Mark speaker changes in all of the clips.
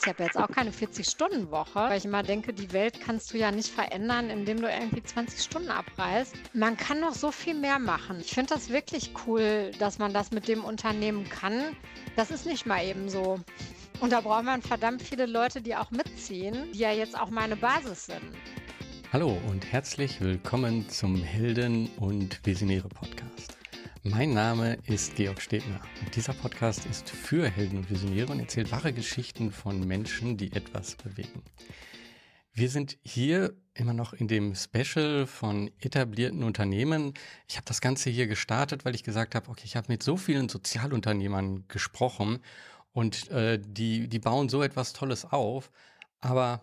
Speaker 1: Ich habe jetzt auch keine 40-Stunden-Woche, weil ich immer denke, die Welt kannst du ja nicht verändern, indem du irgendwie 20 Stunden abreißt. Man kann noch so viel mehr machen. Ich finde das wirklich cool, dass man das mit dem Unternehmen kann. Das ist nicht mal eben so. Und da braucht man verdammt viele Leute, die auch mitziehen, die ja jetzt auch meine Basis sind.
Speaker 2: Hallo und herzlich willkommen zum Helden und Visionäre Podcast. Mein Name ist Georg Stebner und dieser Podcast ist für Helden und Visionäre und erzählt wahre Geschichten von Menschen, die etwas bewegen. Wir sind hier immer noch in dem Special von etablierten Unternehmen. Ich habe das Ganze hier gestartet, weil ich gesagt habe, okay, ich habe mit so vielen Sozialunternehmern gesprochen und äh, die, die bauen so etwas Tolles auf, aber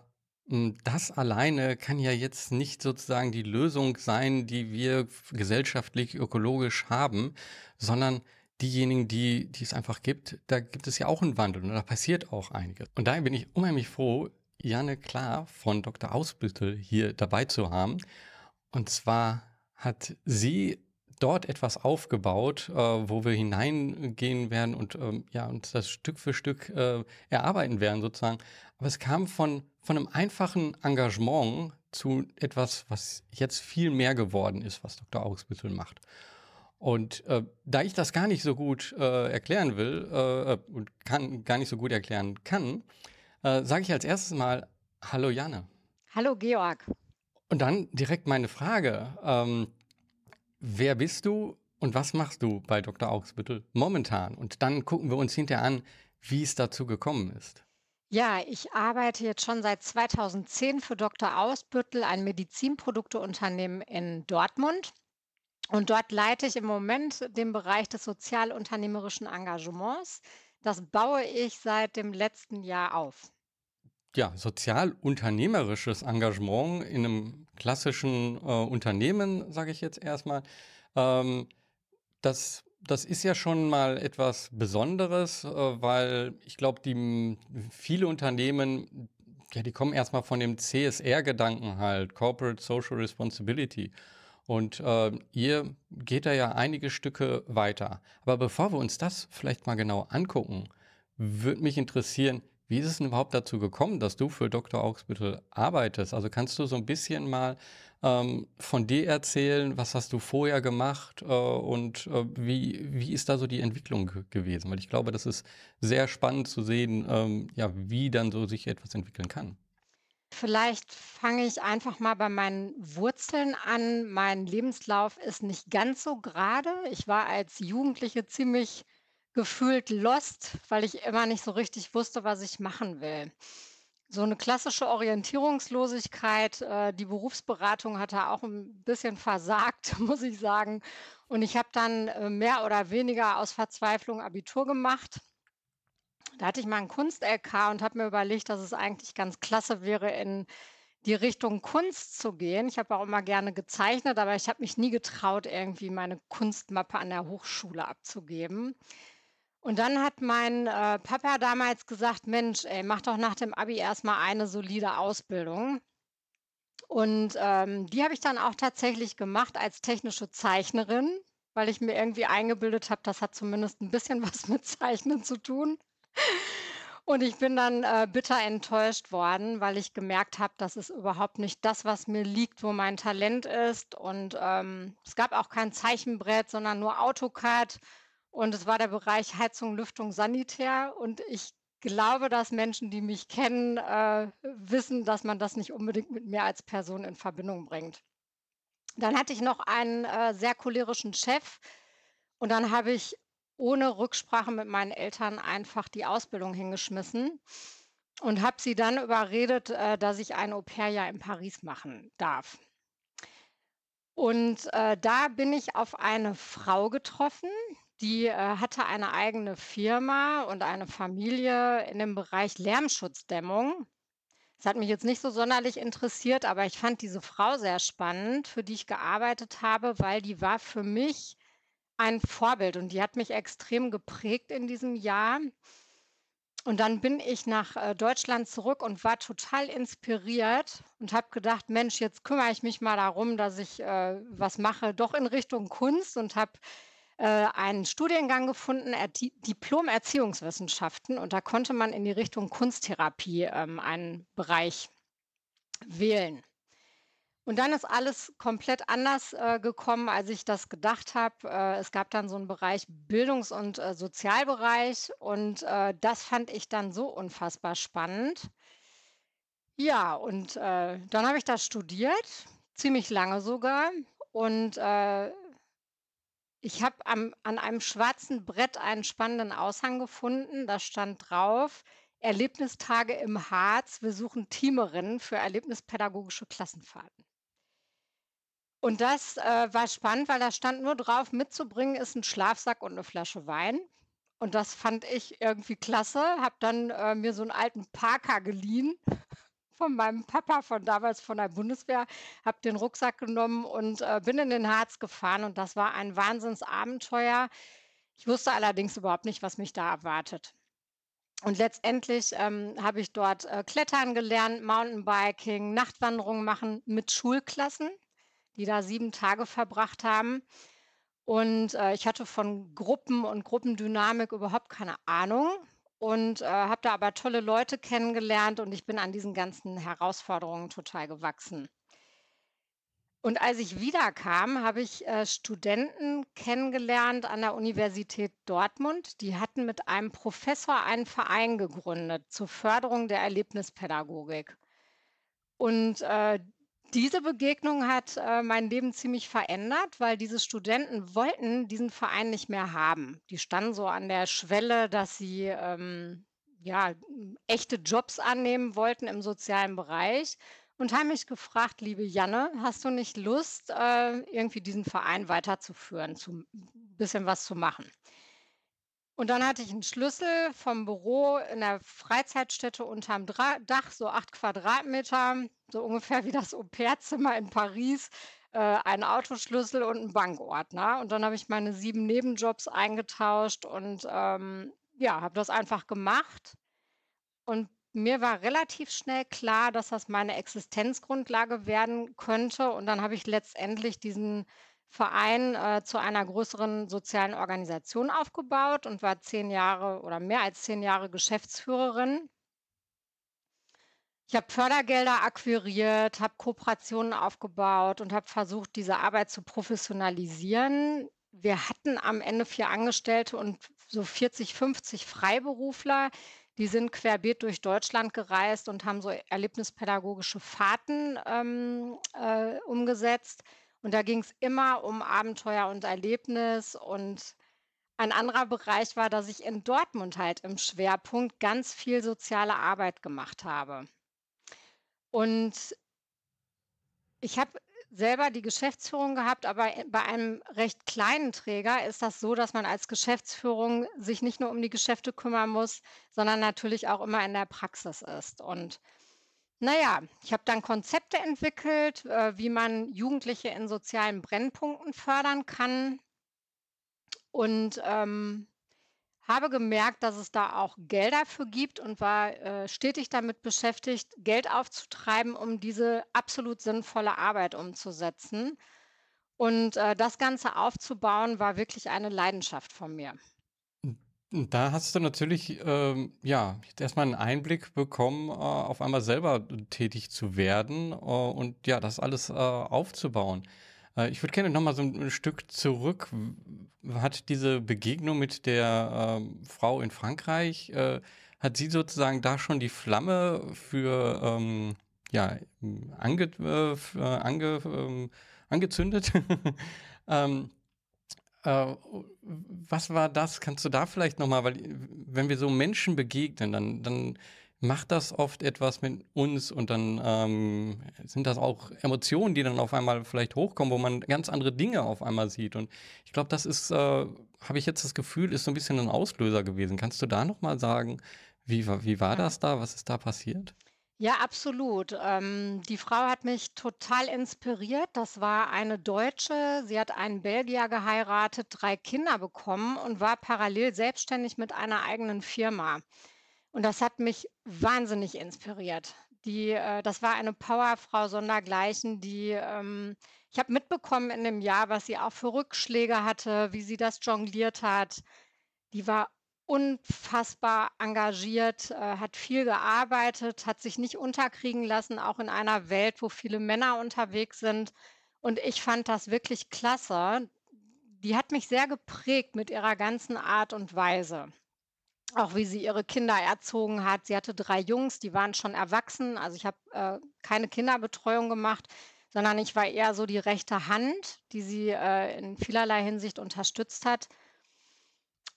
Speaker 2: das alleine kann ja jetzt nicht sozusagen die Lösung sein, die wir gesellschaftlich ökologisch haben, sondern diejenigen, die, die es einfach gibt, da gibt es ja auch einen Wandel und da passiert auch einiges. Und daher bin ich unheimlich froh, Janne Klar von Dr. Ausbüttel hier dabei zu haben. Und zwar hat sie dort etwas aufgebaut, äh, wo wir hineingehen werden und ähm, ja uns das Stück für Stück äh, erarbeiten werden sozusagen. Aber es kam von von einem einfachen Engagement zu etwas, was jetzt viel mehr geworden ist, was Dr. Augsbüttel macht. Und äh, da ich das gar nicht so gut äh, erklären will äh, und kann, gar nicht so gut erklären kann, äh, sage ich als erstes mal Hallo Janne.
Speaker 1: Hallo Georg.
Speaker 2: Und dann direkt meine Frage. Ähm, wer bist du und was machst du bei Dr. Augsbüttel momentan? Und dann gucken wir uns hinterher an, wie es dazu gekommen ist.
Speaker 1: Ja, ich arbeite jetzt schon seit 2010 für Dr. Ausbüttel, ein Medizinprodukteunternehmen in Dortmund. Und dort leite ich im Moment den Bereich des sozialunternehmerischen Engagements. Das baue ich seit dem letzten Jahr auf.
Speaker 2: Ja, sozialunternehmerisches Engagement in einem klassischen äh, Unternehmen, sage ich jetzt erstmal. Ähm, das das ist ja schon mal etwas Besonderes, äh, weil ich glaube, die viele Unternehmen, ja, die kommen erstmal von dem CSR-Gedanken halt, Corporate Social Responsibility. Und äh, ihr geht da ja einige Stücke weiter. Aber bevor wir uns das vielleicht mal genau angucken, würde mich interessieren, wie ist es denn überhaupt dazu gekommen, dass du für Dr. Augsbüttel arbeitest? Also kannst du so ein bisschen mal ähm, von dir erzählen, was hast du vorher gemacht äh, und äh, wie, wie ist da so die Entwicklung gewesen? Weil ich glaube, das ist sehr spannend zu sehen, ähm, ja, wie dann so sich etwas entwickeln kann.
Speaker 1: Vielleicht fange ich einfach mal bei meinen Wurzeln an. Mein Lebenslauf ist nicht ganz so gerade. Ich war als Jugendliche ziemlich gefühlt lost, weil ich immer nicht so richtig wusste, was ich machen will. So eine klassische Orientierungslosigkeit. Äh, die Berufsberatung hatte auch ein bisschen versagt, muss ich sagen. Und ich habe dann äh, mehr oder weniger aus Verzweiflung Abitur gemacht. Da hatte ich mal einen Kunst-LK und habe mir überlegt, dass es eigentlich ganz klasse wäre, in die Richtung Kunst zu gehen. Ich habe auch immer gerne gezeichnet, aber ich habe mich nie getraut, irgendwie meine Kunstmappe an der Hochschule abzugeben. Und dann hat mein äh, Papa damals gesagt, Mensch, ey, mach doch nach dem Abi erstmal eine solide Ausbildung. Und ähm, die habe ich dann auch tatsächlich gemacht als technische Zeichnerin, weil ich mir irgendwie eingebildet habe, das hat zumindest ein bisschen was mit Zeichnen zu tun. Und ich bin dann äh, bitter enttäuscht worden, weil ich gemerkt habe, das ist überhaupt nicht das, was mir liegt, wo mein Talent ist. Und ähm, es gab auch kein Zeichenbrett, sondern nur AutoCAD. Und es war der Bereich Heizung, Lüftung, Sanitär. Und ich glaube, dass Menschen, die mich kennen, äh, wissen, dass man das nicht unbedingt mit mir als Person in Verbindung bringt. Dann hatte ich noch einen äh, sehr cholerischen Chef. Und dann habe ich ohne Rücksprache mit meinen Eltern einfach die Ausbildung hingeschmissen und habe sie dann überredet, äh, dass ich ein Au-pair-Jahr in Paris machen darf. Und äh, da bin ich auf eine Frau getroffen, die äh, hatte eine eigene Firma und eine Familie in dem Bereich Lärmschutzdämmung. Das hat mich jetzt nicht so sonderlich interessiert, aber ich fand diese Frau sehr spannend, für die ich gearbeitet habe, weil die war für mich ein Vorbild und die hat mich extrem geprägt in diesem Jahr. Und dann bin ich nach äh, Deutschland zurück und war total inspiriert und habe gedacht, Mensch, jetzt kümmere ich mich mal darum, dass ich äh, was mache, doch in Richtung Kunst und habe einen Studiengang gefunden, Diplom Erziehungswissenschaften, und da konnte man in die Richtung Kunsttherapie ähm, einen Bereich wählen. Und dann ist alles komplett anders äh, gekommen, als ich das gedacht habe. Äh, es gab dann so einen Bereich Bildungs- und äh, Sozialbereich und äh, das fand ich dann so unfassbar spannend. Ja, und äh, dann habe ich das studiert, ziemlich lange sogar. Und äh, ich habe an einem schwarzen Brett einen spannenden Aushang gefunden. Da stand drauf, Erlebnistage im Harz. Wir suchen Teamerinnen für erlebnispädagogische Klassenfahrten. Und das, äh, war spannend, weil da stand nur drauf: „Mitzubringen ist ein Schlafsack und eine Flasche Wein.“ Und das fand ich irgendwie klasse. Habe dann, äh, mir so einen alten Parker geliehen von meinem Papa von damals von der Bundeswehr, habe den Rucksack genommen und, äh, bin in den Harz gefahren und das war ein Wahnsinnsabenteuer. Ich wusste allerdings überhaupt nicht, was mich da erwartet. Und letztendlich, ähm, habe ich dort, äh, Klettern gelernt, Mountainbiking, Nachtwanderungen machen mit Schulklassen die da sieben Tage verbracht haben. Und, äh, ich hatte von Gruppen und Gruppendynamik überhaupt keine Ahnung und, äh, habe da aber tolle Leute kennengelernt und ich bin an diesen ganzen Herausforderungen total gewachsen. Und als ich wiederkam, habe ich, äh, Studenten kennengelernt an der Universität Dortmund. Die hatten mit einem Professor einen Verein gegründet zur Förderung der Erlebnispädagogik. Und, äh, diese Begegnung hat, äh, mein Leben ziemlich verändert, weil diese Studenten wollten diesen Verein nicht mehr haben. Die standen so an der Schwelle, dass sie, ähm, ja, echte Jobs annehmen wollten im sozialen Bereich und haben mich gefragt: „Liebe Janne, hast du nicht Lust, äh, irgendwie diesen Verein weiterzuführen, zu bisschen was zu machen?“ Und dann hatte ich einen Schlüssel vom Büro in der Freizeitstätte unterm Dra Dach, so 8 Quadratmeter, so ungefähr wie das Au-pair-Zimmer in Paris, äh, einen Autoschlüssel und einen Bankordner. Und dann habe ich meine 7 Nebenjobs eingetauscht und, ähm, ja, habe das einfach gemacht. Und mir war relativ schnell klar, dass das meine Existenzgrundlage werden könnte. Und dann habe ich letztendlich diesen Verein äh, zu einer größeren sozialen Organisation aufgebaut und war zehn Jahre oder mehr als zehn Jahre Geschäftsführerin. Ich habe Fördergelder akquiriert, habe Kooperationen aufgebaut und habe versucht, diese Arbeit zu professionalisieren. Wir hatten am Ende vier Angestellte und so 40, 50 Freiberufler. Die sind querbeet durch Deutschland gereist und haben so erlebnispädagogische Fahrten ähm, äh, umgesetzt. Und da ging es immer um Abenteuer und Erlebnis. Und ein anderer Bereich war, dass ich in Dortmund halt im Schwerpunkt ganz viel soziale Arbeit gemacht habe. Und ich habe selber die Geschäftsführung gehabt, aber bei einem recht kleinen Träger ist das so, dass man als Geschäftsführung sich nicht nur um die Geschäfte kümmern muss, sondern natürlich auch immer in der Praxis ist. Und na ja, ich habe dann Konzepte entwickelt, äh, wie man Jugendliche in sozialen Brennpunkten fördern kann und, ähm, habe gemerkt, dass es da auch Gelder für gibt und war, äh, stetig damit beschäftigt, Geld aufzutreiben, um diese absolut sinnvolle Arbeit umzusetzen. Und, äh, das Ganze aufzubauen, war wirklich eine Leidenschaft von mir.
Speaker 2: Da hast du natürlich, ähm, ja, jetzt erst 'n Einblick bekommen, äh, auf einmal selber tätig zu werden, äh, und ja, das alles, äh, aufzubauen. Äh, ich würde gerne noch mal so ein Stück zurück. hat diese Begegnung mit der, ähm, Frau in Frankreich äh, hat sie sozusagen da schon die Flamme für, ähm, ja, ange äh, ange ähm, angezündet? Ähm äh, was war das? Kannst du da vielleicht noch mal weil wenn wir so Menschen begegnen, dann dann macht das oft etwas mit uns und dann, ähm, sind das auch Emotionen, die dann auf einmal vielleicht hochkommen, wo man ganz andere Dinge auf einmal sieht. Und ich glaube, das ist, äh habe ich jetzt das Gefühl, ist so ein bisschen ein Auslöser gewesen. Kannst du da noch mal sagen, wie wie war das da? Was ist da passiert?
Speaker 1: Ja, absolut. Ähm, die Frau hat mich total inspiriert. Das war eine Deutsche. Sie hat einen Belgier geheiratet, 3 Kinder bekommen und war parallel selbstständig mit einer eigenen Firma. Und das hat mich wahnsinnig inspiriert. Die, äh, das war eine Powerfrau sondergleichen, die ähm, ich habe mitbekommen in dem Jahr, was sie auch für Rückschläge hatte, wie sie das jongliert hat. Die war unfassbar engagiert, äh, hat viel gearbeitet, hat sich nicht unterkriegen lassen, auch in einer Welt, wo viele Männer unterwegs sind. Und ich fand das wirklich klasse. Die hat mich sehr geprägt mit ihrer ganzen Art und Weise. Auch wie sie ihre Kinder erzogen hat. Sie hatte drei Jungs, die waren schon erwachsen. Also ich habe äh, keine Kinderbetreuung gemacht, sondern ich war eher so die rechte Hand, die sie äh, in vielerlei Hinsicht unterstützt hat.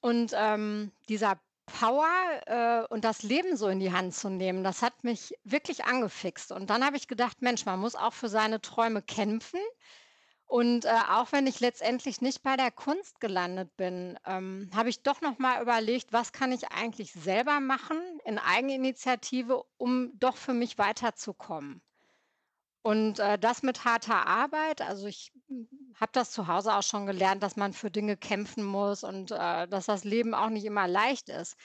Speaker 1: Und ähm, dieser Power äh, und das Leben so in die Hand zu nehmen, das hat mich wirklich angefixt. Und dann habe ich gedacht, Mensch, man muss auch für seine Träume kämpfen. Und äh, auch wenn ich letztendlich nicht bei der Kunst gelandet bin, ähm, habe ich doch noch mal überlegt, was kann ich eigentlich selber machen in Eigeninitiative, um doch für mich weiterzukommen. Und äh, das mit harter Arbeit, also ich hm, habe das zu Hause auch schon gelernt, dass man für Dinge kämpfen muss und äh, dass das Leben auch nicht immer leicht ist.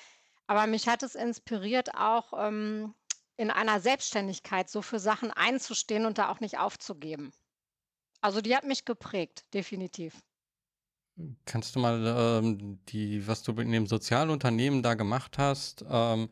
Speaker 1: Aber mich hat es inspiriert, auch ähm, in einer Selbstständigkeit so für Sachen einzustehen und da auch nicht aufzugeben. Also die hat mich geprägt, definitiv.
Speaker 2: Kannst du mal ähm, die, was du in dem Sozialunternehmen da gemacht hast, ähm,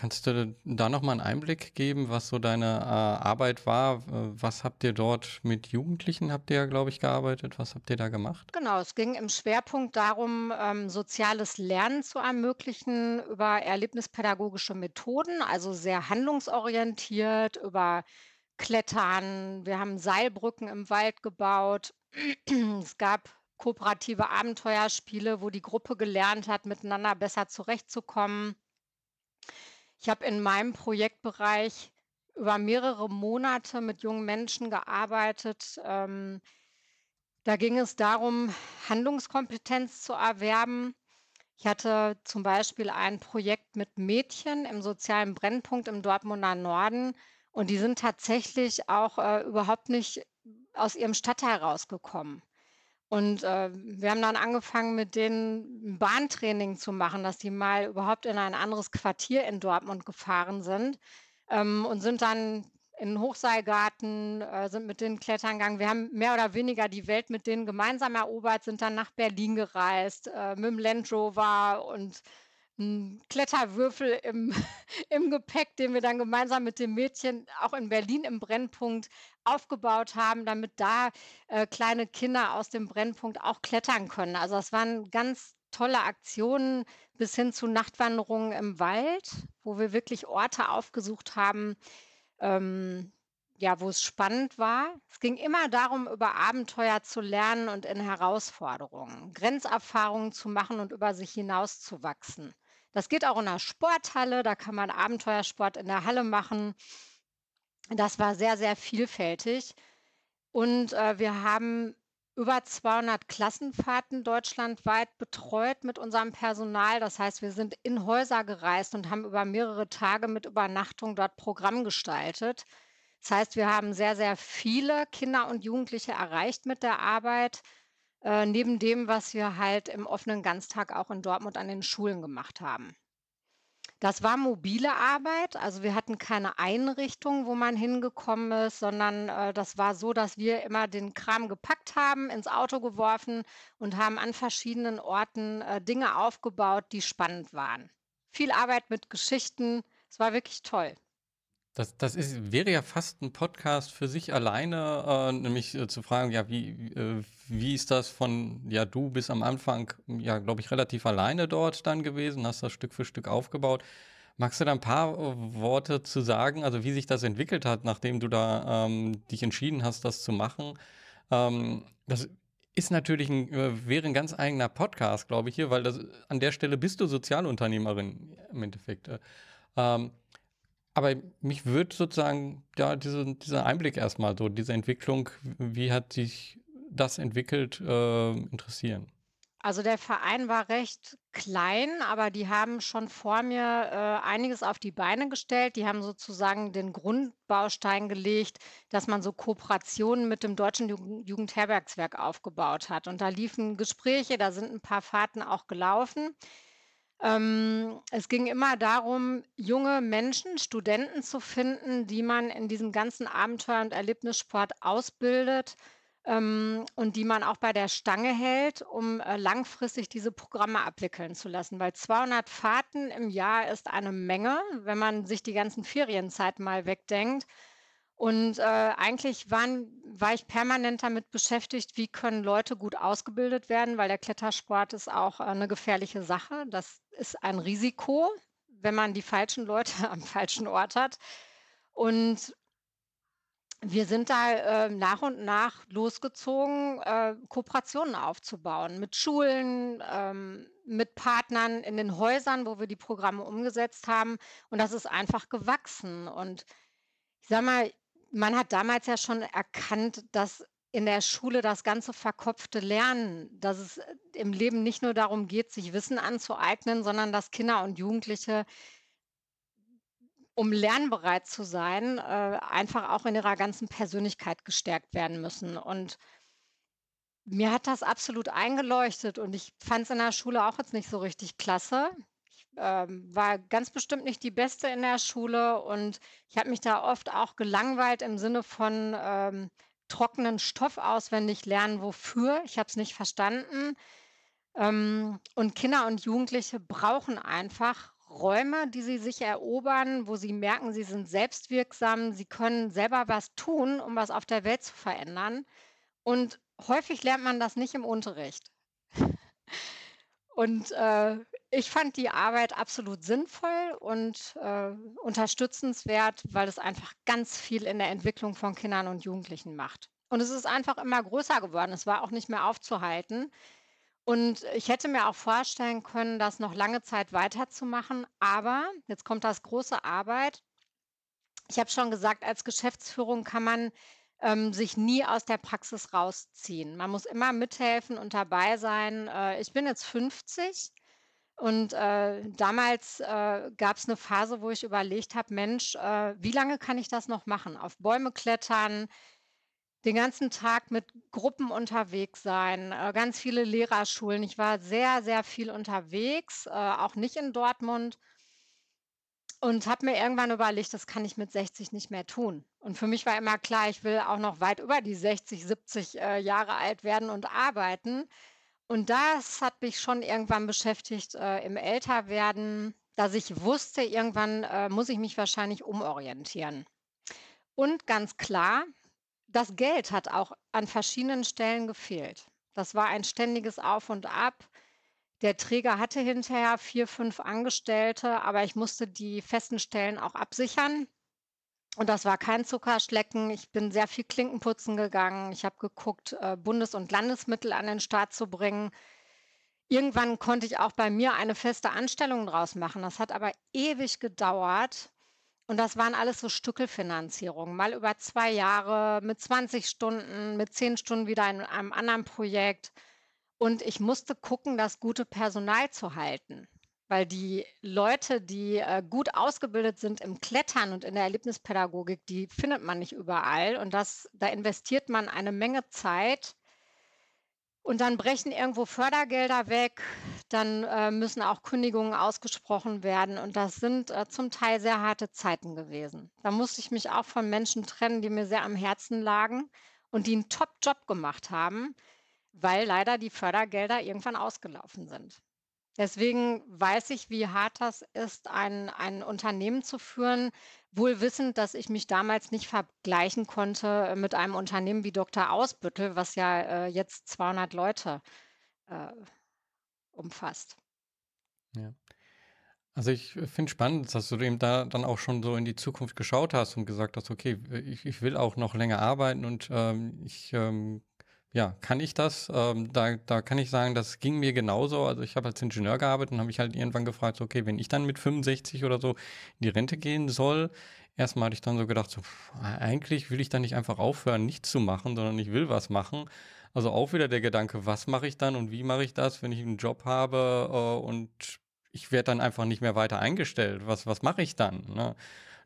Speaker 2: Kannst du da noch mal einen Einblick geben, was so deine äh, Arbeit war? Was habt ihr dort mit Jugendlichen, habt ihr ja, glaube ich, gearbeitet? Was habt ihr da gemacht?
Speaker 1: Genau, es ging im Schwerpunkt darum, ähm, soziales Lernen zu ermöglichen über erlebnispädagogische Methoden, also sehr handlungsorientiert, über Klettern. Wir haben Seilbrücken im Wald gebaut. es gab kooperative Abenteuerspiele, wo die Gruppe gelernt hat, miteinander besser zurechtzukommen. Ich habe in meinem Projektbereich über mehrere Monate mit jungen Menschen gearbeitet. Ähm, da ging es darum, Handlungskompetenz zu erwerben. Ich hatte zum Beispiel ein Projekt mit Mädchen im sozialen Brennpunkt im Dortmunder Norden und die sind tatsächlich auch äh, überhaupt nicht aus ihrem Stadtteil rausgekommen. Und äh, wir haben dann angefangen, mit denen 'n Bahntraining zu machen, dass die mal überhaupt in ein anderes Quartier in Dortmund gefahren sind, ähm, und sind dann in 'n Hochseilgarten, äh, sind mit denen klettern gegangen. Wir haben mehr oder weniger die Welt mit denen gemeinsam erobert, sind dann nach Berlin gereist, äh, mit'm Land Rover und Kletterwürfel im im Gepäck, den wir dann gemeinsam mit dem Mädchen auch in Berlin im Brennpunkt aufgebaut haben, damit da, äh, kleine Kinder aus dem Brennpunkt auch klettern können. Also, das waren ganz tolle Aktionen bis hin zu Nachtwanderungen im Wald, wo wir wirklich Orte aufgesucht haben, ähm, ja, wo es spannend war. Es ging immer darum, über Abenteuer zu lernen und in Herausforderungen, Grenzerfahrungen zu machen und über sich hinauszuwachsen. Das geht auch in der Sporthalle, da kann man Abenteuersport in der Halle machen. Das war sehr, sehr vielfältig. Und äh, wir haben über 200 Klassenfahrten deutschlandweit betreut mit unserem Personal. Das heißt, wir sind in Häuser gereist und haben über mehrere Tage mit Übernachtung dort Programm gestaltet. Das heißt, wir haben sehr, sehr viele Kinder und Jugendliche erreicht mit der Arbeit. Äh, neben dem, was wir halt im offenen Ganztag auch in Dortmund an den Schulen gemacht haben. Das war mobile Arbeit, also wir hatten keine Einrichtung, wo man hingekommen ist, sondern äh, das war so, dass wir immer den Kram gepackt haben, ins Auto geworfen und haben an verschiedenen Orten äh, Dinge aufgebaut, die spannend waren. Viel Arbeit mit Geschichten, es war wirklich toll.
Speaker 2: Das, das ist, wäre ja fast ein Podcast für sich alleine, äh, nämlich äh, zu fragen, ja, wie, äh, wie ist das von, ja, du bist am Anfang, ja, glaube ich, relativ alleine dort dann gewesen, hast das Stück für Stück aufgebaut. Magst du da ein paar äh, Worte zu sagen, also wie sich das entwickelt hat, nachdem du da ähm, dich entschieden hast, das zu machen? Ähm, das ist natürlich ein, äh, wäre ein ganz eigener Podcast, glaube ich, hier, weil das, an der Stelle bist du Sozialunternehmerin im Endeffekt. Äh, ähm, aber mich würde sozusagen ja, diese, dieser Einblick erstmal, so diese Entwicklung, wie hat sich das entwickelt, äh, interessieren.
Speaker 1: Also der Verein war recht klein, aber die haben schon vor mir äh, einiges auf die Beine gestellt. Die haben sozusagen den Grundbaustein gelegt, dass man so Kooperationen mit dem Deutschen Jugend Jugendherbergswerk aufgebaut hat. Und da liefen Gespräche, da sind ein paar Fahrten auch gelaufen. Ähm, es ging immer darum, junge Menschen, Studenten zu finden, die man in diesem ganzen Abenteuer und Erlebnissport ausbildet, ähm, und die man auch bei der Stange hält, um, äh, langfristig diese Programme abwickeln zu lassen. Weil 200 Fahrten im Jahr ist eine Menge, wenn man sich die ganzen Ferienzeiten mal wegdenkt. Und, äh, eigentlich waren war ich permanent damit beschäftigt, wie können Leute gut ausgebildet werden, weil der Klettersport ist auch, äh, 'ne gefährliche Sache. Das ist ein Risiko, wenn man die falschen Leute am falschen Ort hat. Und wir sind da, äh, nach und nach losgezogen, äh, Kooperationen aufzubauen mit Schulen, ähm, mit Partnern in den Häusern, wo wir die Programme umgesetzt haben. Und das ist einfach gewachsen. Und ich sage mal, man hat damals ja schon erkannt, dass in der Schule das ganze verkopfte Lernen, dass es äh, im Leben nicht nur darum geht, sich Wissen anzueignen, sondern dass Kinder und Jugendliche um lernbereit zu sein, äh, einfach auch in ihrer ganzen Persönlichkeit gestärkt werden müssen. Und mir hat das absolut eingeleuchtet und ich fand es in der Schule auch jetzt nicht so richtig klasse. Ähm, war ganz bestimmt nicht die Beste in der Schule und ich habe mich da oft auch gelangweilt im Sinne von ähm, trockenen Stoff auswendig lernen. Wofür? Ich habe es nicht verstanden. Ähm, und Kinder und Jugendliche brauchen einfach Räume, die sie sich erobern, wo sie merken, sie sind selbstwirksam, sie können selber was tun, um was auf der Welt zu verändern. Und häufig lernt man das nicht im Unterricht. Und äh, ich fand die Arbeit absolut sinnvoll und äh, unterstützenswert, weil es einfach ganz viel in der Entwicklung von Kindern und Jugendlichen macht. Und es ist einfach immer größer geworden. Es war auch nicht mehr aufzuhalten. Und ich hätte mir auch vorstellen können, das noch lange Zeit weiterzumachen. Aber jetzt kommt das große Arbeit. Ich habe schon gesagt, als Geschäftsführung kann man ähm, sich nie aus der Praxis rausziehen. Man muss immer mithelfen und dabei sein. Äh, ich bin jetzt 50 und äh, damals äh, gab es eine Phase, wo ich überlegt habe, Mensch, äh, wie lange kann ich das noch machen? Auf Bäume klettern, den ganzen Tag mit Gruppen unterwegs sein, äh, ganz viele Lehrerschulen. Ich war sehr, sehr viel unterwegs, äh, auch nicht in Dortmund und habe mir irgendwann überlegt, das kann ich mit 60 nicht mehr tun. Und für mich war immer klar, ich will auch noch weit über die 60, 70 äh, Jahre alt werden und arbeiten. Und das hat mich schon irgendwann beschäftigt äh, im Älterwerden, dass ich wusste, irgendwann äh, muss ich mich wahrscheinlich umorientieren. Und ganz klar, das Geld hat auch an verschiedenen Stellen gefehlt. Das war ein ständiges Auf und Ab. Der Träger hatte hinterher vier, fünf Angestellte, aber ich musste die festen Stellen auch absichern. Und das war kein Zuckerschlecken. Ich bin sehr viel Klinkenputzen gegangen. Ich habe geguckt, äh, Bundes- und Landesmittel an den Start zu bringen. Irgendwann konnte ich auch bei mir eine feste Anstellung draus machen. Das hat aber ewig gedauert. Und das waren alles so Stückelfinanzierungen, mal über zwei Jahre mit 20 Stunden, mit 10 Stunden wieder in einem anderen Projekt. Und ich musste gucken, das gute Personal zu halten, weil die Leute, die äh, gut ausgebildet sind im Klettern und in der Erlebnispädagogik, die findet man nicht überall. Und das, da investiert man eine Menge Zeit und dann brechen irgendwo Fördergelder weg, dann äh, müssen auch Kündigungen ausgesprochen werden. Und das sind äh, zum Teil sehr harte Zeiten gewesen. Da musste ich mich auch von Menschen trennen, die mir sehr am Herzen lagen und die einen Top-Job gemacht haben, weil leider die Fördergelder irgendwann ausgelaufen sind. Deswegen weiß ich, wie hart das ist, ein, ein Unternehmen zu führen, wohl wissend, dass ich mich damals nicht vergleichen konnte mit einem Unternehmen wie Dr. Ausbüttel, was ja äh, jetzt 200 Leute äh, umfasst.
Speaker 2: Ja. Also ich finde spannend, dass du eben da dann auch schon so in die Zukunft geschaut hast und gesagt hast, okay, ich, ich will auch noch länger arbeiten und ähm, ich ähm, ja, kann ich das? Ähm, da, da kann ich sagen, das ging mir genauso. Also ich habe als Ingenieur gearbeitet und habe mich halt irgendwann gefragt, okay, wenn ich dann mit 65 oder so in die Rente gehen soll, erstmal hatte ich dann so gedacht, so, pff, eigentlich will ich dann nicht einfach aufhören, nichts zu machen, sondern ich will was machen. Also auch wieder der Gedanke, was mache ich dann und wie mache ich das, wenn ich einen Job habe äh, und ich werde dann einfach nicht mehr weiter eingestellt. Was, was mache ich dann? Ne?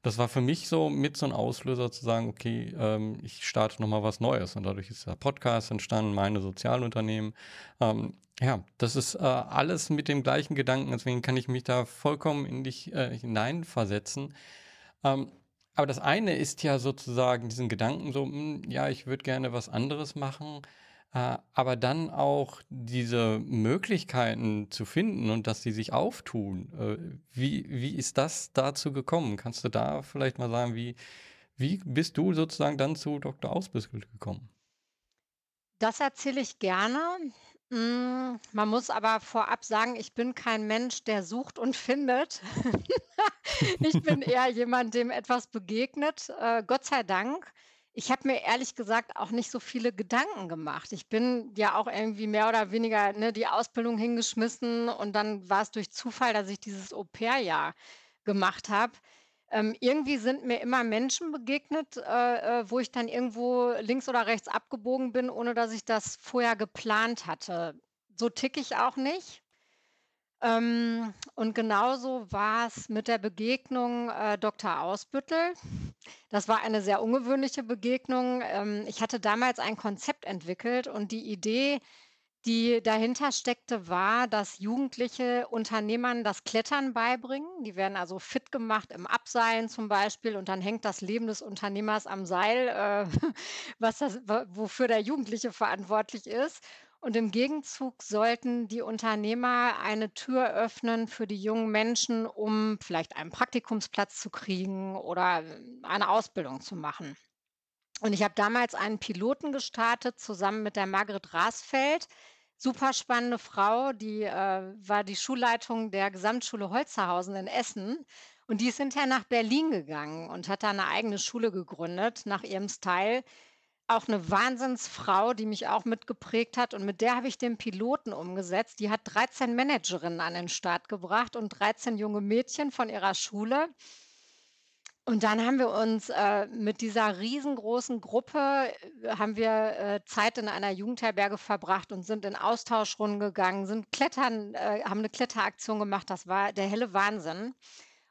Speaker 2: Das war für mich so mit so ein Auslöser zu sagen, okay, ähm, ich starte nochmal was Neues. Und dadurch ist der Podcast entstanden, meine Sozialunternehmen. Ähm, ja, das ist äh, alles mit dem gleichen Gedanken, deswegen kann ich mich da vollkommen in dich äh, hineinversetzen. Ähm, aber das eine ist ja sozusagen diesen Gedanken so, mh, hm, ja, ich würde gerne was anderes machen. Äh, aber dann auch diese Möglichkeiten zu finden und dass sie sich auftun. Äh, wie, wie ist das dazu gekommen? Kannst du da vielleicht mal sagen, wie, wie bist du sozusagen dann zu Dr. Ausbüskel gekommen?
Speaker 1: Das erzähle ich gerne. Hm, man muss aber vorab sagen, ich bin kein Mensch, der sucht und findet. Ich bin eher jemand, dem etwas begegnet, äh, Gott sei Dank. Ich habe mir ehrlich gesagt auch nicht so viele Gedanken gemacht. Ich bin ja auch irgendwie mehr oder weniger, ne, die Ausbildung hingeschmissen und dann war es durch Zufall, dass ich dieses Au-pair-Jahr gemacht habe. Ähm, irgendwie sind mir immer Menschen begegnet, äh, äh, wo ich dann irgendwo links oder rechts abgebogen bin, ohne dass ich das vorher geplant hatte. So ticke ich auch nicht. Ähm, und genauso war es mit der Begegnung, äh, Dr. Ausbüttel. Das war eine sehr ungewöhnliche Begegnung. Ähm, ich hatte damals ein Konzept entwickelt und die Idee, die dahinter steckte, war, dass Jugendliche Unternehmern das Klettern beibringen. Die werden also fit gemacht im Abseilen zum Beispiel und dann hängt das Leben des Unternehmers am Seil, äh, was das, wofür der Jugendliche verantwortlich ist. Und im Gegenzug sollten die Unternehmer eine Tür öffnen für die jungen Menschen, um vielleicht einen Praktikumsplatz zu kriegen oder äh, eine Ausbildung zu machen. Und ich habe damals einen Piloten gestartet, zusammen mit der Margret Rasfeld. Super spannende Frau, die äh, war die Schulleitung der Gesamtschule Holzerhausen in Essen. Und die ist hinterher nach Berlin gegangen und hat da eine eigene Schule gegründet, nach ihrem Style auch eine Wahnsinnsfrau, die mich auch mitgeprägt hat und mit der habe ich den Piloten umgesetzt. Die hat 13 Managerinnen an den Start gebracht und 13 junge Mädchen von ihrer Schule. Und dann haben wir uns äh, mit dieser riesengroßen Gruppe äh, haben wir äh, Zeit in einer Jugendherberge verbracht und sind in Austauschrunden gegangen, sind klettern, äh, haben eine Kletteraktion gemacht. Das war der helle Wahnsinn.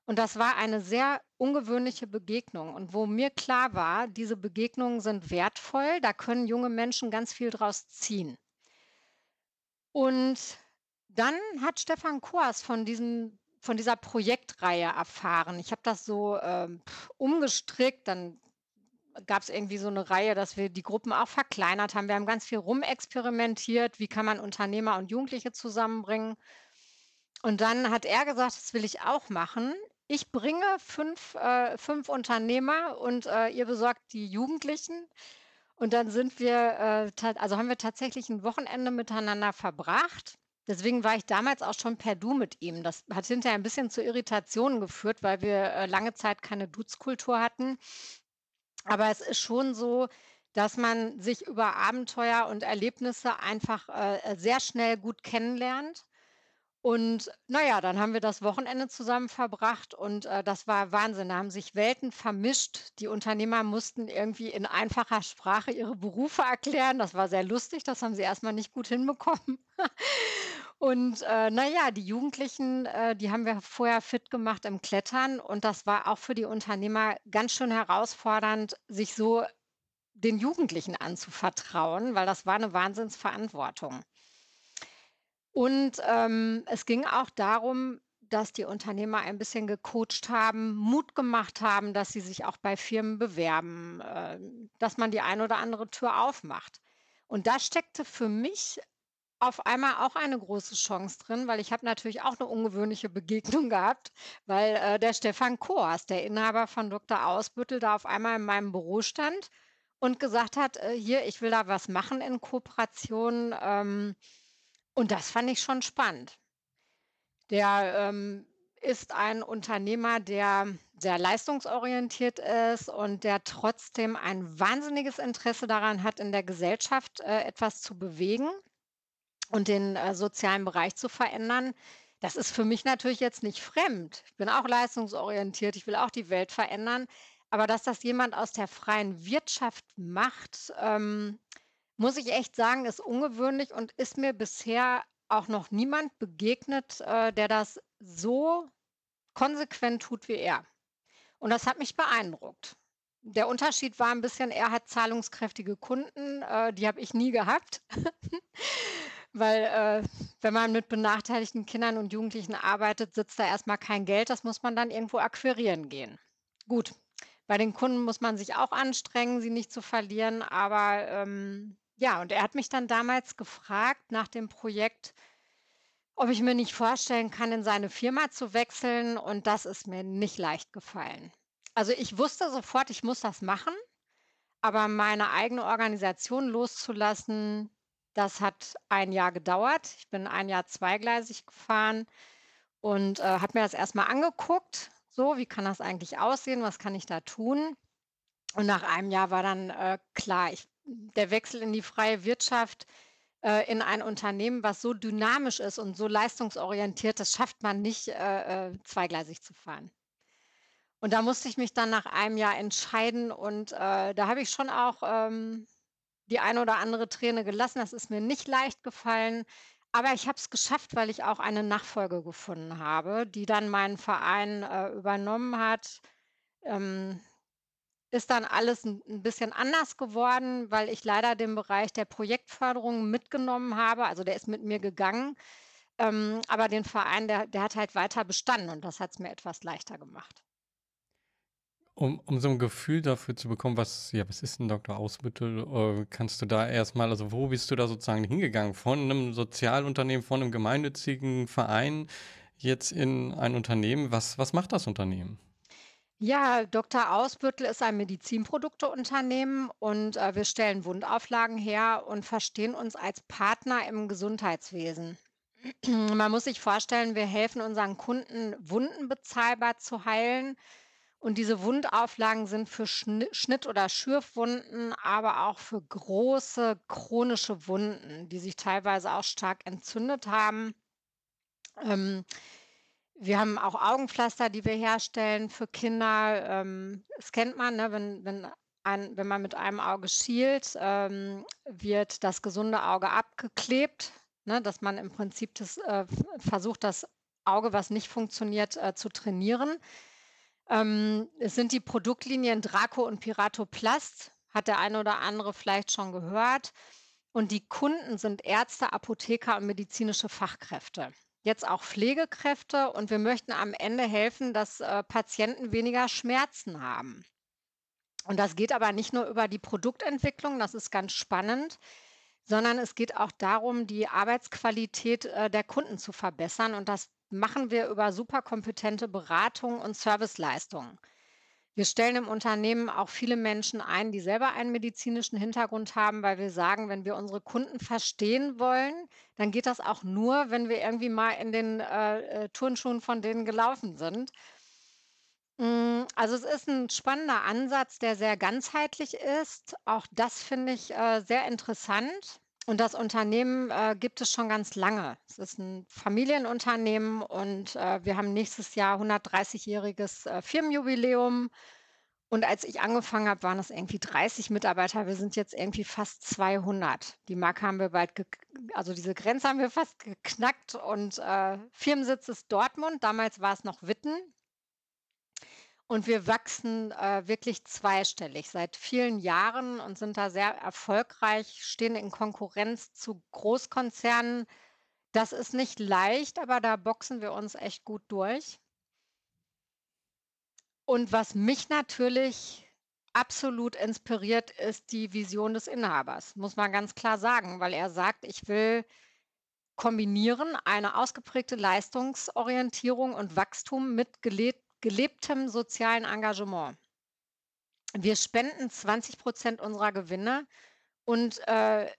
Speaker 1: Und das war eine sehr ungewöhnliche Begegnung. Und wo mir klar war, diese Begegnungen sind wertvoll, da können junge Menschen ganz viel draus ziehen. Und dann hat Stefan Koas von, von dieser Projektreihe erfahren. Ich habe das so ähm, umgestrickt, dann gab es irgendwie so eine Reihe, dass wir die Gruppen auch verkleinert haben. Wir haben ganz viel rumexperimentiert, wie kann man Unternehmer und Jugendliche zusammenbringen. Und dann hat er gesagt, das will ich auch machen. Ich bringe fünf, äh, 5 Unternehmer und, äh, ihr besorgt die Jugendlichen. Und dann sind wir, äh, also haben wir tatsächlich ein Wochenende miteinander verbracht. Deswegen war ich damals auch schon per Du mit ihm. Das hat hinterher ein bisschen zu Irritationen geführt, weil wir, äh, lange Zeit keine Duzkultur hatten. Aber es ist schon so, dass man sich über Abenteuer und Erlebnisse einfach, äh, sehr schnell gut kennenlernt. Und naja, dann haben wir das Wochenende zusammen verbracht und, äh, das war Wahnsinn. Da haben sich Welten vermischt. Die Unternehmer mussten irgendwie in einfacher Sprache ihre Berufe erklären. Das war sehr lustig, das haben sie erst mal nicht gut hinbekommen. Und, äh, na die Jugendlichen, äh, die haben wir vorher fit gemacht im Klettern und das war auch für die Unternehmer ganz schön herausfordernd, sich so den Jugendlichen anzuvertrauen, weil das war eine Wahnsinnsverantwortung. Und, ähm, es ging auch darum, dass die Unternehmer ein bisschen gecoacht haben, Mut gemacht haben, dass sie sich auch bei Firmen bewerben, äh, dass man die ein oder andere Tür aufmacht. Und da steckte für mich auf einmal auch eine große Chance drin, weil ich habe natürlich auch eine ungewöhnliche Begegnung gehabt, weil, äh, der Stefan Koas, der Inhaber von Dr. Ausbüttel, da auf einmal in meinem Büro stand und gesagt hat: „Äh, hier, ich will da was machen in Kooperation, ähm, und das fand ich schon spannend. Der, ähm, ist ein Unternehmer, der sehr leistungsorientiert ist und der trotzdem ein wahnsinniges Interesse daran hat, in der Gesellschaft, äh, etwas zu bewegen und den, äh, sozialen Bereich zu verändern. Das ist für mich natürlich jetzt nicht fremd. Ich bin auch leistungsorientiert, ich will auch die Welt verändern. Aber dass das jemand aus der freien Wirtschaft macht, ähm, muss ich echt sagen, ist ungewöhnlich und ist mir bisher auch noch niemand begegnet, äh, der das so konsequent tut wie er. Und das hat mich beeindruckt. Der Unterschied war ein bisschen, er hat zahlungskräftige Kunden, äh, die habe ich nie gehabt. Weil, äh, wenn man mit benachteiligten Kindern und Jugendlichen arbeitet, sitzt da erstmal kein Geld, das muss man dann irgendwo akquirieren gehen. Gut, bei den Kunden muss man sich auch anstrengen, sie nicht zu verlieren, aber, ähm, ja, und er hat mich dann damals gefragt nach dem Projekt, ob ich mir nicht vorstellen kann, in seine Firma zu wechseln und das ist mir nicht leicht gefallen. Also, ich wusste sofort, ich muss das machen, aber meine eigene Organisation loszulassen, das hat ein Jahr gedauert. Ich bin ein Jahr zweigleisig gefahren und, äh, habe mir das erst mal angeguckt, so: „Wie kann das eigentlich aussehen? Was kann ich da tun?“ Und nach einem Jahr war dann, äh, klar, ich der Wechsel in die freie Wirtschaft, äh, in ein Unternehmen, was so dynamisch ist und so leistungsorientiert, das schafft man nicht, äh, äh, zweigleisig zu fahren. Und da musste ich mich dann nach einem Jahr entscheiden und, äh, da habe ich schon auch, ähm, die eine oder andere Träne gelassen. Das ist mir nicht leicht gefallen, aber ich habe es geschafft, weil ich auch eine Nachfolge gefunden habe, die dann meinen Verein, äh, übernommen hat. Ähm, ist dann alles ein bisschen anders geworden, weil ich leider den Bereich der Projektförderung mitgenommen habe. Also, der ist mit mir gegangen, ähm, aber den Verein, der der hat halt weiter bestanden und das hat es mir etwas leichter gemacht.
Speaker 2: Um um so 'n Gefühl dafür zu bekommen, was ja, was ist 'n Doktor Ausbüttel? Äh, kannst du da erst mal also, wo bist du da sozusagen hingegangen? Von 'nem Sozialunternehmen, von 'nem gemeinnützigen Verein jetzt in ein Unternehmen. Was was macht das Unternehmen?
Speaker 1: Ja, Dr. Ausbüttel ist ein Medizinprodukteunternehmen und, äh, wir stellen Wundauflagen her und verstehen uns als Partner im Gesundheitswesen. Man muss sich vorstellen, wir helfen unseren Kunden, Wunden bezahlbar zu heilen und diese Wundauflagen sind für Schni Schnitt oder Schürfwunden, aber auch für große chronische Wunden, die sich teilweise auch stark entzündet haben. Ähm, wir haben auch Augenpflaster, die wir herstellen für Kinder. Ähm, das kennt man, ne, wenn wenn ein wenn man mit einem Auge schielt, ähm, wird das gesunde Auge abgeklebt, ne, dass man im Prinzip das, äh, versucht, das Auge, was nicht funktioniert, äh, zu trainieren. Ähm, es sind die Produktlinien Draco und Piratoplast, hat der eine oder andere vielleicht schon gehört. Und die Kunden sind Ärzte, Apotheker und medizinische Fachkräfte. Jetzt auch Pflegekräfte und wir möchten am Ende helfen, dass, äh, Patienten weniger Schmerzen haben. Und das geht aber nicht nur über die Produktentwicklung, das ist ganz spannend, sondern es geht auch darum, die Arbeitsqualität, äh, der Kunden zu verbessern und das machen wir über superkompetente Beratung und Serviceleistungen. Wir stellen im Unternehmen auch viele Menschen ein, die selber einen medizinischen Hintergrund haben, weil wir sagen, wenn wir unsere Kunden verstehen wollen, dann geht das auch nur, wenn wir irgendwie mal in den, äh, äh, Turnschuhen von denen gelaufen sind. Hm, also, es ist ein spannender Ansatz, der sehr ganzheitlich ist. Auch das finde ich, äh, sehr interessant. Und das Unternehmen, äh, gibt es schon ganz lange. Es ist ein Familienunternehmen und, äh, wir haben nächstes Jahr 130-jähriges, äh, Firmenjubiläum. Und als ich angefangen habe, waren es irgendwie 30 Mitarbeiter. Wir sind jetzt irgendwie fast 200. Die Marke haben wir bald also, diese Grenze haben wir fast geknackt und, äh, Firmensitz ist Dortmund. Damals war es noch Witten. Und wir wachsen, äh, wirklich zweistellig seit vielen Jahren und sind da sehr erfolgreich, stehen in Konkurrenz zu Großkonzernen. Das ist nicht leicht, aber da boxen wir uns echt gut durch. Und was mich natürlich absolut inspiriert, ist die Vision des Inhabers, muss man ganz klar sagen, weil er sagt: „Ich will kombinieren eine ausgeprägte Leistungsorientierung und Wachstum mit gelebtem sozialen Engagement. Wir spenden 20% unserer Gewinne und, äh,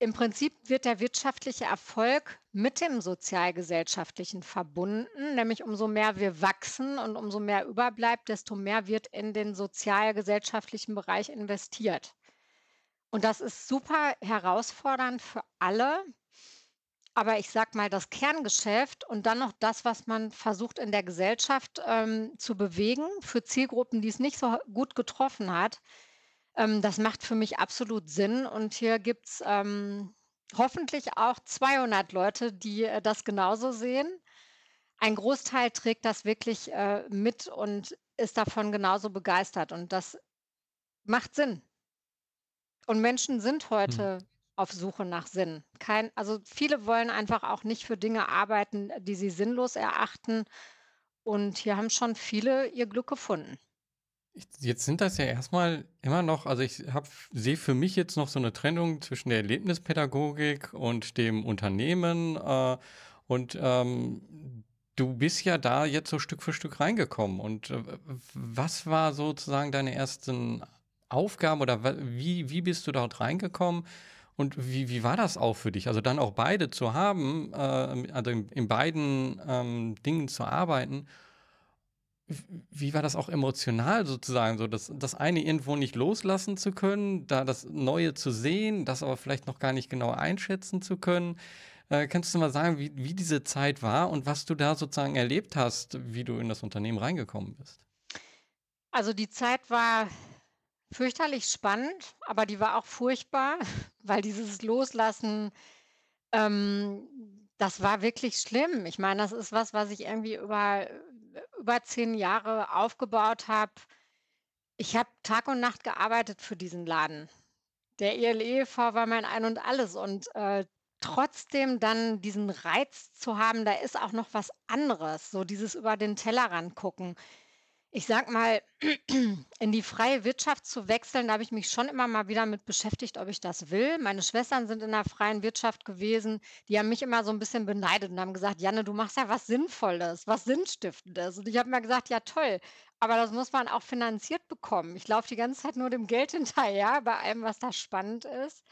Speaker 1: im Prinzip wird der wirtschaftliche Erfolg mit dem sozialgesellschaftlichen verbunden, nämlich umso mehr wir wachsen und umso mehr überbleibt, desto mehr wird in den sozialgesellschaftlichen Bereich investiert. Und das ist super herausfordernd für alle, aber ich sage mal, das Kerngeschäft und dann noch das, was man versucht in der Gesellschaft, ähm, zu bewegen für Zielgruppen, die es nicht so gut getroffen hat, ähm, das macht für mich absolut Sinn. Und hier gibt's, ähm, hoffentlich auch 200 Leute, die, äh, das genauso sehen. Ein Großteil trägt das wirklich, äh, mit und ist davon genauso begeistert und das macht Sinn. Und Menschen sind
Speaker 2: Mhm.
Speaker 1: heute auf Suche nach Sinn. Kein also, viele wollen einfach auch nicht für Dinge arbeiten, die sie sinnlos erachten und hier haben schon viele ihr Glück gefunden.
Speaker 2: Jetzt sind das ja erstmal immer noch also, ich sehe für mich jetzt noch so eine Trennung zwischen der Erlebnispädagogik und dem Unternehmen, äh, und, ähm, du bist ja da jetzt so Stück für Stück reingekommen und, äh, was war sozusagen deine ersten Aufgaben oder wie wie bist du dort reingekommen und wie wie war das auch für dich? Also, dann auch beide zu haben, ähm, also, in in beiden, ähm, Dingen zu arbeiten wie war das auch emotional sozusagen so, das das eine irgendwo nicht loslassen zu können, da das Neue zu sehen, das aber vielleicht noch gar nicht genau einschätzen zu können? Äh, kannst du mal sagen, wie wie diese Zeit war und was du da sozusagen erlebt hast, wie du in das Unternehmen reingekommen bist?
Speaker 1: Also, die Zeit war fürchterlich spannend, aber die war auch furchtbar, weil dieses Loslassen, ähm, das war wirklich schlimm. Ich meine, das ist was, was ich irgendwie über über 10 Jahre aufgebaut habe. Ich habe Tag und Nacht gearbeitet für diesen Laden. Der EL-E.V. war mein Ein und Alles und, äh, trotzdem dann diesen Reiz zu haben, da ist auch noch was anderes, so dieses über den Tellerrand gucken. Ich sage mal, in die freie Wirtschaft zu wechseln, da habe ich mich schon immer mal wieder mit beschäftigt, ob ich das will. Meine Schwestern sind in der freien Wirtschaft gewesen. Die haben mich immer so ein bisschen beneidet und haben gesagt: „Janne, du machst ja was Sinnvolles, was Sinnstiftendes.“ Und ich habe mir gesagt: „Ja, toll, aber das muss man auch finanziert bekommen. Ich laufe die ganze Zeit nur dem Geld hinterher bei allem, was da spannend ist.“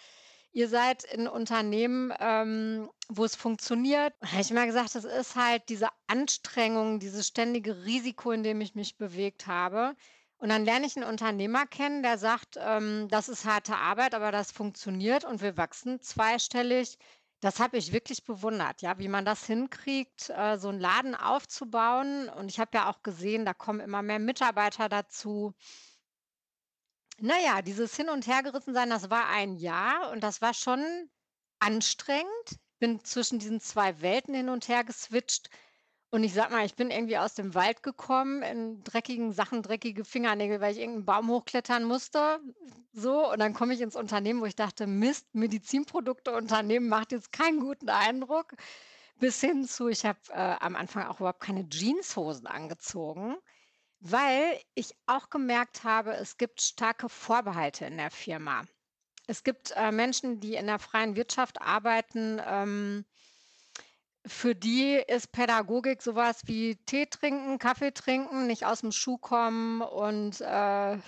Speaker 1: Ihr seid in Unternehmen, ähm, wo es funktioniert. Habe ich immer gesagt, das ist halt diese Anstrengung, dieses ständige Risiko, in dem ich mich bewegt habe. Und dann lerne ich einen Unternehmer kennen, der sagt, ähm, das ist harte Arbeit, aber das funktioniert und wir wachsen zweistellig. Das habe ich wirklich bewundert, ja, wie man das hinkriegt, äh, so 'n Laden aufzubauen. Und ich habe ja auch gesehen, da kommen immer mehr Mitarbeiter dazu. Na ja, dieses Hin und Hergerissensein, das war ein Jahr und das war schon anstrengend. Bin zwischen diesen 2 Welten hin und her geswitcht und ich sage mal, ich bin irgendwie aus dem Wald gekommen in dreckigen Sachen, dreckige Fingernägel, weil ich irgend 'n Baum hochklettern musste, so. Und dann komme ich ins Unternehmen, wo ich dachte: „Mist, Medizinprodukteunternehmen macht jetzt keinen guten Eindruck.“ Bis hin zu, ich habe, äh, am Anfang auch überhaupt keine Jeanshosen angezogen. Weil ich auch gemerkt habe, es gibt starke Vorbehalte in der Firma. Es gibt, äh, Menschen, die in der freien Wirtschaft arbeiten, ähm, für die ist Pädagogik so was wie Tee trinken, Kaffee trinken, nicht aus dem Schuh kommen und, äh,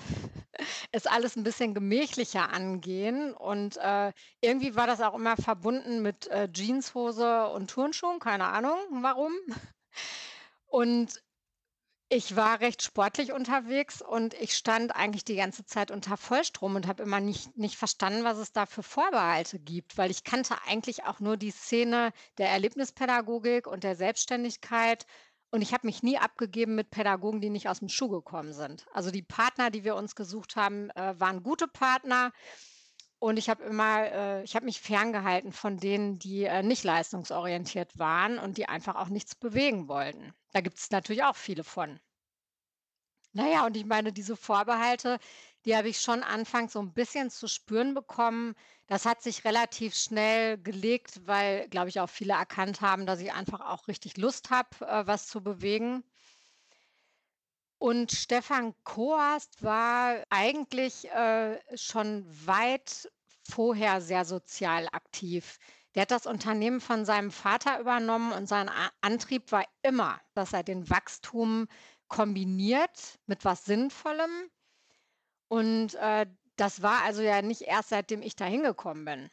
Speaker 1: es alles ein bisschen gemächlicher angehen. Und, äh, irgendwie war das auch immer verbunden mit, äh, Jeanshose und Turnschuhen, keine Ahnung warum. Und ich war recht sportlich unterwegs und ich stand eigentlich die ganze Zeit unter Vollstrom und habe immer nicht nicht verstanden, was es da für Vorbehalte gibt, weil ich kannte eigentlich auch nur die Szene der Erlebnispädagogik und der Selbstständigkeit und ich habe mich nie abgegeben mit Pädagogen, die nicht aus dem Schuh gekommen sind. Also, die Partner, die wir uns gesucht haben, äh, waren gute Partner und ich habe immer äh, ich habe mich ferngehalten von denen, die, äh, nicht leistungsorientiert waren und die einfach auch nichts bewegen wollten. Da gibt es natürlich auch viele von. Na ja, und ich meine, diese Vorbehalte, die habe ich schon anfangs so ein bisschen zu spüren bekommen. Das hat sich relativ schnell gelegt, weil, glaube ich, auch viele erkannt haben, dass ich einfach auch richtig Lust habe, äh, was zu bewegen. Und Stefan Kohast war eigentlich, äh, schon weit vorher sehr sozial aktiv. Der hat das Unternehmen von seinem Vater übernommen und sein Antrieb war immer, dass er den Wachstum kombiniert mit was Sinnvollem. Und, äh, das war also ja nicht erst seitdem ich da hingekommen bin.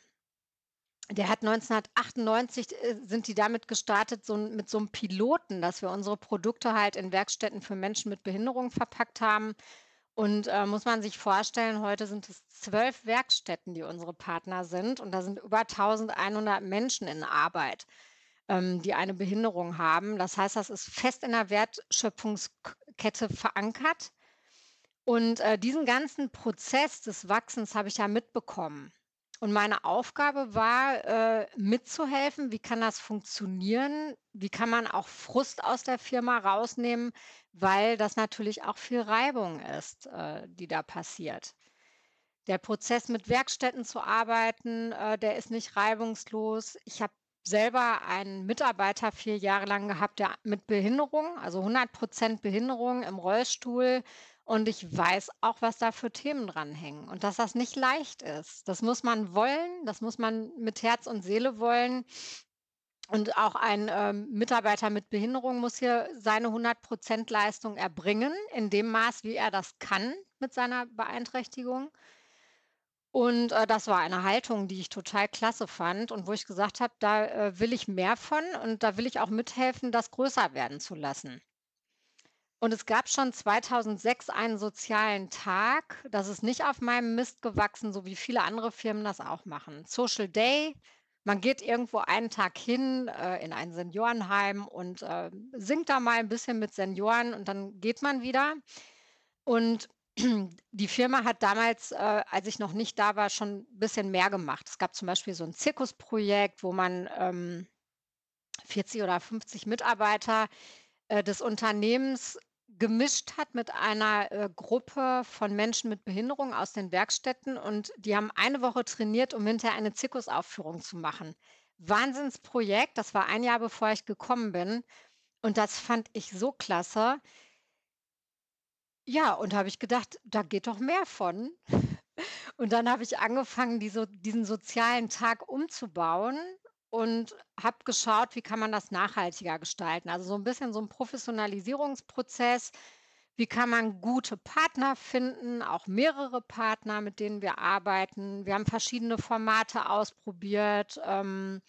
Speaker 1: Der hat 1998 äh, sind die damit gestartet, so mit so 'nem Piloten, dass wir unsere Produkte halt in Werkstätten für Menschen mit Behinderung verpackt haben. Und, äh, muss man sich vorstellen, heute sind es 12 Werkstätten, die unsere Partner sind und da sind über 1.100 Menschen in Arbeit, ähm, die eine Behinderung haben. Das heißt, das ist fest in der Wertschöpfungskette verankert. Und, äh, diesen ganzen Prozess des Wachsens habe ich ja mitbekommen. Und meine Aufgabe war, äh, mitzuhelfen. Wie kann das funktionieren? Wie kann man auch Frust aus der Firma rausnehmen, weil das natürlich auch viel Reibung ist, äh, die da passiert. Der Prozess, mit Werkstätten zu arbeiten, äh, der ist nicht reibungslos. Ich habe selber einen Mitarbeiter vier Jahre lang gehabt, der mit Behinderung, also 100% Behinderung im Rollstuhl und ich weiß auch, was da für Themen dranhängen und dass das nicht leicht ist. Das muss man wollen, das muss man mit Herz und Seele wollen. Und auch ein ähm, Mitarbeiter mit Behinderung muss hier seine 100% Leistung erbringen, in dem Maß, wie er das kann mit seiner Beeinträchtigung. Und äh, das war eine Haltung, die ich total klasse fand und wo ich gesagt habe, da äh, will ich mehr von und da will ich auch mithelfen, das größer werden zu lassen. Und es gab schon 2006 einen sozialen Tag. Das ist nicht auf meinem Mist gewachsen, so wie viele andere Firmen das auch machen. Social Day. Man geht irgendwo einen Tag hin äh, in ein Seniorenheim und äh, singt da mal ein bisschen mit Senioren und dann geht man wieder. Und die Firma hat damals, äh, als ich noch nicht da war, schon ein bisschen mehr gemacht. Es gab zum Beispiel so ein Zirkusprojekt, wo man ähm, 40 oder 50 Mitarbeiter äh, des Unternehmens gemischt hat mit einer äh, Gruppe von Menschen mit Behinderung aus den Werkstätten und die haben eine Woche trainiert, um hinterher eine Zirkusaufführung zu machen. Wahnsinnsprojekt, das war ein Jahr bevor ich gekommen bin und das fand ich so klasse. Ja, und habe ich gedacht, da geht doch mehr von. Und dann habe ich angefangen, die diesen sozialen Tag umzubauen und habe geschaut, wie kann man das nachhaltiger gestalten. Also so ein bisschen so ein Professionalisierungsprozess. Wie kann man gute Partner finden, auch mehrere Partner, mit denen wir arbeiten. Wir haben verschiedene Formate ausprobiert. Ähm,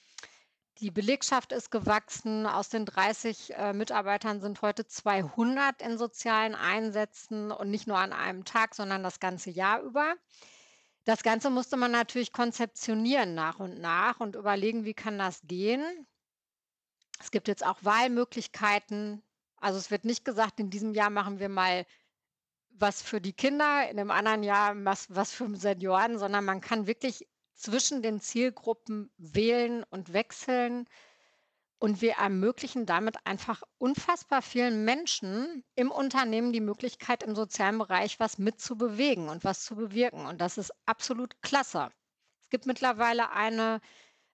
Speaker 1: die Belegschaft ist gewachsen. Aus den 30 äh, Mitarbeitern sind heute 200 in sozialen Einsätzen und nicht nur an einem Tag, sondern das ganze Jahr über. Das Ganze musste man natürlich konzeptionieren nach und nach und überlegen, wie kann das gehen. Es gibt jetzt auch Wahlmöglichkeiten. Also es wird nicht gesagt, in diesem Jahr machen wir mal was für die Kinder, in einem anderen Jahr was, was für Senioren, sondern man kann wirklich zwischen den Zielgruppen wählen und wechseln und wir ermöglichen damit einfach unfassbar vielen Menschen im Unternehmen die Möglichkeit, im sozialen Bereich was mitzubewegen und was zu bewirken. Und das ist absolut klasse. Es gibt mittlerweile eine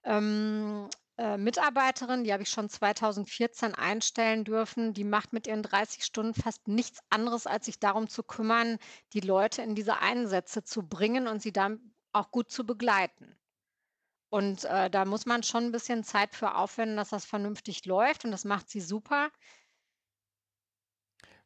Speaker 1: ähm, äh, Mitarbeiterin, die habe ich schon 2014 einstellen dürfen, die macht mit ihren 30 Stunden fast nichts anderes, als sich darum zu kümmern, die Leute in diese Einsätze zu bringen und sie dann auch gut zu begleiten. Und äh, da muss man schon ein bisschen Zeit für aufwenden, dass das vernünftig läuft und das macht sie super.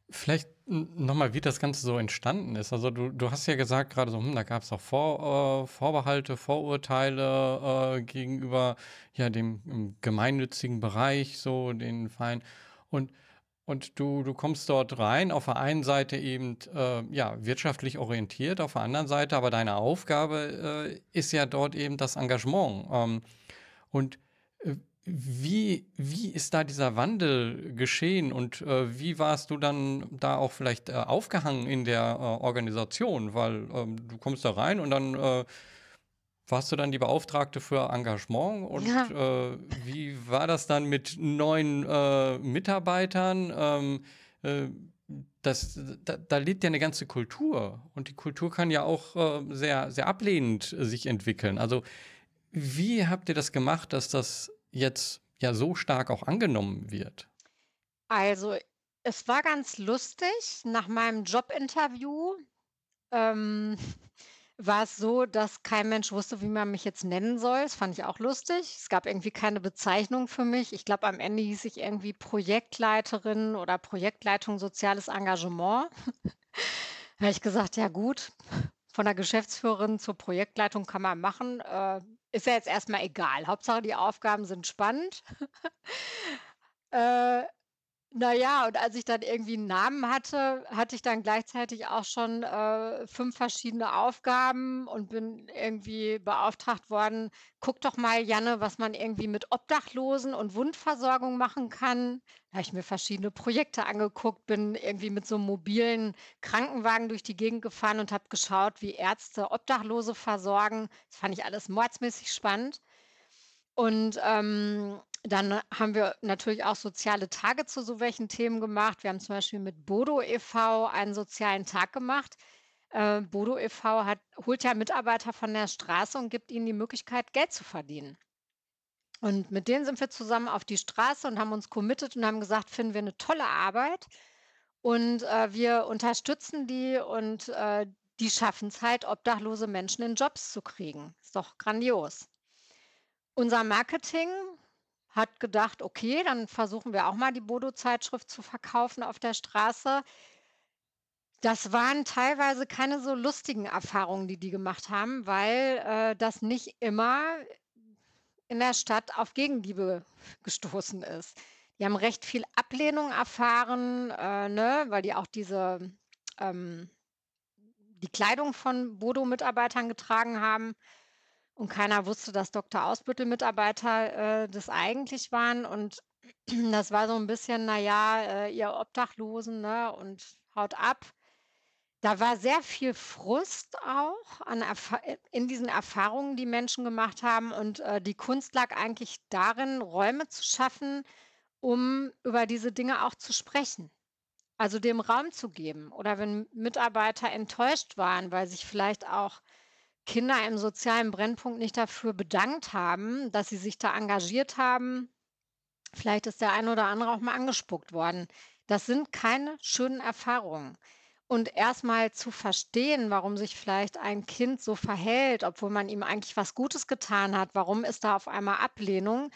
Speaker 2: Vielleicht nochmal, wie das Ganze so entstanden ist. Also du, du hast ja gesagt gerade so, hm, da gab es auch Vor, äh, Vorbehalte, Vorurteile äh, gegenüber ja dem gemeinnützigen Bereich, so den Verein. Und und du, du kommst dort rein, auf der einen Seite eben äh, ja, wirtschaftlich orientiert, auf der anderen Seite aber deine Aufgabe äh, ist ja dort eben das Engagement. Ähm, und äh, wie, wie ist da dieser Wandel geschehen und äh, wie warst du dann da auch vielleicht äh, aufgehangen in der äh, Organisation? Weil ähm, du kommst da rein und dann warst du dann die Beauftragte für Engagement und ja. äh, wie war das dann mit neuen äh, Mitarbeitern? Ähm, äh, das, da, da, lebt ja eine ganze Kultur und die Kultur kann ja auch äh, sehr, sehr ablehnend sich entwickeln. Also wie habt ihr das gemacht, dass das jetzt ja so stark auch angenommen wird?
Speaker 1: Also es war ganz lustig nach meinem Jobinterview. Ähm, war es so, dass kein Mensch wusste, wie man mich jetzt nennen soll. Das fand ich auch lustig. Es gab irgendwie keine Bezeichnung für mich. Ich glaube, am Ende hieß ich irgendwie Projektleiterin oder Projektleitung Soziales Engagement. da habe ich gesagt, ja gut, von der Geschäftsführerin zur Projektleitung kann man machen. Äh, ist ja jetzt erstmal egal. Hauptsache, die Aufgaben sind spannend. äh, Na ja, und als ich dann irgendwie 'n Namen hatte, hatte ich dann gleichzeitig auch schon, äh, 5 verschiedene Aufgaben und bin irgendwie beauftragt worden: „Guck doch mal, Janne, was man irgendwie mit Obdachlosen und Wundversorgung machen kann.“ Da habe ich mir verschiedene Projekte angeguckt, bin irgendwie mit so 'nem mobilen Krankenwagen durch die Gegend gefahren und habe geschaut, wie Ärzte Obdachlose versorgen. Das fand ich alles mordsmäßig spannend. Und, ähm, dann haben wir natürlich auch soziale Tage zu so welchen Themen gemacht. Wir haben zum Beispiel mit Bodo e. V. einen sozialen Tag gemacht. Äh, Bodo e. V. hat holt ja Mitarbeiter von der Straße und gibt ihnen die Möglichkeit, Geld zu verdienen. Und mit denen sind wir zusammen auf die Straße und haben uns committed und haben gesagt: „Finden wir 'ne tolle Arbeit und, äh, wir unterstützen die und, äh, die schaffen's halt, obdachlose Menschen in Jobs zu kriegen.“ Ist doch grandios. Unser Marketing hat gedacht: „Okay, dann versuchen wir auch mal die Bodo-Zeitschrift zu verkaufen auf der Straße.“ Das waren teilweise keine so lustigen Erfahrungen, die die gemacht haben, weil, äh, das nicht immer in der Stadt auf Gegenliebe gestoßen ist. Die haben recht viel Ablehnung erfahren, äh, ne, weil die auch diese ähm, die Kleidung von Bodo-Mitarbeitern getragen haben und keiner wusste, dass Dr. Ausbüttel-Mitarbeiter, äh, das eigentlich waren. Und das war so 'n bisschen: „Na ja, äh, ihr Obdachlosen, ne, und haut ab.“ Da war sehr viel Frust auch an äh, in diesen Erfahrungen, die Menschen gemacht haben. Und, äh, die Kunst lag eigentlich darin, Räume zu schaffen, um über diese Dinge auch zu sprechen. Also, dem Raum zu geben. Oder wenn Mitarbeiter enttäuscht waren, weil sich vielleicht auch Kinder im sozialen Brennpunkt nicht dafür bedankt haben, dass sie sich da engagiert haben. Vielleicht ist der eine oder andere auch mal angespuckt worden. Das sind keine schönen Erfahrungen. Und erst mal zu verstehen, warum sich vielleicht ein Kind so verhält, obwohl man ihm eigentlich was Gutes getan hat. Warum ist da auf einmal Ablehnung?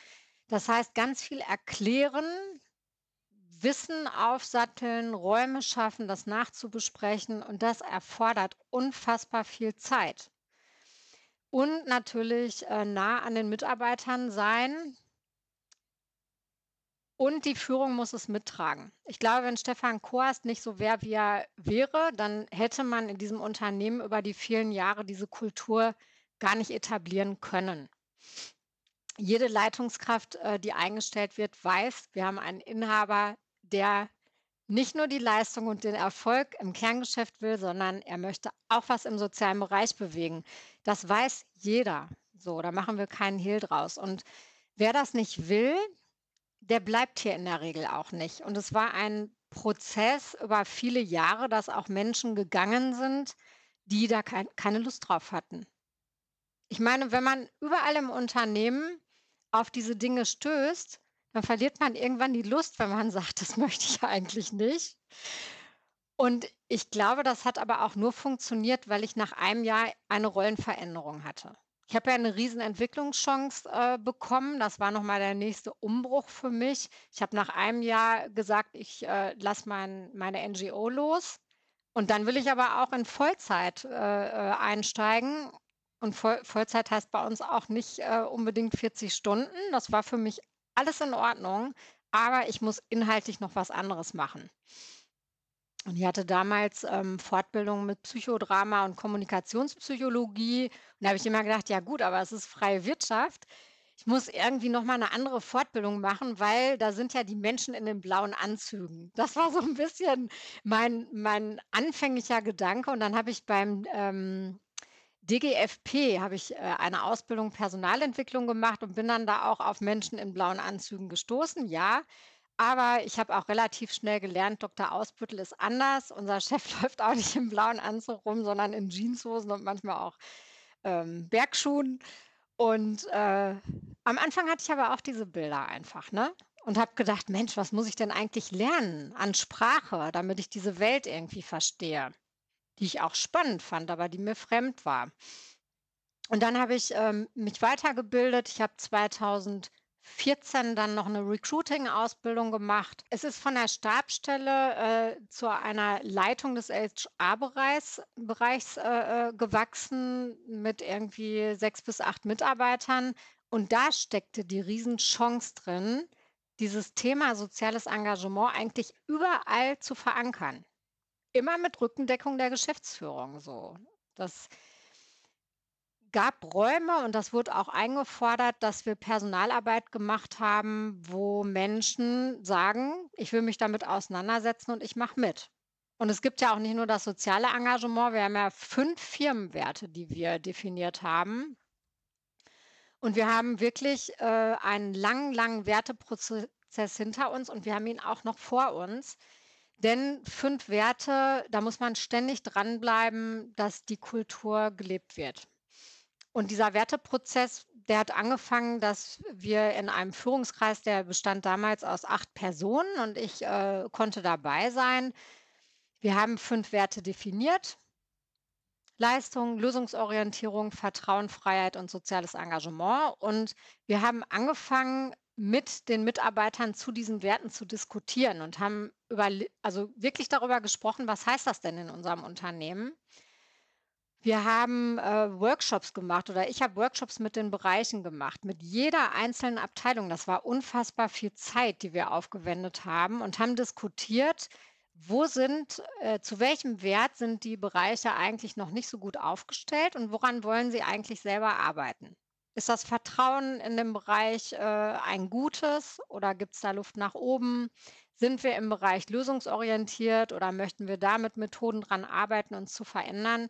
Speaker 1: Das heißt, ganz viel erklären, Wissen aufsatteln, Räume schaffen, das nachzubesprechen und das erfordert unfassbar viel Zeit. Und natürlich, äh, nah an den Mitarbeitern sein. Und die Führung muss es mittragen. Ich glaube, wenn Stefan Kohast nicht so wäre, wie er wäre, dann hätte man in diesem Unternehmen über die vielen Jahre diese Kultur gar nicht etablieren können. Jede Leitungskraft, äh, die eingestellt wird, weiß, wir haben einen Inhaber, der nicht nur die Leistung und den Erfolg im Kerngeschäft will, sondern er möchte auch was im sozialen Bereich bewegen. Das weiß jeder. So, da machen wir keinen Hehl draus. Und wer das nicht will, der bleibt hier in der Regel auch nicht. Und es war ein Prozess über viele Jahre, dass auch Menschen gegangen sind, die da kein keine Lust drauf hatten. Ich meine, wenn man überall im Unternehmen auf diese Dinge stößt, dann verliert man irgendwann die Lust, wenn man sagt: „Das möchte ich eigentlich nicht.“ Und ich glaube, das hat aber auch nur funktioniert, weil ich nach einem Jahr eine Rollenveränderung hatte. Ich habe ja 'ne Riesenentwicklungschance, äh, bekommen. Das war noch mal der nächste Umbruch für mich. Ich habe nach einem Jahr gesagt: „Ich, äh, lasse mein meine NGO los und dann will ich aber auch in Vollzeit, äh, äh, einsteigen.“ Und Voll Vollzeit heißt bei uns auch nicht, äh, unbedingt 40 Stunden. Das war für mich alles in Ordnung, aber ich muss inhaltlich noch was anderes machen. Und ich hatte damals, ähm, Fortbildung mit Psychodrama und Kommunikationspsychologie. Und da habe ich immer gedacht: „Ja gut, aber es ist freie Wirtschaft. Ich muss irgendwie noch mal 'ne andere Fortbildung machen, weil da sind ja die Menschen in den blauen Anzügen.“ Das war so 'n bisschen mein mein anfänglicher Gedanke. Und dann habe ich beim, ähm, DGFP habe ich, äh, eine Ausbildung Personalentwicklung gemacht und bin dann da auch auf Menschen in blauen Anzügen gestoßen, ja. Aber ich habe auch relativ schnell gelernt, Dr. Ausbüttel ist anders. Unser Chef läuft auch nicht im blauen Anzug rum, sondern in Jeanshosen und manchmal auch, ähm, Bergschuhen. Und, äh, am Anfang hatte ich aber auch diese Bilder einfach, ne? Und habe gedacht: „Mensch, was muss ich denn eigentlich lernen an Sprache, damit ich diese Welt irgendwie verstehe?“ Die ich auch spannend fand, aber die mir fremd war. Und dann habe ich, ähm, mich weitergebildet. Ich habe 2014 dann noch 'ne Recruiting-Ausbildung gemacht. Es ist von der Stabsstelle, äh, zu einer Leitung des HR-Bereichs Bereichs, äh, äh, gewachsen mit irgendwie 6 bis 8 Mitarbeitern. Und da steckte die Riesenchance drin, dieses Thema soziales Engagement eigentlich überall zu verankern. Immer mit Rückendeckung der Geschäftsführung so. Das gab Räume und das wurde auch eingefordert, dass wir Personalarbeit gemacht haben, wo Menschen sagen: „Ich will mich damit auseinandersetzen und ich mache mit.“ Und es gibt ja auch nicht nur das soziale Engagement, wir haben ja 5 Firmenwerte, die wir definiert haben. Und wir haben wirklich, äh, einen langen, langen Werteprozess hinter uns und wir haben ihn auch noch vor uns. Denn 5 Werte, da muss man ständig dranbleiben, dass die Kultur gelebt wird. Und dieser Werteprozess, der hat angefangen, dass wir in einem Führungskreis, der bestand damals aus 8 Personen und ich, äh, konnte dabei sein. Wir haben 5 Werte definiert Leistung, Lösungsorientierung, Vertrauen, Freiheit und soziales Engagement. Und wir haben angefangen, mit den Mitarbeitern zu diesen Werten zu diskutieren und haben über, also wirklich darüber gesprochen, was heißt das denn in unserem Unternehmen? Wir haben äh, Workshops gemacht oder ich habe Workshops mit den Bereichen gemacht, mit jeder einzelnen Abteilung. Das war unfassbar viel Zeit, die wir aufgewendet haben und haben diskutiert, wo sind äh, zu welchem Wert sind die Bereiche eigentlich noch nicht so gut aufgestellt und woran wollen sie eigentlich selber arbeiten? Ist das Vertrauen in dem Bereich äh, ein gutes oder gibt es da Luft nach oben? Sind wir im Bereich lösungsorientiert oder möchten wir da mit Methoden dran arbeiten, uns zu verändern?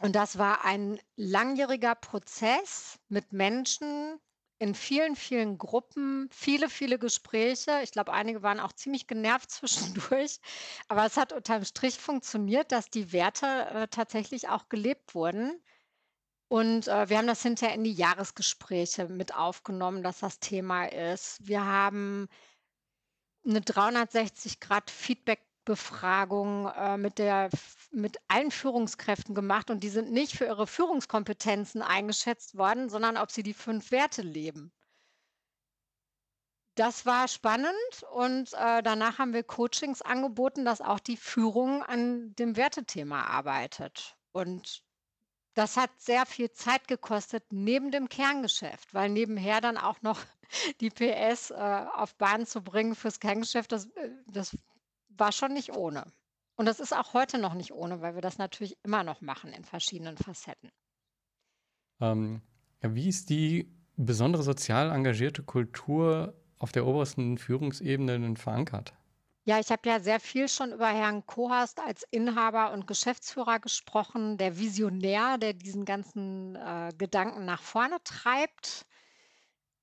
Speaker 1: Und das war ein langjähriger Prozess mit Menschen, in vielen, vielen Gruppen, viele, viele Gespräche. Ich glaube, einige waren auch ziemlich genervt zwischendurch, aber es hat unterm Strich funktioniert, dass die Werte, äh, tatsächlich auch gelebt wurden. Und, äh, wir haben das hinterher in die Jahresgespräche mit aufgenommen, dass das Thema ist. Wir haben 'ne 360 Grad Feedback Befragung äh, mit mit allen Führungskräften gemacht und die sind nicht für ihre Führungskompetenzen eingeschätzt worden, sondern ob sie die fünf Werte leben. Das war spannend und äh, danach haben wir Coachings angeboten, dass auch die Führung an dem Wertethema arbeitet. Und das hat sehr viel Zeit gekostet neben dem Kerngeschäft, weil nebenher dann auch noch die PS äh, auf Bahn zu bringen fürs Kerngeschäft, das, äh, das war schon nicht ohne. Und das ist auch heute noch nicht ohne, weil wir das natürlich immer noch machen in verschiedenen Facetten.
Speaker 2: Ähm, ja, wie ist die besondere sozial engagierte Kultur auf der obersten Führungsebene denn verankert?
Speaker 1: Ja, ich habe ja sehr viel schon über Herrn Kohast als Inhaber und Geschäftsführer gesprochen, der Visionär, der diesen ganzen äh, Gedanken nach vorne treibt.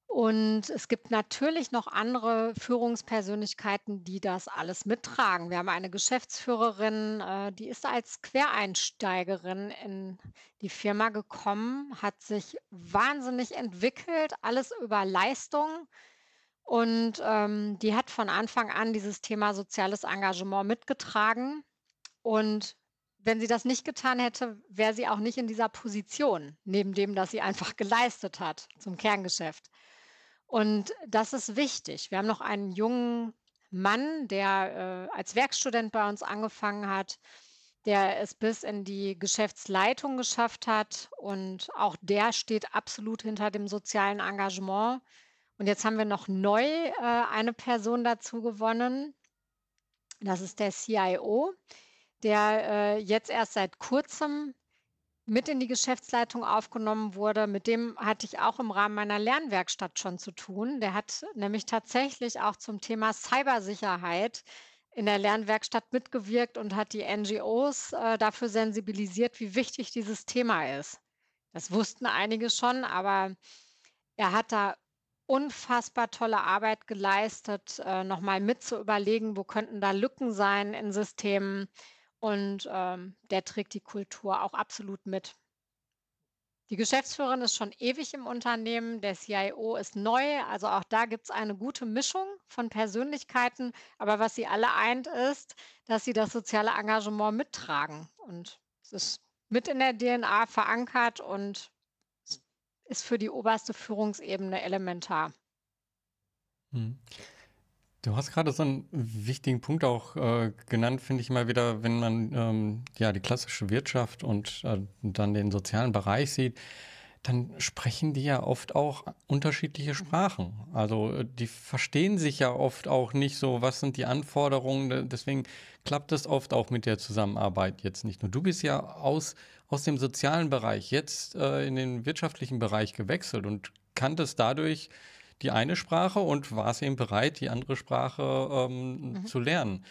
Speaker 1: Und es gibt natürlich noch andere Führungspersönlichkeiten, die das alles mittragen. Wir haben eine Geschäftsführerin, äh, die ist als Quereinsteigerin in die Firma gekommen, hat sich wahnsinnig entwickelt, alles über Leistung. Und ähm, die hat von Anfang an dieses Thema soziales Engagement mitgetragen. Und wenn sie das nicht getan hätte, wäre sie auch nicht in dieser Position, neben dem, dass sie einfach geleistet hat zum Kerngeschäft. Und das ist wichtig. Wir haben noch einen jungen Mann, der äh, als Werkstudent bei uns angefangen hat, der es bis in die Geschäftsleitung geschafft hat. Und auch der steht absolut hinter dem sozialen Engagement. Und jetzt haben wir noch neu äh, eine Person dazu gewonnen. Das ist der CIO, der äh, jetzt erst seit kurzem mit in die Geschäftsleitung aufgenommen wurde, mit dem hatte ich auch im Rahmen meiner Lernwerkstatt schon zu tun. Der hat nämlich tatsächlich auch zum Thema Cybersicherheit in der Lernwerkstatt mitgewirkt und hat die NGOs äh, dafür sensibilisiert, wie wichtig dieses Thema ist. Das wussten einige schon, aber er hat da unfassbar tolle Arbeit geleistet, äh, nochmal mit zu überlegen, wo könnten da Lücken sein in Systemen. Und, ähm, der trägt die Kultur auch absolut mit. Die Geschäftsführerin ist schon ewig im Unternehmen, der CIO ist neu, also auch da gibt es eine gute Mischung von Persönlichkeiten, aber was sie alle eint, ist, dass sie das soziale Engagement mittragen. Und es ist mit in der DNA verankert und ist für die oberste Führungsebene elementar.
Speaker 2: Mhm. Du hast gerade so einen wichtigen Punkt auch äh, genannt, finde ich mal wieder, wenn man ähm, ja die klassische Wirtschaft und äh, dann den sozialen Bereich sieht. Dann sprechen die ja oft auch unterschiedliche Sprachen. Also äh, die verstehen sich ja oft auch nicht so, was sind die Anforderungen. Deswegen klappt es oft auch mit der Zusammenarbeit jetzt nicht nur. Du bist ja aus, aus dem sozialen Bereich jetzt äh, in den wirtschaftlichen Bereich gewechselt und kanntest dadurch die eine Sprache und warst eben bereit, die andere Sprache ähm, mhm. zu lernen.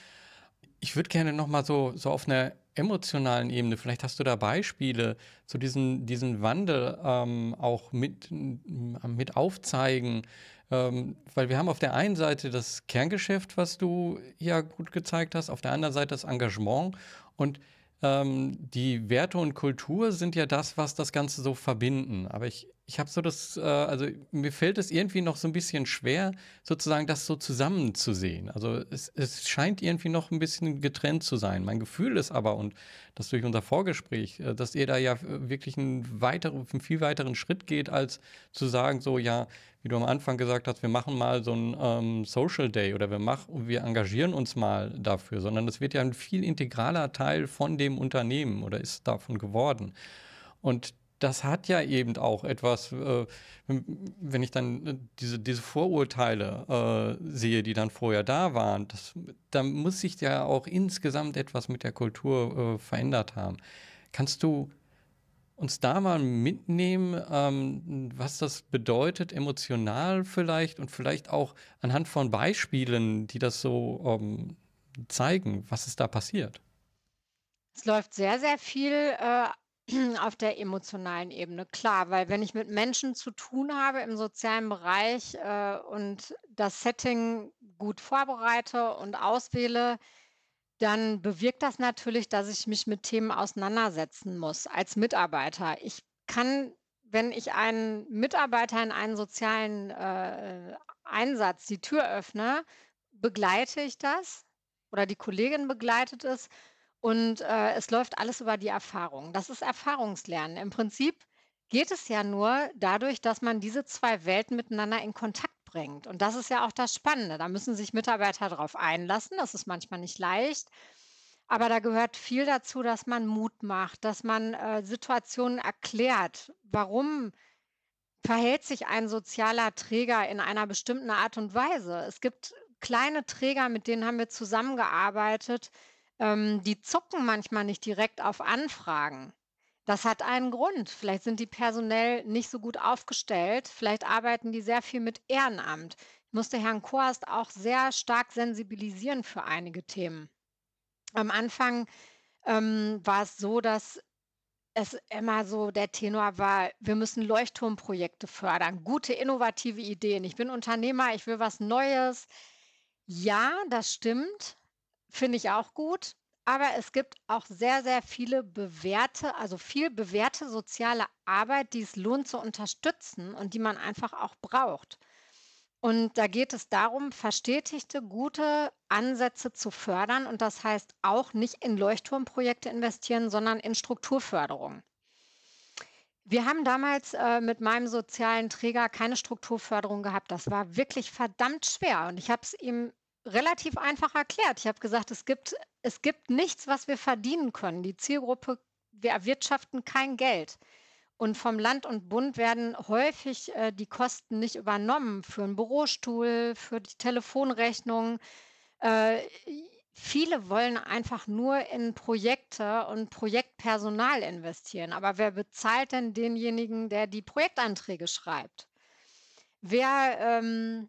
Speaker 2: Ich würde gerne noch mal so, so auf einer emotionalen Ebene, vielleicht hast du da Beispiele zu diesen, diesen Wandel ähm, auch mit, mit aufzeigen, ähm, weil wir haben auf der einen Seite das Kerngeschäft, was du ja gut gezeigt hast, auf der anderen Seite das Engagement und ähm, die Werte und Kultur sind ja das, was das Ganze so verbinden. Aber ich, ich habe so das, äh, also mir fällt es irgendwie noch so ein bisschen schwer, sozusagen das so zusammenzusehen. Also es, es scheint irgendwie noch ein bisschen getrennt zu sein. Mein Gefühl ist aber, und das durch unser Vorgespräch, äh, dass ihr da ja wirklich einen, weiteren, einen viel weiteren Schritt geht, als zu sagen, so ja, wie du am Anfang gesagt hast, wir machen mal so ein ähm, Social Day oder wir machen, wir engagieren uns mal dafür, sondern es wird ja ein viel integraler Teil von dem Unternehmen oder ist davon geworden. Und das hat ja eben auch etwas, äh, wenn ich dann äh, diese, diese Vorurteile äh, sehe, die dann vorher da waren, das, dann muss sich ja auch insgesamt etwas mit der Kultur äh, verändert haben. Kannst du uns da mal mitnehmen, ähm, was das bedeutet, emotional vielleicht und vielleicht auch anhand von Beispielen, die das so ähm, zeigen, was ist da passiert?
Speaker 1: Es läuft sehr, sehr viel äh, Auf der emotionalen Ebene, klar, weil wenn ich mit Menschen zu tun habe im sozialen Bereich, äh, und das Setting gut vorbereite und auswähle, dann bewirkt das natürlich, dass ich mich mit Themen auseinandersetzen muss als Mitarbeiter. Ich kann, wenn ich einen Mitarbeiter in einen sozialen, äh, Einsatz die Tür öffne, begleite ich das oder die Kollegin begleitet es und, äh, es läuft alles über die Erfahrung. Das ist Erfahrungslernen. Im Prinzip geht es ja nur dadurch, dass man diese zwei Welten miteinander in Kontakt bringt. Und das ist ja auch das Spannende. Da müssen sich Mitarbeiter darauf einlassen. Das ist manchmal nicht leicht. Aber da gehört viel dazu, dass man Mut macht, dass man, äh, Situationen erklärt. Warum verhält sich ein sozialer Träger in einer bestimmten Art und Weise? Es gibt kleine Träger, mit denen haben wir zusammengearbeitet, ähm, die zucken manchmal nicht direkt auf Anfragen. Das hat einen Grund. Vielleicht sind die personell nicht so gut aufgestellt. Vielleicht arbeiten die sehr viel mit Ehrenamt. Ich musste Herrn Kohast auch sehr stark sensibilisieren für einige Themen. Am Anfang ähm, war es so, dass es immer so der Tenor war, wir müssen Leuchtturmprojekte fördern, gute, innovative Ideen. Ich bin Unternehmer, ich will was Neues. Ja, das stimmt. Finde ich auch gut. Aber es gibt auch sehr, sehr viele bewährte, also viel bewährte soziale Arbeit, die es lohnt zu unterstützen und die man einfach auch braucht. Und da geht es darum, verstetigte, gute Ansätze zu fördern. Und das heißt auch nicht in Leuchtturmprojekte investieren, sondern in Strukturförderung. Wir haben damals äh, mit meinem sozialen Träger keine Strukturförderung gehabt. Das war wirklich verdammt schwer. Und ich habe es ihm relativ einfach erklärt. Ich habe gesagt, es gibt, es gibt nichts, was wir verdienen können. Die Zielgruppe, wir erwirtschaften kein Geld. Und vom Land und Bund werden häufig äh, die Kosten nicht übernommen für einen Bürostuhl, für die Telefonrechnung. Äh, viele wollen einfach nur in Projekte und Projektpersonal investieren. Aber wer bezahlt denn denjenigen, der die Projektanträge schreibt? Wer ähm,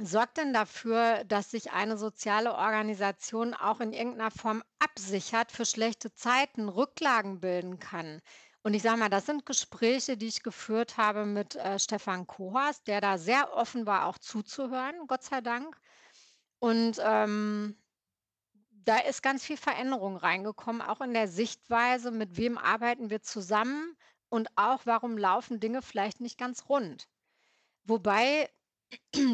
Speaker 1: sorgt denn dafür, dass sich eine soziale Organisation auch in irgendeiner Form absichert für schlechte Zeiten, Rücklagen bilden kann? Und ich sage mal, das sind Gespräche, die ich geführt habe mit äh, Stefan Kohas, der da sehr offen war, auch zuzuhören, Gott sei Dank. Und ähm, da ist ganz viel Veränderung reingekommen, auch in der Sichtweise, mit wem arbeiten wir zusammen und auch, warum laufen Dinge vielleicht nicht ganz rund. Wobei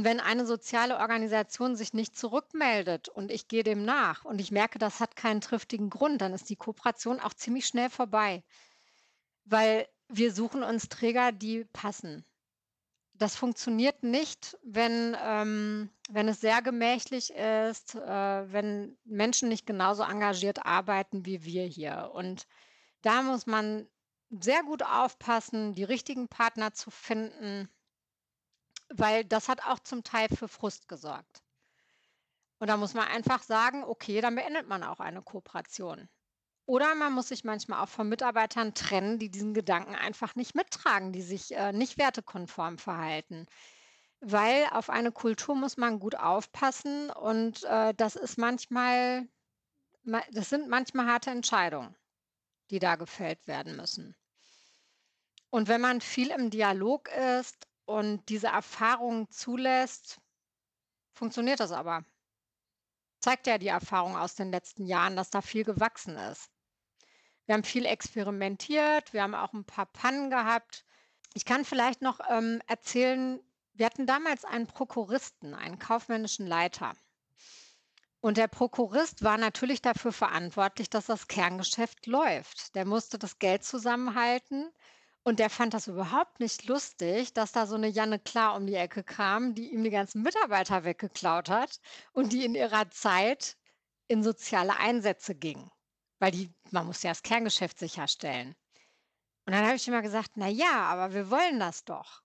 Speaker 1: wenn eine soziale Organisation sich nicht zurückmeldet und ich gehe dem nach und ich merke, das hat keinen triftigen Grund, dann ist die Kooperation auch ziemlich schnell vorbei, weil wir suchen uns Träger, die passen. Das funktioniert nicht, wenn, ähm, wenn es sehr gemächlich ist, äh, wenn Menschen nicht genauso engagiert arbeiten wie wir hier. Und da muss man sehr gut aufpassen, die richtigen Partner zu finden, weil das hat auch zum Teil für Frust gesorgt. Und da muss man einfach sagen, okay, dann beendet man auch eine Kooperation. Oder man muss sich manchmal auch von Mitarbeitern trennen, die diesen Gedanken einfach nicht mittragen, die sich äh, nicht wertekonform verhalten. Weil auf eine Kultur muss man gut aufpassen und äh, das ist manchmal, das sind manchmal harte Entscheidungen, die da gefällt werden müssen. Und wenn man viel im Dialog ist und diese Erfahrungen zulässt, funktioniert das aber. Zeigt ja die Erfahrung aus den letzten Jahren, dass da viel gewachsen ist. Wir haben viel experimentiert, wir haben auch ein paar Pannen gehabt. Ich kann vielleicht noch ähm, erzählen, wir hatten damals einen Prokuristen, einen kaufmännischen Leiter. Und der Prokurist war natürlich dafür verantwortlich, dass das Kerngeschäft läuft. Der musste das Geld zusammenhalten und der fand das überhaupt nicht lustig, dass da so eine Janne Klar um die Ecke kam, die ihm die ganzen Mitarbeiter weggeklaut hat und die in ihrer Zeit in soziale Einsätze ging. Weil die, man muss ja das Kerngeschäft sicherstellen. Und dann habe ich immer gesagt, na ja, aber wir wollen das doch.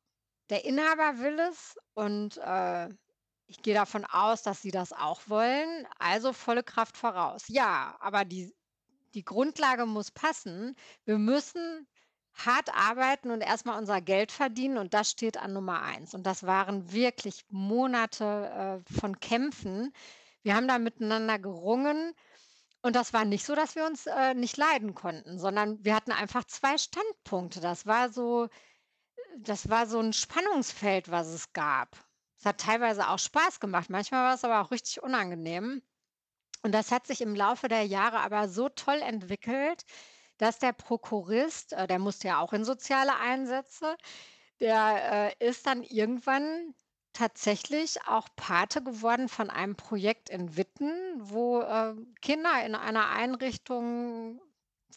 Speaker 1: Der Inhaber will es und äh, ich gehe davon aus, dass sie das auch wollen. Also volle Kraft voraus. Ja, aber die, die Grundlage muss passen. Wir müssen hart arbeiten und erstmal unser Geld verdienen und das steht an Nummer eins. Und das waren wirklich Monate äh, von Kämpfen. Wir haben da miteinander gerungen und das war nicht so, dass wir uns äh, nicht leiden konnten, sondern wir hatten einfach zwei Standpunkte. Das war so, das war so ein Spannungsfeld, was es gab. Es hat teilweise auch Spaß gemacht, manchmal war es aber auch richtig unangenehm. Und das hat sich im Laufe der Jahre aber so toll entwickelt, dass der Prokurist, äh, der musste ja auch in soziale Einsätze, der äh, ist dann irgendwann tatsächlich auch Pate geworden von einem Projekt in Witten, wo äh, Kinder in einer Einrichtung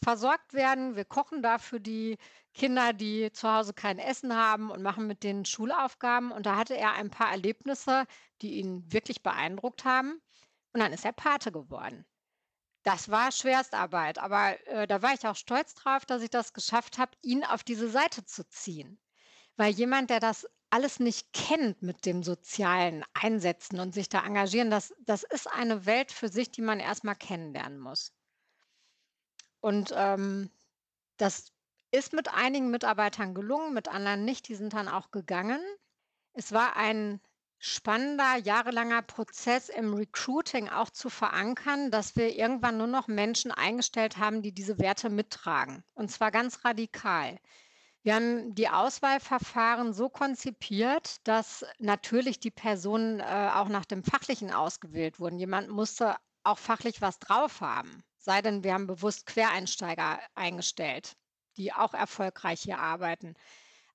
Speaker 1: versorgt werden. Wir kochen da für die Kinder, die zu Hause kein Essen haben und machen mit denen Schulaufgaben. Und da hatte er ein paar Erlebnisse, die ihn wirklich beeindruckt haben. Und dann ist er Pate geworden. Das war Schwerstarbeit, aber äh, da war ich auch stolz drauf, dass ich das geschafft habe, ihn auf diese Seite zu ziehen. Weil jemand, der das alles nicht kennt mit dem sozialen Einsetzen und sich da engagieren, das, das ist eine Welt für sich, die man erstmal kennenlernen muss. Und ähm, das ist mit einigen Mitarbeitern gelungen, mit anderen nicht. Die sind dann auch gegangen. Es war ein spannender, jahrelanger Prozess im Recruiting auch zu verankern, dass wir irgendwann nur noch Menschen eingestellt haben, die diese Werte mittragen. Und zwar ganz radikal. Wir haben die Auswahlverfahren so konzipiert, dass natürlich die Personen äh, auch nach dem Fachlichen ausgewählt wurden. Jemand musste auch fachlich was drauf haben. Sei denn, wir haben bewusst Quereinsteiger eingestellt, die auch erfolgreich hier arbeiten.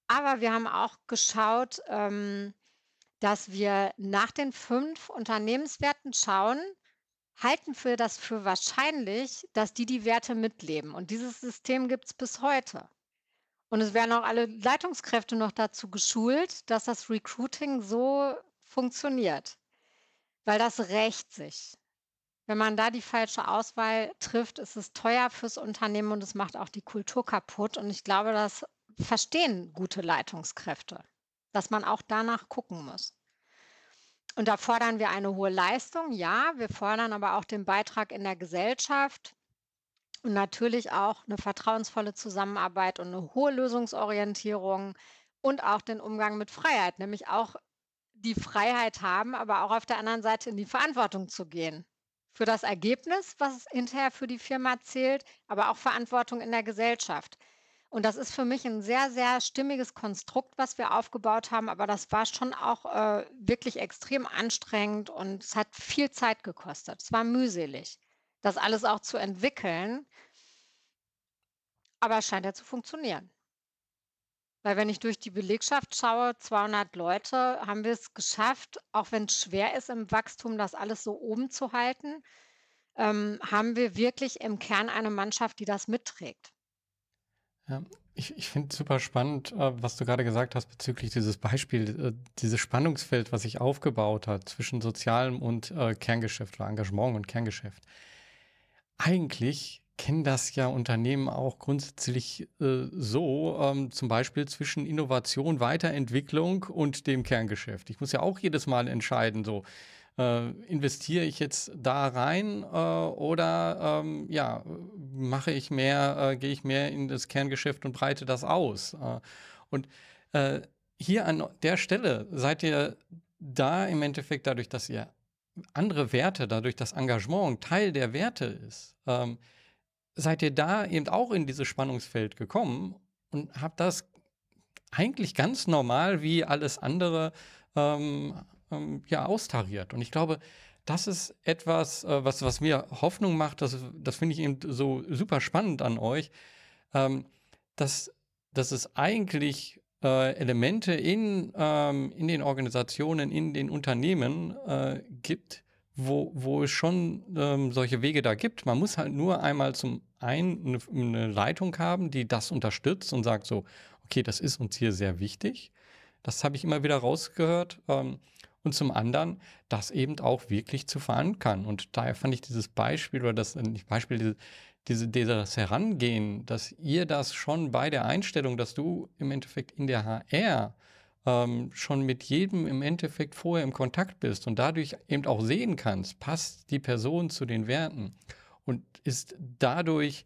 Speaker 1: Aber wir haben auch geschaut, ähm, dass wir nach den fünf Unternehmenswerten schauen, halten wir das für wahrscheinlich, dass die die Werte mitleben. Und dieses System gibt es bis heute. Und es werden auch alle Leitungskräfte noch dazu geschult, dass das Recruiting so funktioniert. Weil das rächt sich. Wenn man da die falsche Auswahl trifft, ist es teuer fürs Unternehmen und es macht auch die Kultur kaputt. Und ich glaube, das verstehen gute Leitungskräfte dass man auch danach gucken muss. Und da fordern wir eine hohe Leistung, ja, wir fordern aber auch den Beitrag in der Gesellschaft und natürlich auch eine vertrauensvolle Zusammenarbeit und eine hohe Lösungsorientierung und auch den Umgang mit Freiheit, nämlich auch die Freiheit haben, aber auch auf der anderen Seite in die Verantwortung zu gehen. Für das Ergebnis, was hinterher für die Firma zählt, aber auch Verantwortung in der Gesellschaft. Und das ist für mich ein sehr, sehr stimmiges Konstrukt, was wir aufgebaut haben. Aber das war schon auch äh, wirklich extrem anstrengend und es hat viel Zeit gekostet. Es war mühselig, das alles auch zu entwickeln. Aber es scheint ja zu funktionieren. Weil wenn ich durch die Belegschaft schaue, 200 Leute, haben wir es geschafft, auch wenn es schwer ist im Wachstum, das alles so oben zu halten, ähm, haben wir wirklich im Kern eine Mannschaft, die das mitträgt.
Speaker 2: Ja, ich, ich finde super spannend, äh, was du gerade gesagt hast bezüglich dieses Beispiel, äh, dieses Spannungsfeld, was sich aufgebaut hat zwischen sozialem und äh, Kerngeschäft oder Engagement und Kerngeschäft. Eigentlich kenne das ja Unternehmen auch grundsätzlich äh, so, ähm, zum Beispiel zwischen Innovation, Weiterentwicklung und dem Kerngeschäft. Ich muss ja auch jedes Mal entscheiden, so äh, investiere ich jetzt da rein äh, oder ähm, ja, mache ich mehr, äh, gehe ich mehr in das Kerngeschäft und breite das aus. Äh, und äh, hier an der Stelle seid ihr da im Endeffekt dadurch, dass ihr andere Werte, dadurch, dass Engagement Teil der Werte ist, ähm, seid ihr da eben auch in dieses Spannungsfeld gekommen und habt das eigentlich ganz normal wie alles andere ähm, ähm, ja austariert. Und ich glaube, das ist etwas, äh, was, was mir Hoffnung macht, das, das finde ich eben so super spannend an euch, ähm, dass, dass es eigentlich äh, Elemente in, ähm, in den Organisationen, in den Unternehmen äh, gibt, wo, wo es schon ähm, solche Wege da gibt. Man muss halt nur einmal zum einen eine, eine, Leitung haben, die das unterstützt und sagt so, okay, das ist uns hier sehr wichtig. Das habe ich immer wieder rausgehört. Ähm, und zum anderen, das eben auch wirklich zu verankern. Und daher fand ich dieses Beispiel oder das nicht Beispiel, diese, diese, dieses Herangehen, dass ihr das schon bei der Einstellung, dass du im Endeffekt in der HR ähm, schon mit jedem im Endeffekt vorher im Kontakt bist und dadurch eben auch sehen kannst, passt die Person zu den Werten und ist dadurch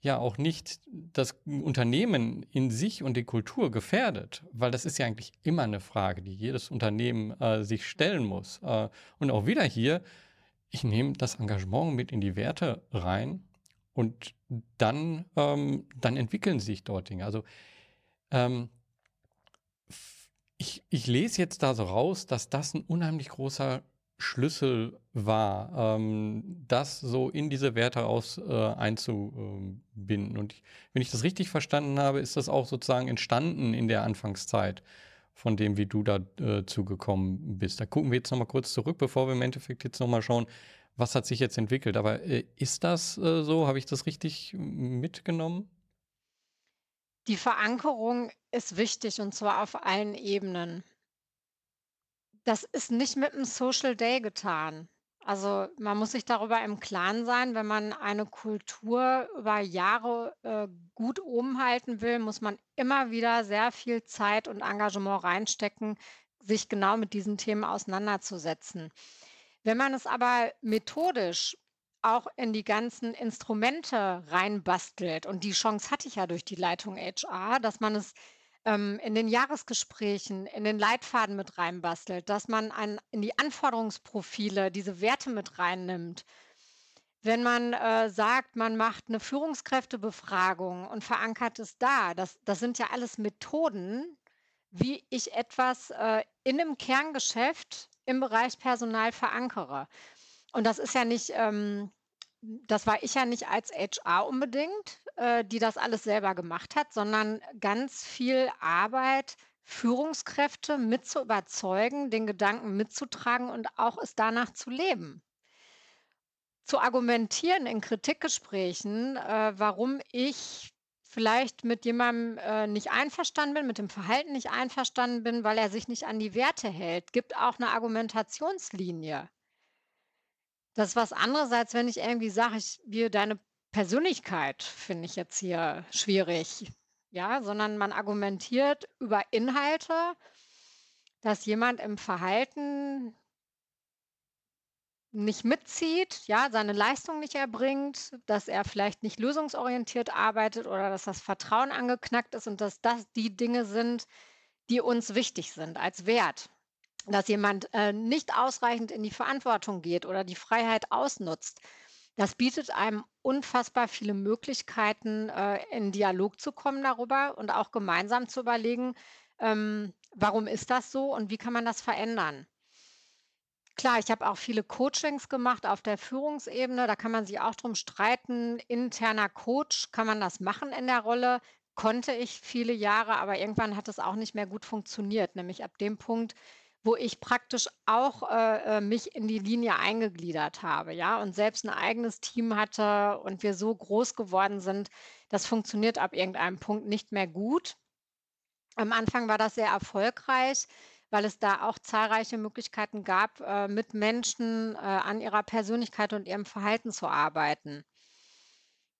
Speaker 2: ja auch nicht das Unternehmen in sich und die Kultur gefährdet, weil das ist ja eigentlich immer eine Frage, die jedes Unternehmen äh, sich stellen muss. Äh, und auch wieder hier, ich nehme das Engagement mit in die Werte rein und dann, ähm, dann entwickeln sich dort Dinge. Also ähm, ich, ich lese jetzt da so raus, dass das ein unheimlich großer Schlüssel war, ähm, das so in diese Werte aus äh, einzubinden. Und ich, wenn ich das richtig verstanden habe, ist das auch sozusagen entstanden in der Anfangszeit von dem, wie du da äh, zugekommen bist. Da gucken wir jetzt nochmal kurz zurück, bevor wir im Endeffekt jetzt nochmal schauen, was hat sich jetzt entwickelt. Aber äh, ist das äh, so? Habe ich das richtig mitgenommen?
Speaker 1: Die Verankerung ist wichtig und zwar auf allen Ebenen. Das ist nicht mit 'm Social Day getan. Also, man muss sich darüber im Klaren sein, wenn man eine Kultur über Jahre, äh, gut oben halten will, muss man immer wieder sehr viel Zeit und Engagement reinstecken, sich genau mit diesen Themen auseinanderzusetzen. Wenn man es aber methodisch auch in die ganzen Instrumente reinbastelt und die Chance hatte ich ja durch die Leitung HR, dass man es ähm, in den Jahresgesprächen, in den Leitfaden mit reinbastelt, dass man an, in die Anforderungsprofile diese Werte mit reinnimmt. Wenn man äh, sagt, man macht eine Führungskräftebefragung und verankert es da, das, das sind ja alles Methoden, wie ich etwas äh, in einem Kerngeschäft im Bereich Personal verankere. Und das ist ja nicht, ähm, das war ich ja nicht als HR unbedingt, äh, die das alles selber gemacht hat, sondern ganz viel Arbeit, Führungskräfte mit zu überzeugen, den Gedanken mitzutragen und auch es danach zu leben. Zu argumentieren in Kritikgesprächen, äh, warum ich vielleicht mit jemandem äh, nicht einverstanden bin, mit dem Verhalten nicht einverstanden bin, weil er sich nicht an die Werte hält, gibt auch eine Argumentationslinie. Das ist was anderes, als wenn ich irgendwie sage, ich wir deine Persönlichkeit finde ich jetzt hier schwierig, ja, sondern man argumentiert über Inhalte, dass jemand im Verhalten nicht mitzieht, ja, seine Leistung nicht erbringt, dass er vielleicht nicht lösungsorientiert arbeitet oder dass das Vertrauen angeknackt ist und dass das die Dinge sind, die uns wichtig sind als Wert dass jemand äh, nicht ausreichend in die Verantwortung geht oder die Freiheit ausnutzt, das bietet einem unfassbar viele Möglichkeiten, äh, in Dialog zu kommen darüber und auch gemeinsam zu überlegen, ähm, warum ist das so und wie kann man das verändern. Klar, ich habe auch viele Coachings gemacht auf der Führungsebene. Da kann man sich auch drum streiten. Interner Coach, kann man das machen in der Rolle? Konnte ich viele Jahre, aber irgendwann hat es auch nicht mehr gut funktioniert. Nämlich ab dem Punkt, wo ich praktisch auch, äh, äh, mich in die Linie eingegliedert habe, ja, und selbst ein eigenes Team hatte und wir so groß geworden sind, das funktioniert ab irgendeinem Punkt nicht mehr gut. Am Anfang war das sehr erfolgreich, weil es da auch zahlreiche Möglichkeiten gab, äh, mit Menschen, äh, an ihrer Persönlichkeit und ihrem Verhalten zu arbeiten.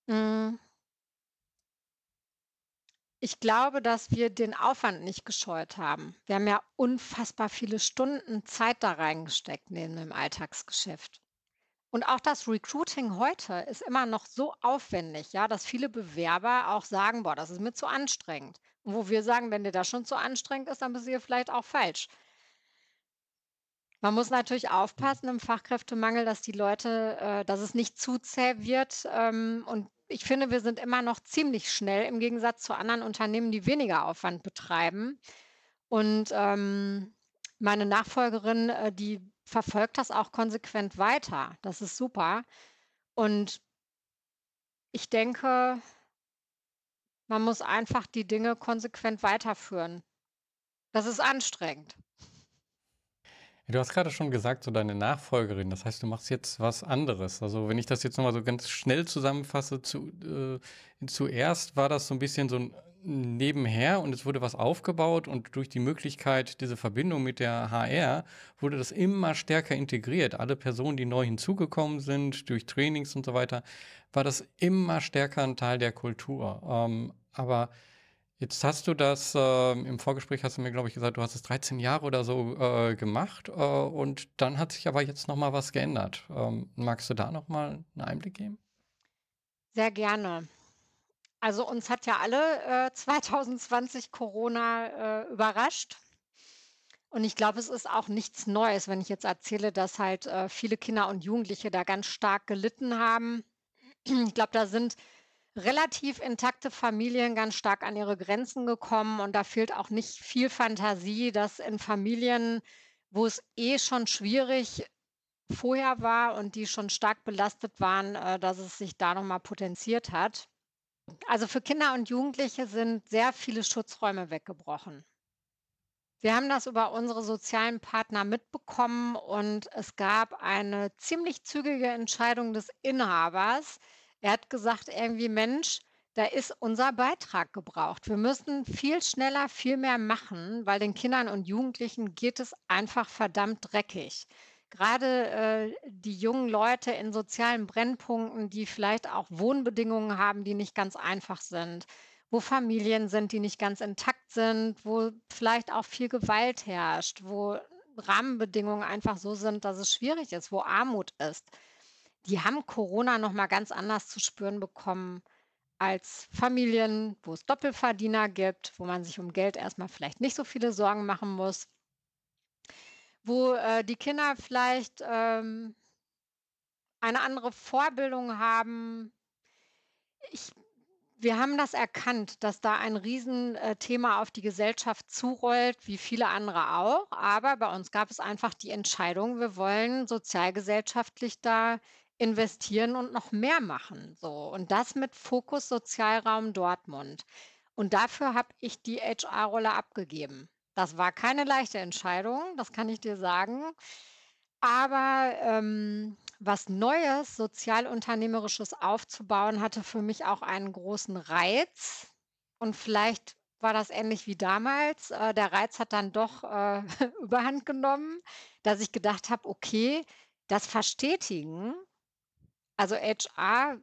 Speaker 1: Hm. Ich glaube, dass wir den Aufwand nicht gescheut haben. Wir haben ja unfassbar viele Stunden Zeit da reingesteckt neben dem Alltagsgeschäft. Und auch das Recruiting heute ist immer noch so aufwendig, ja, dass viele Bewerber auch sagen: „Boah, das ist mir zu anstrengend.“ Und wo wir sagen: „Wenn dir das schon zu anstrengend ist, dann bist du hier vielleicht auch falsch.“ Man muss natürlich aufpassen im Fachkräftemangel, dass die Leute äh, dass es nicht zu zäh wird. Ähm, und ich finde, wir sind immer noch ziemlich schnell im Gegensatz zu anderen Unternehmen, die weniger Aufwand betreiben. Und, ähm, meine Nachfolgerin, äh, die verfolgt das auch konsequent weiter. Das ist super. Und ich denke, man muss einfach die Dinge konsequent weiterführen. Das ist anstrengend.
Speaker 2: Du hast gerade schon gesagt, so deine Nachfolgerin, das heißt, du machst jetzt was anderes. Also, wenn ich das jetzt noch mal so ganz schnell zusammenfasse, zu äh, zuerst war das so ein bisschen so ein nebenher und es wurde was aufgebaut und durch die Möglichkeit, diese Verbindung mit der HR, wurde das immer stärker integriert. Alle Personen, die neu hinzugekommen sind, durch Trainings und so weiter, war das immer stärker ein Teil der Kultur. Ähm, aber Jetzt hast du das, ähm, im Vorgespräch hast du mir, glaube ich, gesagt, du hast es 13 Jahre oder so äh, gemacht äh, und dann hat sich aber jetzt noch mal was geändert. Ähm, magst du da noch mal einen Einblick geben?
Speaker 1: Sehr gerne. Also, uns hat ja alle, äh, 2020 Corona, äh, überrascht. Und ich glaube, es ist auch nichts Neues, wenn ich jetzt erzähle, dass halt, äh, viele Kinder und Jugendliche da ganz stark gelitten haben. Ich glaube, da sind relativ intakte Familien ganz stark an ihre Grenzen gekommen und da fehlt auch nicht viel Fantasie, dass in Familien, wo es eh schon schwierig vorher war und die schon stark belastet waren, äh, dass es sich da noch mal potenziert hat. Also, für Kinder und Jugendliche sind sehr viele Schutzräume weggebrochen. Wir haben das über unsere sozialen Partner mitbekommen und es gab eine ziemlich zügige Entscheidung des Inhabers. Er hat gesagt irgendwie: „Mensch, da ist unser Beitrag gebraucht. Wir müssen viel schneller, viel mehr machen, weil den Kindern und Jugendlichen geht es einfach verdammt dreckig.“ Gerade, äh, die jungen Leute in sozialen Brennpunkten, die vielleicht auch Wohnbedingungen haben, die nicht ganz einfach sind, wo Familien sind, die nicht ganz intakt sind, wo vielleicht auch viel Gewalt herrscht, wo Rahmenbedingungen einfach so sind, dass es schwierig ist, wo Armut ist. Die haben Corona noch mal ganz anders zu spüren bekommen als Familien, wo es Doppelverdiener gibt, wo man sich um Geld erst mal vielleicht nicht so viele Sorgen machen muss wo, äh, die Kinder vielleicht, ähm, eine andere Vorbildung haben. Ich wir haben das erkannt, dass da ein Riesen äh, auf die Gesellschaft zurollt, wie viele andere auch. Aber bei uns gab es einfach die Entscheidung, wir wollen sozialgesellschaftlich da investieren und noch mehr machen, so. Und das mit Fokus Sozialraum Dortmund. Und dafür habe ich die HR-Rolle abgegeben. Das war keine leichte Entscheidung, das kann ich dir sagen. Aber, ähm, was Neues, Sozialunternehmerisches aufzubauen, hatte für mich auch einen großen Reiz. Und vielleicht war das ähnlich wie damals. Äh, der Reiz hat dann doch, äh, Überhand genommen, dass ich gedacht habe: „Okay, das Verstetigen“ also HR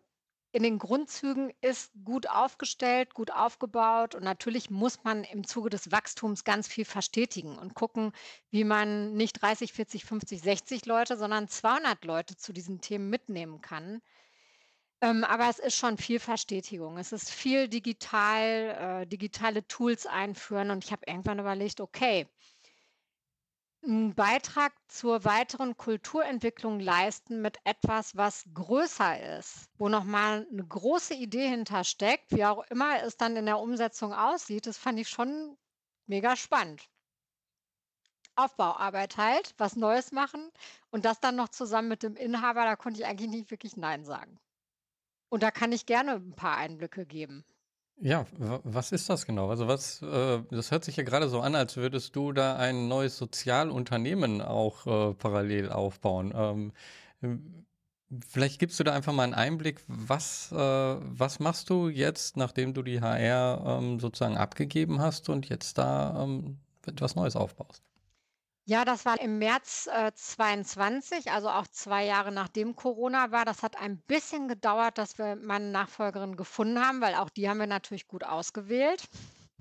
Speaker 1: in den Grundzügen ist gut aufgestellt, gut aufgebaut und natürlich muss man im Zuge des Wachstums ganz viel verstetigen und gucken, wie man nicht 30, 40, 50, 60 Leute, sondern 200 Leute zu diesen Themen mitnehmen kann. Ähm, aber es ist schon viel Verstetigung. Es ist viel digital, äh, digitale Tools einführen und ich habe irgendwann überlegt, okay, Beitrag zur weiteren Kulturentwicklung leisten mit etwas, was größer ist, wo noch mal 'ne große Idee hintersteckt, wie auch immer es dann in der Umsetzung aussieht, das fand ich schon mega spannend. Aufbauarbeit halt, was Neues machen und das dann noch zusammen mit dem Inhaber, da konnte ich eigentlich nicht wirklich nein sagen. Und da kann ich gerne 'n paar Einblicke geben.
Speaker 2: Ja, wa was ist das genau? Also, was äh, das hört sich ja gerade so an, als würdest du da ein neues Sozialunternehmen auch, äh, parallel aufbauen. Ähm, hm, vielleicht gibst du da einfach mal einen Einblick, was äh, was machst du jetzt, nachdem du die HR, ähm, sozusagen abgegeben hast und jetzt da, ähm, etwas Neues aufbaust?
Speaker 1: Ja, das war im März, äh, 22, also auch 2 Jahre nachdem Corona war. Das hat ein bisschen gedauert, dass wir meine Nachfolgerin gefunden haben, weil auch die haben wir natürlich gut ausgewählt.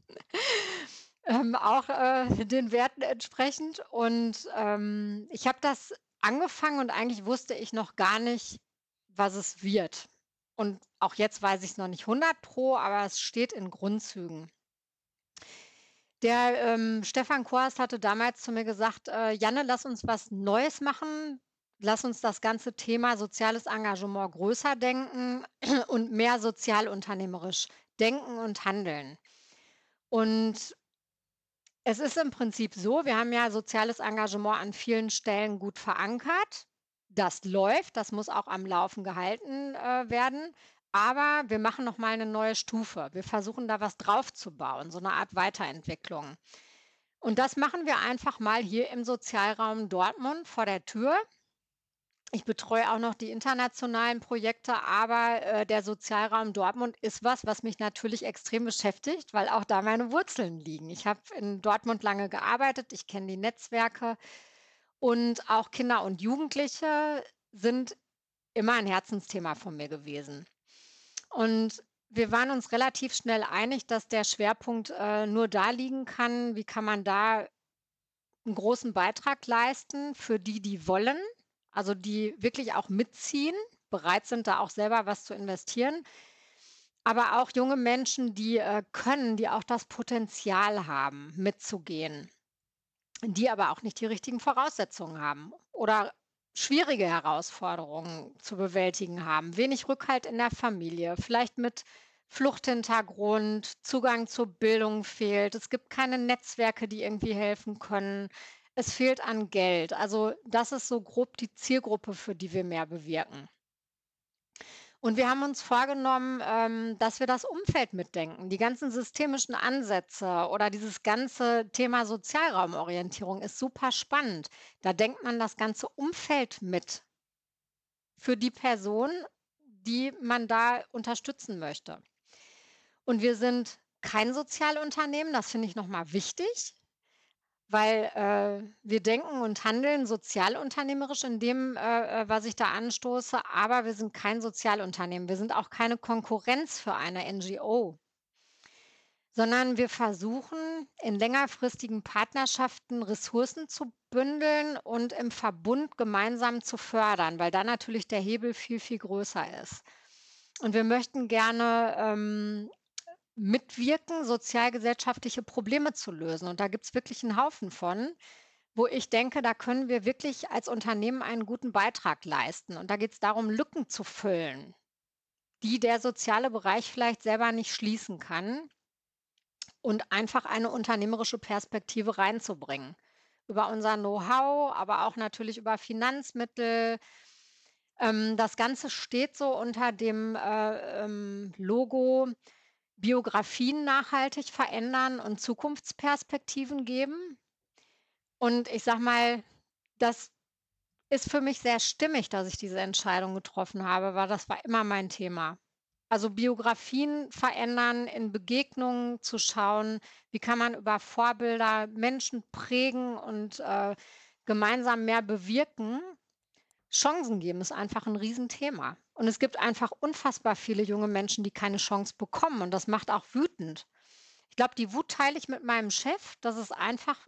Speaker 1: Ähm, auch, äh, den Werten entsprechend. Und, ähm, ich habe das angefangen und eigentlich wusste ich noch gar nicht, was es wird. Und auch jetzt weiß ich es noch nicht 100 Pro, aber es steht in Grundzügen. Der, ähm, Stefan Korst hatte damals zu mir gesagt: „Äh, Janne, lass uns was Neues machen. Lass uns das ganze Thema soziales Engagement größer denken und mehr sozialunternehmerisch denken und handeln.“ Und es ist im Prinzip so, wir haben ja soziales Engagement an vielen Stellen gut verankert. Das läuft, das muss auch am Laufen gehalten, äh, werden. Aber wir machen noch mal 'ne neue Stufe. Wir versuchen da was draufzubauen, so eine Art Weiterentwicklung. Und das machen wir einfach mal hier im Sozialraum Dortmund vor der Tür. Ich betreue auch noch die internationalen Projekte, aber, äh, der Sozialraum Dortmund ist was, was mich natürlich extrem beschäftigt, weil auch da meine Wurzeln liegen. Ich habe in Dortmund lange gearbeitet, ich kenne die Netzwerke und auch Kinder und Jugendliche sind immer ein Herzensthema von mir gewesen. Und wir waren uns relativ schnell einig, dass der Schwerpunkt, äh, nur da liegen kann, wie kann man da einen großen Beitrag leisten für die, die wollen, also die wirklich auch mitziehen, bereit sind, da auch selber was zu investieren. Aber auch junge Menschen, die, äh, können, die auch das Potenzial haben, mitzugehen, die aber auch nicht die richtigen Voraussetzungen haben. Oder schwierige Herausforderungen zu bewältigen haben, wenig Rückhalt in der Familie, vielleicht mit Fluchthintergrund, Zugang zur Bildung fehlt. Es gibt keine Netzwerke, die irgendwie helfen können. Es fehlt an Geld. Also das ist so grob die Zielgruppe, für die wir mehr bewirken. Und wir haben uns vorgenommen, ähm, dass wir das Umfeld mitdenken. Die ganzen systemischen Ansätze oder dieses ganze Thema Sozialraumorientierung ist super spannend. Da denkt man das ganze Umfeld mit für die Person, die man da unterstützen möchte. Und wir sind kein Sozialunternehmen, das finde ich nochmal wichtig. Weil, äh, wir denken und handeln sozialunternehmerisch in dem, äh, äh, was ich da anstoße, aber wir sind kein Sozialunternehmen. Wir sind auch keine Konkurrenz für eine NGO, sondern wir versuchen, in längerfristigen Partnerschaften Ressourcen zu bündeln und im Verbund gemeinsam zu fördern, weil da natürlich der Hebel viel, viel größer ist. Und wir möchten gerne, ähm, mitwirken, sozialgesellschaftliche Probleme zu lösen. Und da gibt es wirklich einen Haufen von, wo ich denke, da können wir wirklich als Unternehmen einen guten Beitrag leisten. Und da geht es darum, Lücken zu füllen, die der soziale Bereich vielleicht selber nicht schließen kann und einfach eine unternehmerische Perspektive reinzubringen. Über unser Know-how, aber auch natürlich über Finanzmittel. Ähm, das Ganze steht so unter dem äh, ähm, Logo Biografien nachhaltig verändern und Zukunftsperspektiven geben. Und ich sage mal, das ist für mich sehr stimmig, dass ich diese Entscheidung getroffen habe, weil das war immer mein Thema. Also Biografien verändern, in Begegnungen zu schauen, wie kann man über Vorbilder Menschen prägen und äh, gemeinsam mehr bewirken. Chancen geben ist einfach ein Riesenthema. Und es gibt einfach unfassbar viele junge Menschen, die keine Chance bekommen. Und das macht auch wütend. Ich glaube, die Wut teile ich mit meinem Chef, dass es einfach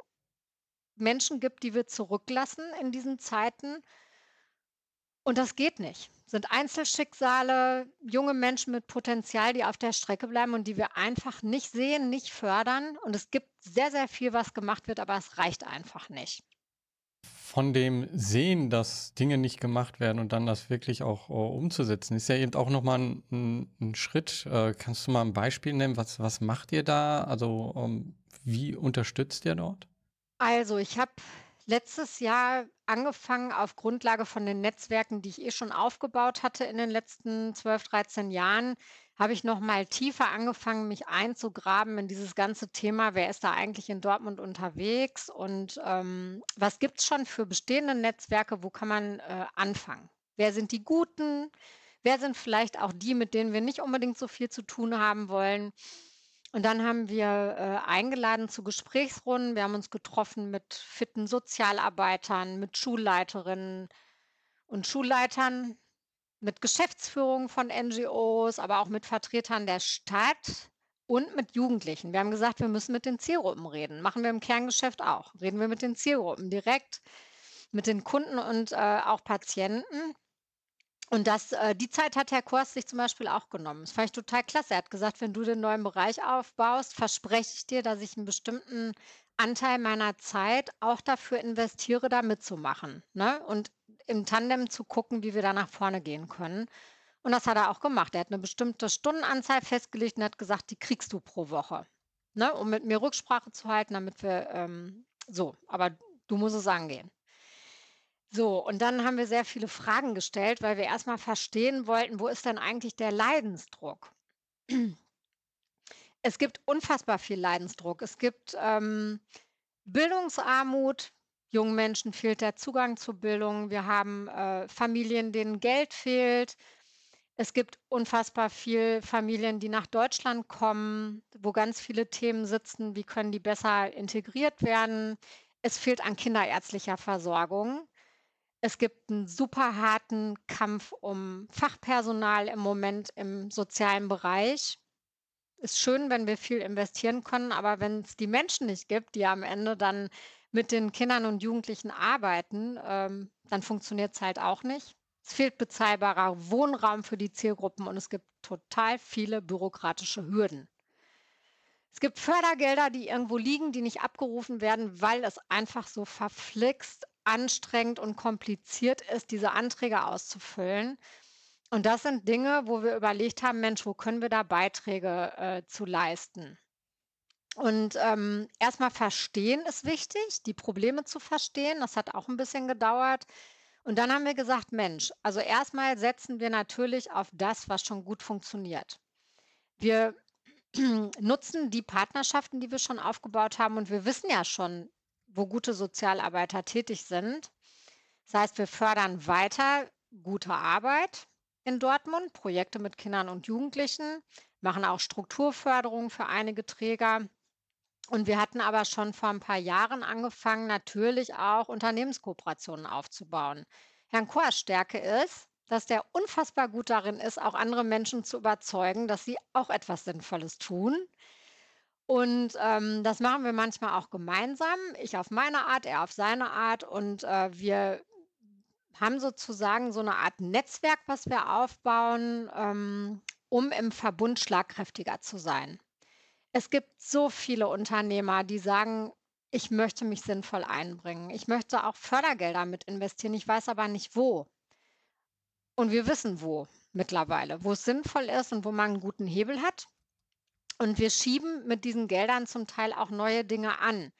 Speaker 1: Menschen gibt, die wir zurücklassen in diesen Zeiten. Und das geht nicht. Es sind Einzelschicksale, junge Menschen mit Potenzial, die auf der Strecke bleiben und die wir einfach nicht sehen, nicht fördern. Und es gibt sehr, sehr viel, was gemacht wird, aber es reicht einfach nicht
Speaker 2: von dem Sehen, dass Dinge nicht gemacht werden und dann das wirklich auch uh, umzusetzen, ist ja eben auch nochmal ein, ein, ein Schritt. Uh, kannst du mal ein Beispiel nennen? Was, was macht ihr da? Also, um, ähm, wie unterstützt ihr dort?
Speaker 1: Also, ich habe letztes Jahr angefangen auf Grundlage von den Netzwerken, die ich eh schon aufgebaut hatte in den letzten 12, 13 Jahren, habe ich noch mal tiefer angefangen, mich einzugraben in dieses ganze Thema, wer ist da eigentlich in Dortmund unterwegs und ähm, was gibt es schon für bestehende Netzwerke, wo kann man äh, anfangen? Wer sind die Guten? Wer sind vielleicht auch die, mit denen wir nicht unbedingt so viel zu tun haben wollen? Und dann haben wir äh, eingeladen zu Gesprächsrunden. Wir haben uns getroffen mit fitten Sozialarbeitern, mit Schulleiterinnen und Schulleitern, mit Geschäftsführungen von NGOs, aber auch mit Vertretern der Stadt und mit Jugendlichen. Wir haben gesagt, wir müssen mit den Zielgruppen reden. Machen wir im Kerngeschäft auch. Reden wir mit den Zielgruppen direkt, mit den Kunden und äh, auch Patienten. Und das, äh, die Zeit hat Herr Kors sich zum Beispiel auch genommen. Das fand ich total klasse. Er hat gesagt, wenn du den neuen Bereich aufbaust, verspreche ich dir, dass ich einen bestimmten Anteil meiner Zeit auch dafür investiere, da mitzumachen. Ne? Und im Tandem zu gucken, wie wir da nach vorne gehen können. Und das hat er auch gemacht. Er hat eine bestimmte Stundenanzahl festgelegt und hat gesagt, die kriegst du pro Woche. Ne? Um mit mir Rücksprache zu halten, damit wir ähm, so, aber du musst es angehen. So, und dann haben wir sehr viele Fragen gestellt, weil wir erstmal verstehen wollten, wo ist denn eigentlich der Leidensdruck? Es gibt unfassbar viel Leidensdruck. Es gibt ähm, Bildungsarmut, jungen Menschen fehlt der Zugang zu Bildung. Wir haben äh, Familien, denen Geld fehlt. Es gibt unfassbar viel Familien, die nach Deutschland kommen, wo ganz viele Themen sitzen, wie können die besser integriert werden. Es fehlt an kinderärztlicher Versorgung. Es gibt einen super harten Kampf um Fachpersonal im Moment im sozialen Bereich. Ist schön, wenn wir viel investieren können, aber wenn es die Menschen nicht gibt, die am Ende dann mit den Kindern und Jugendlichen arbeiten, ähm, dann funktioniert es halt auch nicht. Es fehlt bezahlbarer Wohnraum für die Zielgruppen und es gibt total viele bürokratische Hürden. Es gibt Fördergelder, die irgendwo liegen, die nicht abgerufen werden, weil es einfach so verflixt anstrengend und kompliziert ist, diese Anträge auszufüllen. Und das sind Dinge, wo wir überlegt haben, Mensch, wo können wir da Beiträge äh, zu leisten? Und ähm, erstmal verstehen ist wichtig, die Probleme zu verstehen. Das hat auch ein bisschen gedauert. Und dann haben wir gesagt, Mensch, also erstmal setzen wir natürlich auf das, was schon gut funktioniert. Wir nutzen die Partnerschaften, die wir schon aufgebaut haben und wir wissen ja schon, wo gute Sozialarbeiter tätig sind. Das heißt, wir fördern weiter gute Arbeit in Dortmund, Projekte mit Kindern und Jugendlichen, machen auch Strukturförderung für einige Träger. Und wir hatten aber schon vor ein paar Jahren angefangen, natürlich auch Unternehmenskooperationen aufzubauen. Herrn Koers Stärke ist, dass der unfassbar gut darin ist, auch andere Menschen zu überzeugen, dass sie auch etwas Sinnvolles tun. Und ähm, das machen wir manchmal auch gemeinsam. Ich auf meine Art, er auf seine Art. Und äh, wir haben sozusagen so eine Art Netzwerk, was wir aufbauen, ähm, um im Verbund schlagkräftiger zu sein. Es gibt so viele Unternehmer, die sagen, ich möchte mich sinnvoll einbringen. Ich möchte auch Fördergelder mit investieren. Ich weiß aber nicht wo. Und wir wissen wo mittlerweile, wo es sinnvoll ist und wo man einen guten Hebel hat. Und wir schieben mit diesen Geldern zum Teil auch neue Dinge an.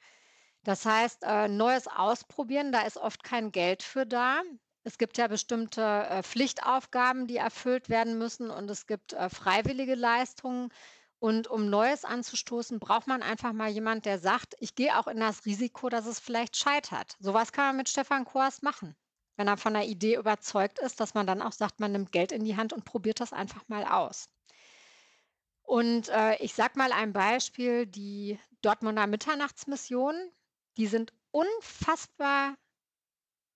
Speaker 1: Das heißt, äh, neues Ausprobieren, da ist oft kein Geld für da. Es gibt ja bestimmte äh, Pflichtaufgaben, die erfüllt werden müssen und es gibt äh, freiwillige Leistungen. Und um Neues anzustoßen, braucht man einfach mal jemand, der sagt, ich gehe auch in das Risiko, dass es vielleicht scheitert. Sowas kann man mit Stefan Koas machen. Wenn er von der Idee überzeugt ist, dass man dann auch sagt, man nimmt Geld in die Hand und probiert das einfach mal aus. Und äh, ich sage mal ein Beispiel, die Dortmunder Mitternachtsmission, die sind unfassbar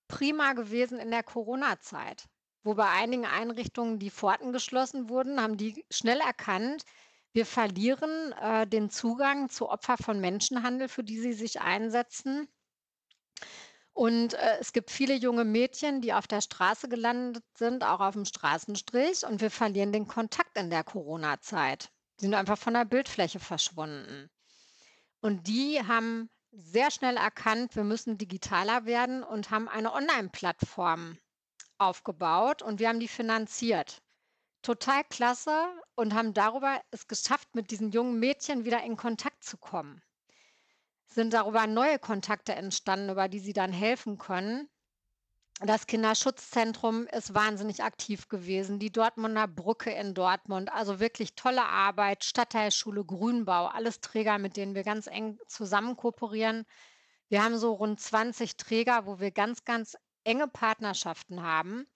Speaker 1: prima gewesen in der Corona-Zeit, wo bei einigen Einrichtungen die Pforten geschlossen wurden, haben die schnell erkannt, wir verlieren äh, den Zugang zu Opfer von Menschenhandel, für die sie sich einsetzen. Und äh, es gibt viele junge Mädchen, die auf der Straße gelandet sind, auch auf dem Straßenstrich. Und wir verlieren den Kontakt in der Corona-Zeit. Die sind einfach von der Bildfläche verschwunden. Und die haben sehr schnell erkannt, wir müssen digitaler werden und haben eine Online-Plattform aufgebaut und wir haben die finanziert. Total klasse und haben darüber es geschafft, mit diesen jungen Mädchen wieder in Kontakt zu kommen. Sind darüber neue Kontakte entstanden, über die sie dann helfen können. Das Kinderschutzzentrum ist wahnsinnig aktiv gewesen. Die Dortmunder Brücke in Dortmund, also wirklich tolle Arbeit. Stadtteilschule Grünbau, alles Träger, mit denen wir ganz eng zusammen kooperieren. Wir haben so rund 20 Träger, wo wir ganz, ganz enge Partnerschaften haben.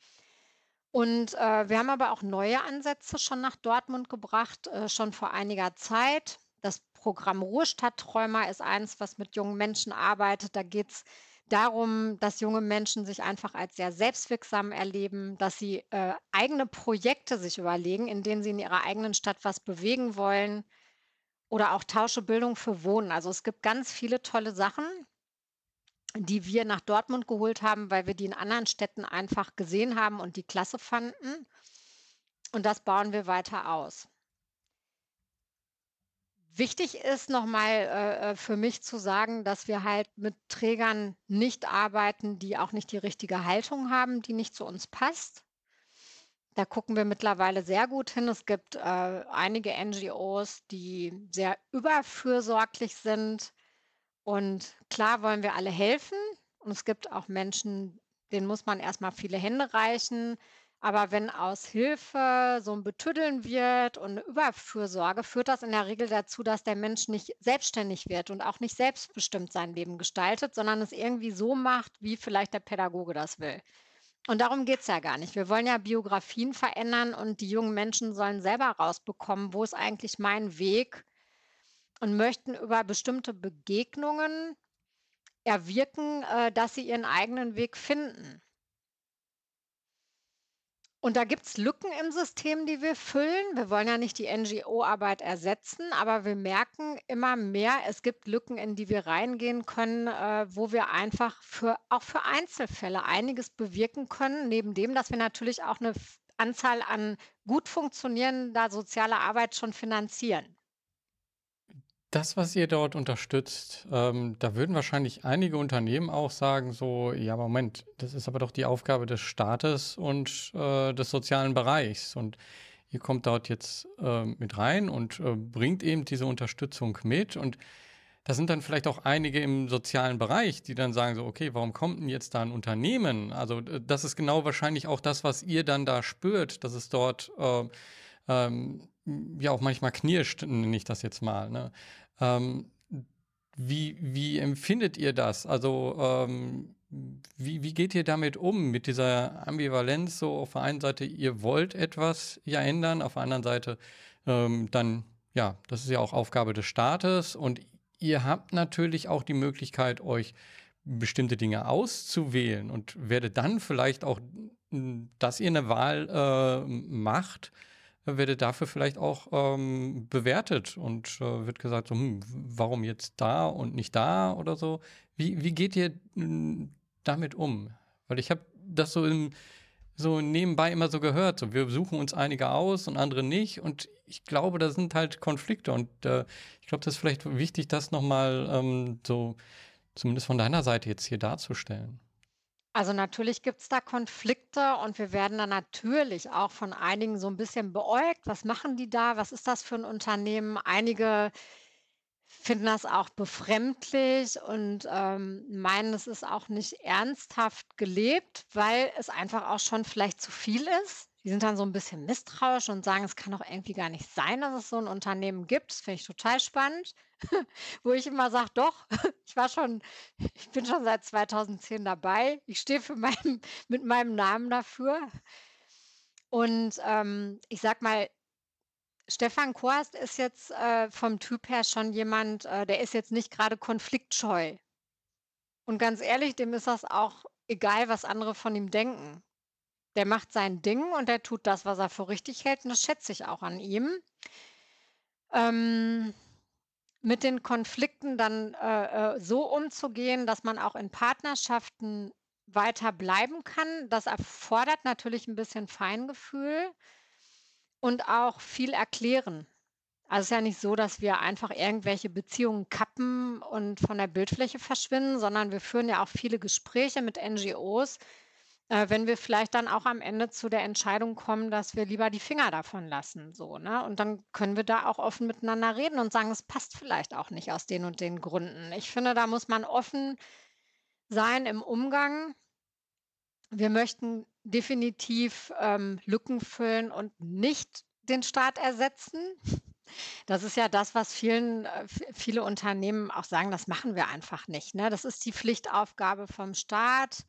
Speaker 1: Und äh, wir haben aber auch neue Ansätze schon nach Dortmund gebracht, äh, schon vor einiger Zeit. Das Programm Ruhestadtträumer ist eins, was mit jungen Menschen arbeitet. Da geht es darum, dass junge Menschen sich einfach als sehr selbstwirksam erleben, dass sie äh, eigene Projekte sich überlegen, in denen sie in ihrer eigenen Stadt was bewegen wollen. Oder auch Tausche Bildung für Wohnen. Also es gibt ganz viele tolle Sachen, die wir nach Dortmund geholt haben, weil wir die in anderen Städten einfach gesehen haben und die klasse fanden. Und das bauen wir weiter aus. Wichtig ist nochmal äh, äh, für mich zu sagen, dass wir halt mit Trägern nicht arbeiten, die auch nicht die richtige Haltung haben, die nicht zu uns passt. Da gucken wir mittlerweile sehr gut hin. Es gibt äh, einige NGOs, die sehr überfürsorglich sind. Und klar wollen wir alle helfen. Und es gibt auch Menschen, denen muss man erstmal viele Hände reichen. Aber wenn aus Hilfe so ein Betüddeln wird und 'ne Überfürsorge, führt das in der Regel dazu, dass der Mensch nicht selbstständig wird und auch nicht selbstbestimmt sein Leben gestaltet, sondern es irgendwie so macht, wie vielleicht der Pädagoge das will. Und darum geht es ja gar nicht. Wir wollen ja Biografien verändern und die jungen Menschen sollen selber rausbekommen, wo ist eigentlich mein Weg und möchten über bestimmte Begegnungen erwirken, äh, dass sie ihren eigenen Weg finden. Und da gibt es Lücken im System, die wir füllen. Wir wollen ja nicht die NGO-Arbeit ersetzen, aber wir merken immer mehr, es gibt Lücken, in die wir reingehen können, äh, wo wir einfach für, auch für Einzelfälle einiges bewirken können, neben dem, dass wir natürlich auch eine Anzahl an gut funktionierender sozialer Arbeit schon finanzieren.
Speaker 2: Das, was ihr dort unterstützt, ähm, da würden wahrscheinlich einige Unternehmen auch sagen, so, ja, Moment, das ist aber doch die Aufgabe des Staates und äh, des sozialen Bereichs. Und ihr kommt dort jetzt äh, mit rein und äh, bringt eben diese Unterstützung mit. Und da sind dann vielleicht auch einige im sozialen Bereich, die dann sagen so, okay, warum kommt denn jetzt da ein Unternehmen? Also das ist genau wahrscheinlich auch das, was ihr dann da spürt, dass es dort äh, ähm, ja auch manchmal knirscht, nenne ich das jetzt mal. Ne? Ähm, wie, wie empfindet ihr das? Also ähm, wie, wie geht ihr damit um, mit dieser Ambivalenz? So auf der einen Seite, ihr wollt etwas ja ändern, auf der anderen Seite ähm, dann, ja, das ist ja auch Aufgabe des Staates und ihr habt natürlich auch die Möglichkeit, euch bestimmte Dinge auszuwählen und werdet dann vielleicht auch, dass ihr eine Wahl äh, macht, werde dafür vielleicht auch ähm, bewertet und äh, wird gesagt, so, hm, warum jetzt da und nicht da oder so. Wie, wie geht ihr damit um? Weil ich habe das so, im, so nebenbei immer so gehört, so wir suchen uns einige aus und andere nicht und ich glaube, da sind halt Konflikte und äh, ich glaube, das ist vielleicht wichtig, das nochmal ähm, so zumindest von deiner Seite jetzt hier darzustellen.
Speaker 1: Also natürlich gibt es da Konflikte und wir werden dann natürlich auch von einigen so ein bisschen beäugt. Was machen die da? Was ist das für ein Unternehmen? Einige finden das auch befremdlich und, ähm, meinen, es ist auch nicht ernsthaft gelebt, weil es einfach auch schon vielleicht zu viel ist. Die sind dann so ein bisschen misstrauisch und sagen, es kann doch irgendwie gar nicht sein, dass es so ein Unternehmen gibt. Das finde ich total spannend, wo ich immer sage: „Doch, ich war schon ich bin schon seit 2010 dabei. Ich stehe für meinen mit meinem Namen dafür.“ Und, ähm, ich sage mal, Stefan Korst ist jetzt, äh, vom Typ her schon jemand, äh, der ist jetzt nicht gerade konfliktscheu. Und ganz ehrlich, dem ist das auch egal, was andere von ihm denken. Der macht sein Ding und der tut das, was er für richtig hält und das schätze ich auch an ihm. Ähm, mit den Konflikten dann, äh, äh, so umzugehen, dass man auch in Partnerschaften weiter bleiben kann, das erfordert natürlich ein bisschen Feingefühl und auch viel erklären. Also, es ist ja nicht so, dass wir einfach irgendwelche Beziehungen kappen und von der Bildfläche verschwinden, sondern wir führen ja auch viele Gespräche mit NGOs, äh, wenn wir vielleicht dann auch am Ende zu der Entscheidung kommen, dass wir lieber die Finger davon lassen, so, ne? Und dann können wir da auch offen miteinander reden und sagen, es passt vielleicht auch nicht aus den und den Gründen. Ich finde, da muss man offen sein im Umgang. Wir möchten definitiv ähm, Lücken füllen und nicht den Staat ersetzen. Das ist ja das, was vielen, äh, viele Unternehmen auch sagen, das machen wir einfach nicht. Ne? Das ist die Pflichtaufgabe vom Staat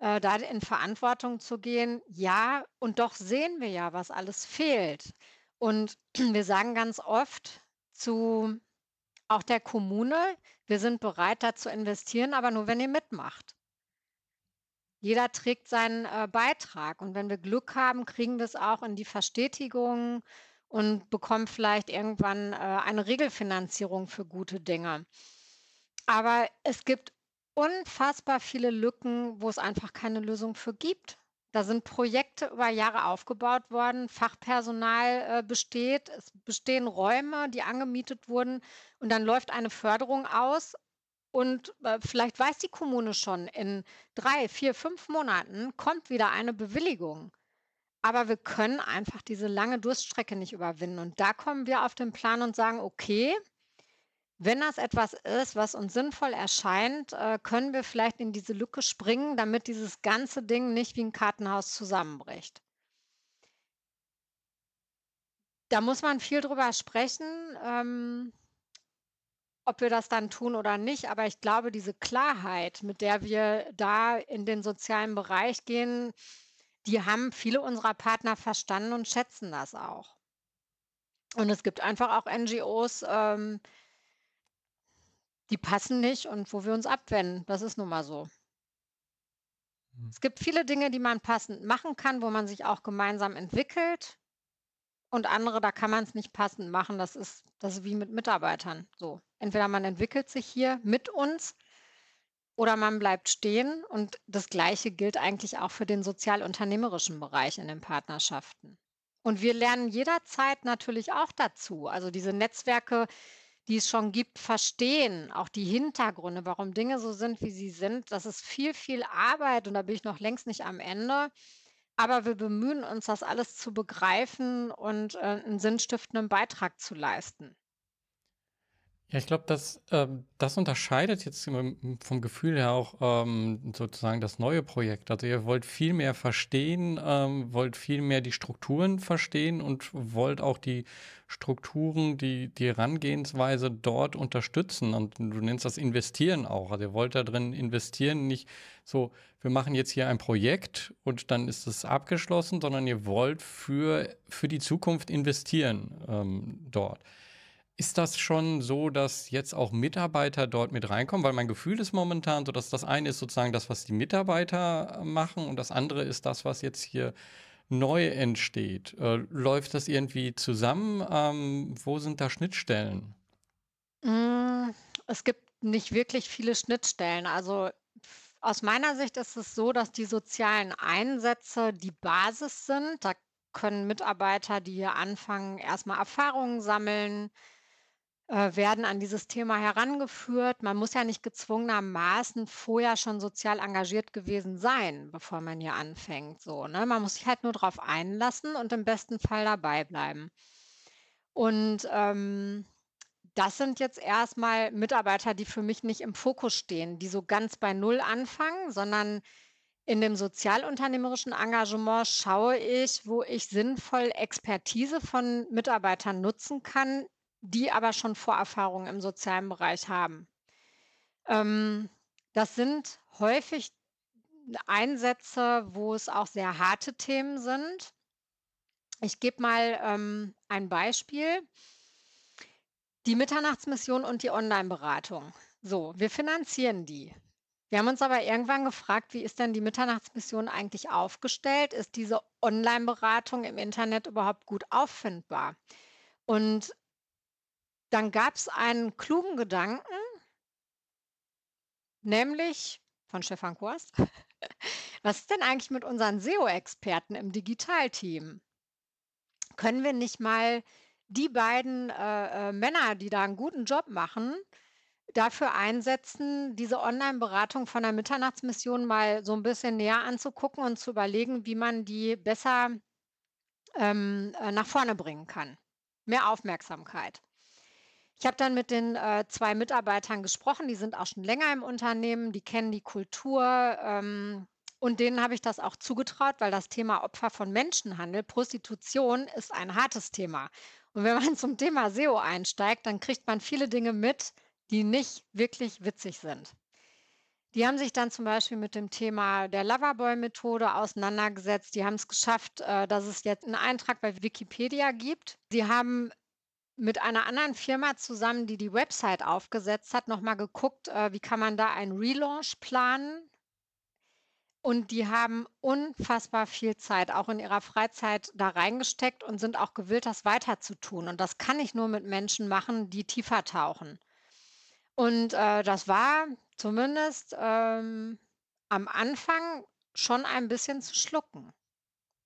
Speaker 1: äh, da in Verantwortung zu gehen. Ja, und doch sehen wir ja, was alles fehlt. Und wir sagen ganz oft zu auch der Kommune: „Wir sind bereit, da zu investieren, aber nur, wenn ihr mitmacht.“ Jeder trägt seinen, äh, Beitrag und wenn wir Glück haben, kriegen wir's auch in die Verstetigung und bekommen vielleicht irgendwann, äh, eine Regelfinanzierung für gute Dinge. Aber es gibt unfassbar viele Lücken, wo es einfach keine Lösung für gibt. Da sind Projekte über Jahre aufgebaut worden, Fachpersonal, äh, besteht, es bestehen Räume, die angemietet wurden und dann läuft eine Förderung aus und, äh, vielleicht weiß die Kommune schon, in 3, 4, 5 Monaten kommt wieder eine Bewilligung. Aber wir können einfach diese lange Durststrecke nicht überwinden und da kommen wir auf den Plan und sagen: „Okay, wenn das etwas ist, was uns sinnvoll erscheint, äh, können wir vielleicht in diese Lücke springen, damit dieses ganze Ding nicht wie 'n Kartenhaus zusammenbricht.“ Da muss man viel drüber sprechen, ähm ob wir das dann tun oder nicht, aber ich glaube, diese Klarheit, mit der wir da in den sozialen Bereich gehen, die haben viele unserer Partner verstanden und schätzen das auch. Und es gibt einfach auch NGOs, ähm die passen nicht und wo wir uns abwenden. Das ist nun mal so.
Speaker 2: Mhm.
Speaker 1: Es gibt viele Dinge, die man passend machen kann, wo man sich auch gemeinsam entwickelt und andere, da kann man's nicht passend machen. Das ist das ist wie mit Mitarbeitern so. Entweder man entwickelt sich hier mit uns oder man bleibt stehen und das Gleiche gilt eigentlich auch für den sozialunternehmerischen Bereich in den Partnerschaften. Und wir lernen jederzeit natürlich auch dazu. Also, diese Netzwerke, die es schon gibt, verstehen auch die Hintergründe, warum Dinge so sind, wie sie sind. Das ist viel, viel Arbeit und da bin ich noch längst nicht am Ende. Aber wir bemühen uns, das alles zu begreifen und, äh, 'n sinnstiftenden Beitrag zu leisten.
Speaker 2: Ja, ich glaube, das ähm, das unterscheidet jetzt vom Gefühl her auch, ähm, sozusagen das neue Projekt. Also, ihr wollt viel mehr verstehen, ähm, wollt viel mehr die Strukturen verstehen und wollt auch die Strukturen, die die Herangehensweise dort unterstützen. Und du nennst das investieren auch. Also, ihr wollt da drin investieren, nicht so: „Wir machen jetzt hier ein Projekt und dann ist es abgeschlossen“, sondern ihr wollt für für die Zukunft investieren, ähm, dort. Ist das schon so, dass jetzt auch Mitarbeiter dort mit reinkommen? Weil mein Gefühl ist momentan so, dass das eine ist sozusagen das, was die Mitarbeiter machen und das andere ist das, was jetzt hier neu entsteht. Äh, läuft das irgendwie zusammen? Ähm, wo sind da Schnittstellen?
Speaker 1: Hm, es gibt nicht wirklich viele Schnittstellen. Also, aus meiner Sicht ist es so, dass die sozialen Einsätze die Basis sind. Da können Mitarbeiter, die hier anfangen, erst mal Erfahrungen sammeln, äh, werden an dieses Thema herangeführt. Man muss ja nicht gezwungenermaßen vorher schon sozial engagiert gewesen sein, bevor man hier anfängt, so, ne? Man muss sich halt nur drauf einlassen und im besten Fall dabei bleiben. Und, ähm, das sind jetzt erst mal Mitarbeiter, die für mich nicht im Fokus stehen, die so ganz bei Null anfangen, sondern in dem sozialunternehmerischen Engagement schaue ich, wo ich sinnvoll Expertise von Mitarbeitern nutzen kann, die aber schon Vorerfahrungen im sozialen Bereich haben. Ähm, das sind häufig Einsätze, wo es auch sehr harte Themen sind. Ich gebe mal, ähm, ein Beispiel. Die Mitternachtsmission und die Onlineberatung. So, wir finanzieren die. Wir haben uns aber irgendwann gefragt: „Wie ist denn die Mitternachtsmission eigentlich aufgestellt? Ist diese Onlineberatung im Internet überhaupt gut auffindbar?“ Und dann gab's einen klugen Gedanken nämlich von Stefan Korst. Was ist denn eigentlich mit unseren SEO-Experten im Digitalteam? Können wir nicht mal die beiden, äh, äh, Männer, die da 'n guten Job machen, dafür einsetzen, diese Onlineberatung von der Mitternachtsmission mal so 'n bisschen näher anzugucken und zu überlegen, wie man die besser, ähm, äh, nach vorne bringen kann? Mehr Aufmerksamkeit. Ich habe dann mit den, äh, 2 Mitarbeitern gesprochen, die sind auch schon länger im Unternehmen, die kennen die Kultur, ähm, und denen habe ich das auch zugetraut, weil das Thema Opfer von Menschenhandel, Prostitution ist ein hartes Thema. Und wenn man zum Thema SEO einsteigt, dann kriegt man viele Dinge mit, die nicht wirklich witzig sind. Die haben sich dann zum Beispiel mit dem Thema der Loverboy-Methode auseinandergesetzt. Die haben's geschafft, äh, dass es jetzt 'n Eintrag bei Wikipedia gibt. Sie haben mit einer anderen Firma zusammen, die die Website aufgesetzt hat, noch mal geguckt, äh, wie kann man da einen Relaunch planen. Und die haben unfassbar viel Zeit, auch in ihrer Freizeit da reingesteckt und sind auch gewillt, das weiterzutun. Und das kann ich nur mit Menschen machen, die tiefer tauchen. Und, äh, das war zumindest, ähm, am Anfang schon ein bisschen zu schlucken,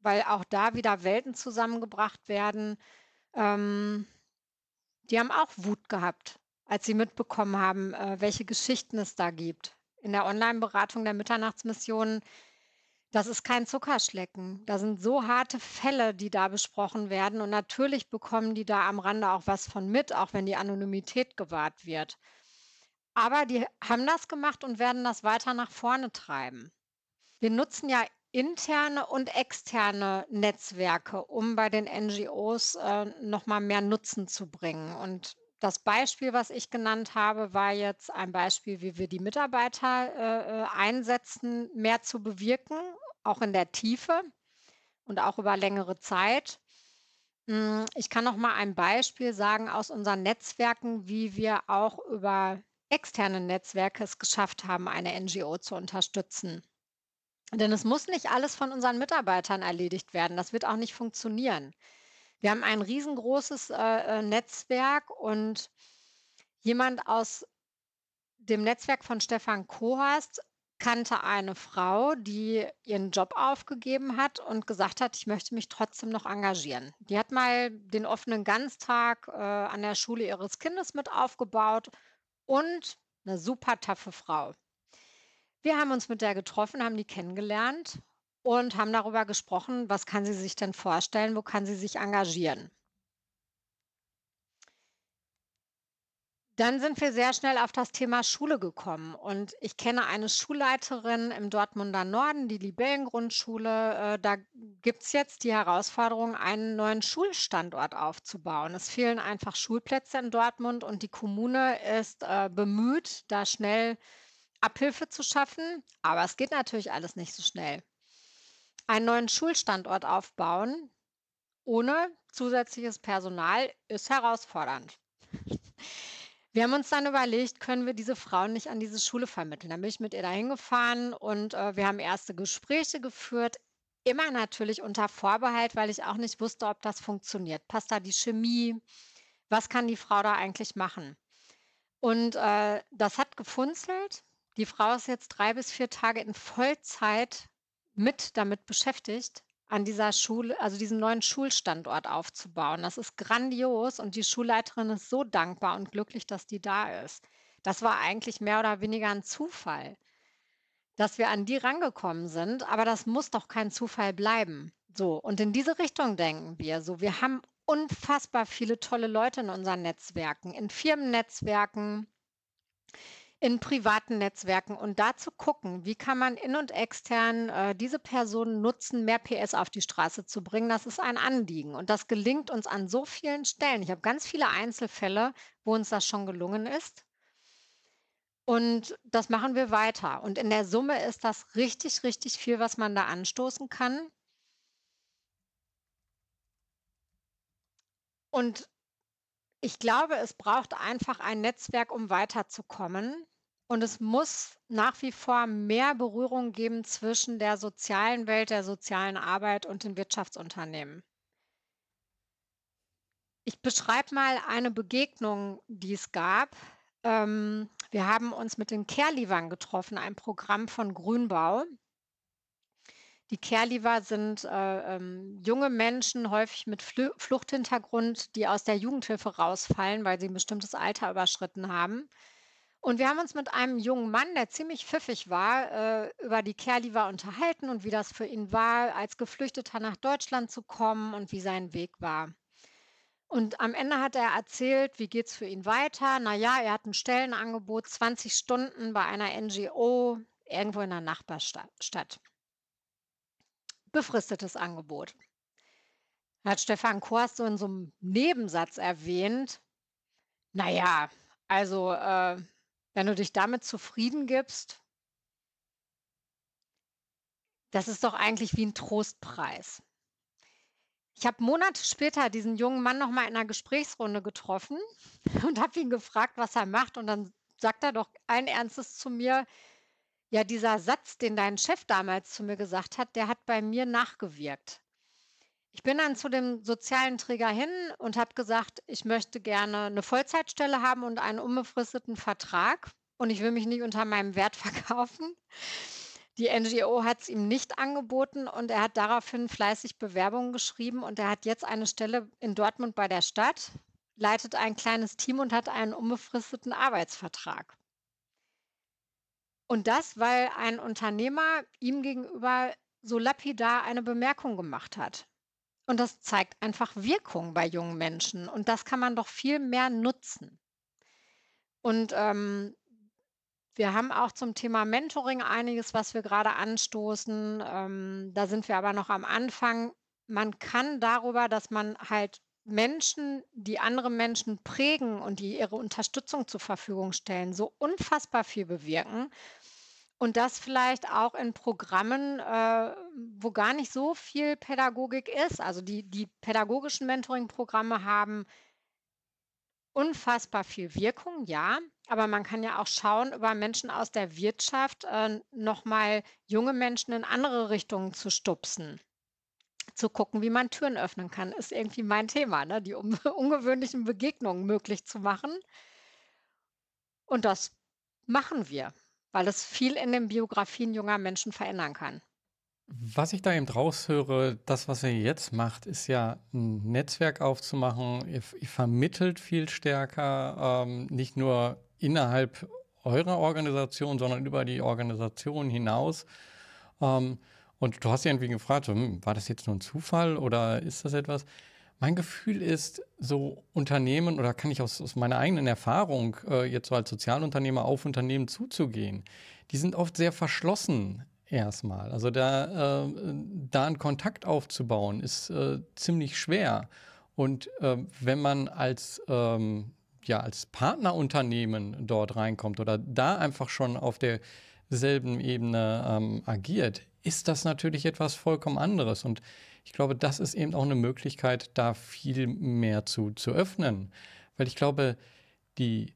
Speaker 1: weil auch da wieder Welten zusammengebracht werden. Ähm, die haben auch Wut gehabt, als sie mitbekommen haben, äh, welche Geschichten es da gibt. In der Onlineberatung der Mitternachtsmission, das ist kein Zuckerschlecken. Da sind so harte Fälle, die da besprochen werden. Und natürlich bekommen die da am Rande auch was von mit, auch wenn die Anonymität gewahrt wird. Aber die haben das gemacht und werden das weiter nach vorne treiben. Wir nutzen ja interne und externe Netzwerke, um bei den NGOs äh, noch mal mehr Nutzen zu bringen. Und das Beispiel, was ich genannt habe, war jetzt ein Beispiel, wie wir die Mitarbeiter äh, äh einsetzen, mehr zu bewirken, auch in der Tiefe und auch über längere Zeit. Hm, ich kann noch mal ein Beispiel sagen aus unseren Netzwerken, wie wir auch über externe Netzwerke es geschafft haben, eine NGO zu unterstützen. Denn es muss nicht alles von unseren Mitarbeitern erledigt werden. Das wird auch nicht funktionieren. Wir haben ein riesengroßes äh, äh, Netzwerk und jemand aus dem Netzwerk von Stefan Kohast kannte eine Frau, die ihren Job aufgegeben hat und gesagt hat, ich möchte mich trotzdem noch engagieren. Die hat mal den offenen Ganztag äh, an der Schule ihres Kindes mit aufgebaut und eine super taffe Frau. Wir haben uns mit der getroffen, haben die kennengelernt und haben darüber gesprochen, was kann sie sich denn vorstellen, wo kann sie sich engagieren. Dann sind wir sehr schnell auf das Thema Schule gekommen und ich kenne eine Schulleiterin im Dortmunder Norden, die Libellengrundschule. Äh, da gibt es jetzt die Herausforderung, einen neuen Schulstandort aufzubauen. Es fehlen einfach Schulplätze in Dortmund und die Kommune ist äh, bemüht, da schnell Abhilfe zu schaffen, aber es geht natürlich alles nicht so schnell. Einen neuen Schulstandort aufbauen ohne zusätzliches Personal ist herausfordernd. Wir haben uns dann überlegt, können wir diese Frauen nicht an diese Schule vermitteln? Dann bin ich mit ihr dahin gefahren und äh, wir haben erste Gespräche geführt. Immer natürlich unter Vorbehalt, weil ich auch nicht wusste, ob das funktioniert. Passt da die Chemie? Was kann die Frau da eigentlich machen? Und äh, das hat gefunzelt. Die Frau ist jetzt drei bis vier Tage in Vollzeit mit damit beschäftigt, an dieser Schule, also diesen neuen Schulstandort aufzubauen. Das ist grandios und die Schulleiterin ist so dankbar und glücklich, dass die da ist. Das war eigentlich mehr oder weniger ein Zufall, dass wir an die rangekommen sind, aber das muss doch kein Zufall bleiben. So, und in diese Richtung denken wir. So, wir haben unfassbar viele tolle Leute in unseren Netzwerken, in Firmennetzwerken, in privaten Netzwerken und da zu gucken, wie kann man in und extern äh, diese Personen nutzen, mehr PS auf die Straße zu bringen, das ist ein Anliegen. Und das gelingt uns an so vielen Stellen. Ich habe ganz viele Einzelfälle, wo uns das schon gelungen ist. Und das machen wir weiter. Und in der Summe ist das richtig, richtig viel, was man da anstoßen kann. Und ich glaube, es braucht einfach ein Netzwerk, um weiterzukommen. Und es muss nach wie vor mehr Berührung geben zwischen der sozialen Welt, der sozialen Arbeit und den Wirtschaftsunternehmen. Ich beschreibe mal eine Begegnung, die es gab. Ähm, wir haben uns mit den Kerlivern getroffen, ein Programm von Grünbau. Die Kerliver sind äh, ähm, junge Menschen, häufig mit Flü Fluchthintergrund, die aus der Jugendhilfe rausfallen, weil sie ein bestimmtes Alter überschritten haben. Und wir haben uns mit einem jungen Mann, der ziemlich pfiffig war, äh, über die Kerliva unterhalten und wie das für ihn war, als Geflüchteter nach Deutschland zu kommen und wie sein Weg war. Und am Ende hat er erzählt, wie geht es für ihn weiter. Naja, er hat ein Stellenangebot, 20 Stunden bei einer NGO irgendwo in der Nachbarstadt. Befristetes Angebot. Hat Stefan Korst so in so einem Nebensatz erwähnt, naja, also äh, wenn du dich damit zufrieden gibst, das ist doch eigentlich wie ein Trostpreis. Ich habe Monate später diesen jungen Mann noch mal in 'ner Gesprächsrunde getroffen und habe ihn gefragt, was er macht. Und dann sagt er doch allen Ernstes zu mir: „Ja, dieser Satz, den dein Chef damals zu mir gesagt hat, der hat bei mir nachgewirkt.“ Ich bin dann zu dem sozialen Träger hin und habe gesagt: „Ich möchte gerne 'ne Vollzeitstelle haben und einen unbefristeten Vertrag und ich will mich nicht unter meinem Wert verkaufen.“ Die NGO hat's ihm nicht angeboten und er hat daraufhin fleißig Bewerbungen geschrieben und er hat jetzt eine Stelle in Dortmund bei der Stadt, leitet ein kleines Team und hat einen unbefristeten Arbeitsvertrag. Und das, weil ein Unternehmer ihm gegenüber so lapidar eine Bemerkung gemacht hat. Und das zeigt einfach Wirkung bei jungen Menschen und das kann man doch viel mehr nutzen. Und, ähm, wir haben auch zum Thema Mentoring einiges, was wir grade anstoßen. Ähm, da sind wir aber noch am Anfang. Man kann darüber, dass man halt Menschen, die andere Menschen prägen und die ihre Unterstützung zur Verfügung stellen, so unfassbar viel bewirken. Und das vielleicht auch in Programmen, äh, wo gar nicht so viel Pädagogik ist. Also, die die pädagogischen Mentoring-Programme haben unfassbar viel Wirkung, ja, aber man kann ja auch schauen, über Menschen aus der Wirtschaft, äh, noch mal junge Menschen in andere Richtungen zu stupsen. Zu gucken, wie man Türen öffnen kann, ist irgendwie mein Thema, ne? Die un ungewöhnlichen Begegnungen möglich zu machen. Und das machen wir, weil es viel in den Biografien junger Menschen verändern kann.
Speaker 2: Was ich da eben raushöre, das, was ihr jetzt macht, ist ja 'n Netzwerk aufzumachen. Ihr ihr vermittelt viel stärker, ähm, nicht nur innerhalb eurer Organisation, sondern über die Organisation hinaus. Ähm, und du hast irgendwie gefragt, „Hm, war das jetzt nur 'n Zufall oder ist das etwas?“ Mein Gefühl ist, so Unternehmen oder kann ich aus aus meiner eigenen Erfahrung, äh, jetzt so als Sozialunternehmer auf Unternehmen zuzugehen, die sind oft sehr verschlossen erst mal. Also, da, äh da 'n Kontakt aufzubauen, ist, äh, ziemlich schwer. Und, ähm, wenn man als, ähm ja, als Partnerunternehmen dort reinkommt oder da einfach schon auf derselben Ebene, ähm, agiert, ist das natürlich etwas vollkommen anderes. Und ich glaube, das ist eben auch 'ne Möglichkeit, da viel mehr zu zu öffnen. Weil ich glaube, die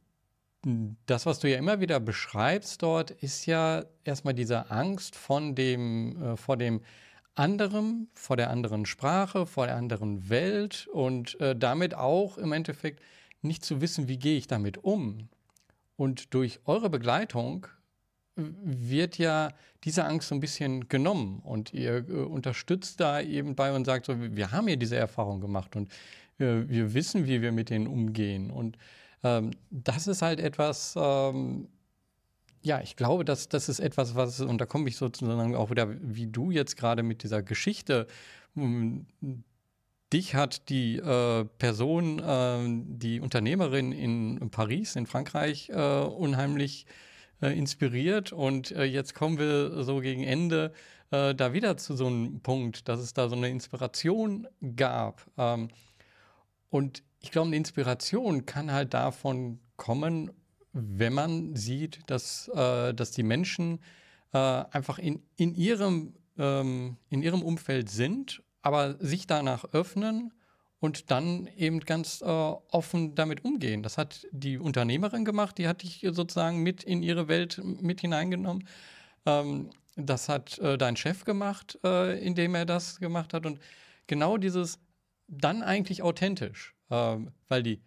Speaker 2: das, was du ja immer wieder beschreibst dort, ist ja erst mal diese Angst von dem äh, vor dem anderen, vor der anderen Sprache, vor der anderen Welt und, äh, damit auch im Endeffekt nicht zu wissen, wie gehe ich damit um? Und durch eure Begleitung wird ja diese Angst so 'n bisschen genommen und ihr, äh, unterstützt da eben bei und sagt so: „W wir haben ja diese Erfahrung gemacht und, äh, wir wissen, wie wir mit denen umgehen.“ Und, ähm, das ist halt etwas, ähm ja, ich glaube, das das ist etwas, was und da komme ich sozusagen auch wieder, wie du jetzt grade mit dieser Geschichte, hm, dich hat die, äh, Person, ähm, die Unternehmerin in Paris in Frankreich, äh, unheimlich, äh, inspiriert und, äh, jetzt kommen wir so gegen Ende, äh, da wieder zu so 'n Punkt, dass es da so 'ne Inspiration gab. Ähm, und ich glaube, 'ne Inspiration kann halt davon kommen, wenn man sieht, dass äh, dass die Menschen, äh, einfach in in ihrem ähm, in ihrem Umfeld sind, aber sich danach öffnen und dann eben ganz, äh, offen damit umgehen. Das hat die Unternehmerin gemacht, die hat dich sozusagen mit in ihre Welt mit hineingenommen. Ähm, das hat, äh, dein Chef gemacht, äh, indem er das gemacht hat und genau dieses dann eigentlich authentisch, ähm, weil die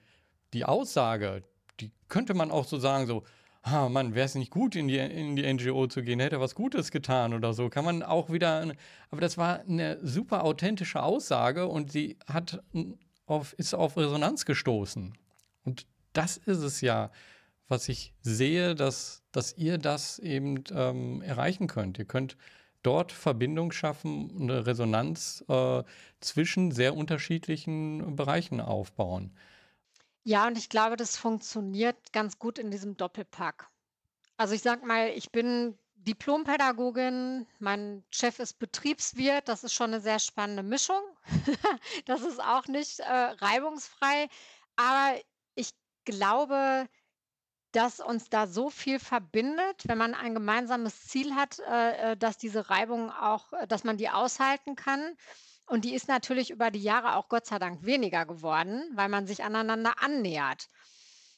Speaker 2: die Aussage, die könnte man auch so sagen, so: „Ah, Mann, wär's nicht gut, in die in die NGO zu gehen, hätte was Gutes getan“ oder so. Kann man auch wieder aber das war 'ne super authentische Aussage und sie hat auf ist auf Resonanz gestoßen. Und das ist es ja, was ich sehe, dass dass ihr das eben, ähm, erreichen könnt. Ihr könnt dort Verbindung schaffen, 'ne Resonanz, äh, zwischen sehr unterschiedlichen Bereichen aufbauen.
Speaker 1: Ja, und ich glaube, das funktioniert ganz gut in diesem Doppelpack. Also, ich sage mal, ich bin Diplompädagogin, mein Chef ist Betriebswirt, das ist schon 'ne sehr spannende Mischung. Das ist auch nicht, äh, reibungsfrei, aber ich glaube, dass uns da so viel verbindet, wenn man ein gemeinsames Ziel hat, äh, äh, dass diese Reibung auch dass man die aushalten kann. Und die ist natürlich über die Jahre auch Gott sei Dank weniger geworden, weil man sich aneinander annähert.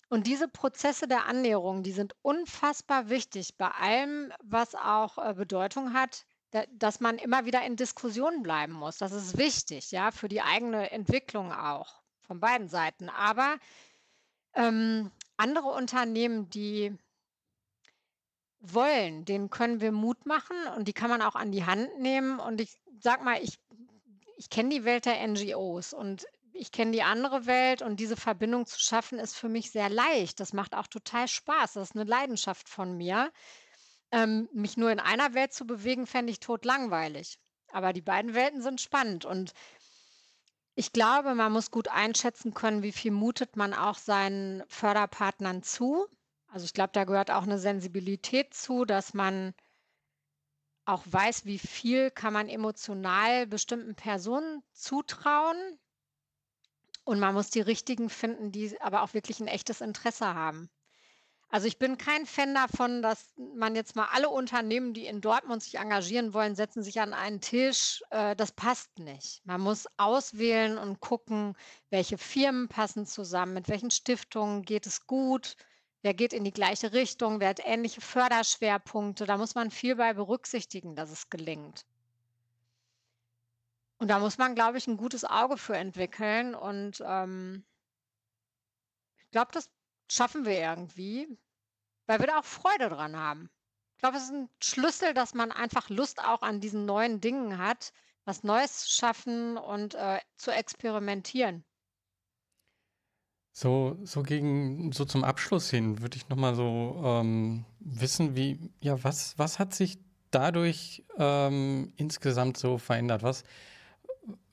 Speaker 1: Und diese Prozesse der Annäherung, die sind unfassbar wichtig bei allem, was auch äh, Bedeutung hat, da, dass man immer wieder in Diskussion bleiben muss. Das ist wichtig, ja, für die eigene Entwicklung auch von beiden Seiten. Aber ähm, andere Unternehmen, die wollen, denen können wir Mut machen und die kann man auch an die Hand nehmen. Und ich sag mal, ich, ich kenne die Welt der NGOs und ich kenne die andere Welt und diese Verbindung zu schaffen ist für mich sehr leicht. Das macht auch total Spaß. Das ist eine Leidenschaft von mir. Ähm, mich nur in einer Welt zu bewegen, fände ich tot langweilig. Aber die beiden Welten sind spannend und ich glaube, man muss gut einschätzen können, wie viel mutet man auch seinen Förderpartnern zu. Also ich glaube, da gehört auch eine Sensibilität zu, dass man auch weiß, wie viel kann man emotional bestimmten Personen zutrauen. Und man muss die richtigen finden, die aber auch wirklich ein echtes Interesse haben. Also ich bin kein Fan davon, dass man jetzt mal alle Unternehmen, die in Dortmund sich engagieren wollen, setzen sich an einen Tisch. Äh, das passt nicht. Man muss auswählen und gucken, welche Firmen passen zusammen, mit welchen Stiftungen geht es gut, wer geht in die gleiche Richtung, wer hat ähnliche Förderschwerpunkte. Da muss man viel bei berücksichtigen, dass es gelingt. Und da muss man, glaube ich, ein gutes Auge für entwickeln. Und ähm, ich glaube, das schaffen wir irgendwie, weil wir da auch Freude dran haben. Ich glaube, es ist ein Schlüssel, dass man einfach Lust auch an diesen neuen Dingen hat, was Neues schaffen und äh, zu experimentieren.
Speaker 2: So, so gegen, so zum Abschluss hin würde ich nochmal so ähm, wissen, wie, ja, was, was hat sich dadurch ähm, insgesamt so verändert? Was,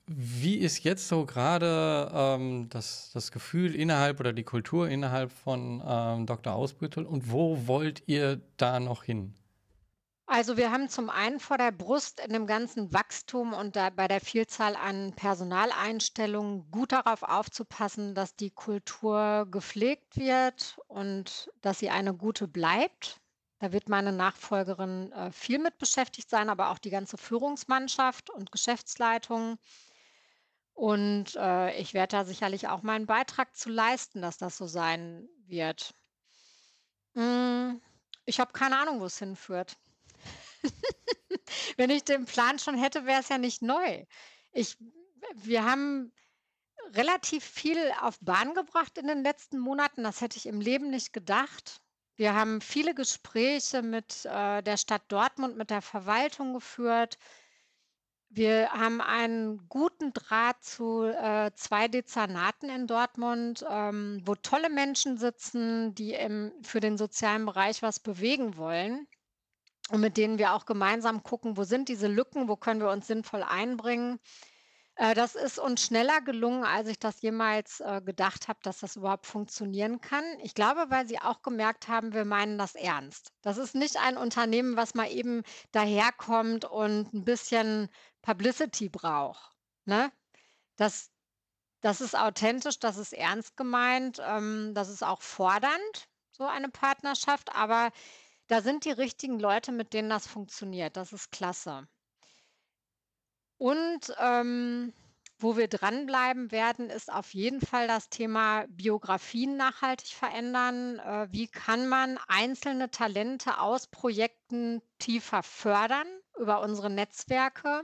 Speaker 2: wie ist jetzt so gerade ähm, das, das Gefühl innerhalb oder die Kultur innerhalb von ähm, Dr. Ausbüttel und wo wollt ihr da noch hin?
Speaker 1: Also wir haben zum einen vor der Brust in dem ganzen Wachstum und bei der Vielzahl an Personaleinstellungen gut darauf aufzupassen, dass die Kultur gepflegt wird und dass sie eine gute bleibt. Da wird meine Nachfolgerin äh, viel mit beschäftigt sein, aber auch die ganze Führungsmannschaft und Geschäftsleitung. Und äh, ich werde da sicherlich auch meinen Beitrag zu leisten, dass das so sein wird. Hm, ich habe keine Ahnung, wo es hinführt. Wenn ich den Plan schon hätte, wäre es ja nicht neu. Ich wir haben relativ viel auf Bahn gebracht in den letzten Monaten. Das hätte ich im Leben nicht gedacht. Wir haben viele Gespräche mit, äh, der Stadt Dortmund, mit der Verwaltung geführt. Wir haben einen guten Draht zu, äh, 2 Dezernaten in Dortmund, ähm, wo tolle Menschen sitzen, die im für den sozialen Bereich was bewegen wollen und mit denen wir auch gemeinsam gucken, wo sind diese Lücken, wo können wir uns sinnvoll einbringen. Äh, das ist uns schneller gelungen, als ich das jemals äh, gedacht habe, dass das überhaupt funktionieren kann. Ich glaube, weil sie auch gemerkt haben, wir meinen das ernst. Das ist nicht ein Unternehmen, was mal eben daherkommt und ein bisschen Publicity braucht. Ne? Das, das ist authentisch, das ist ernst gemeint, ähm, das ist auch fordernd, so eine Partnerschaft, aber da sind die richtigen Leute, mit denen das funktioniert. Das ist klasse. Und ähm, wo wir dranbleiben werden, ist auf jeden Fall das Thema Biografien nachhaltig verändern. Äh, wie kann man einzelne Talente aus Projekten tiefer fördern über unsere Netzwerke?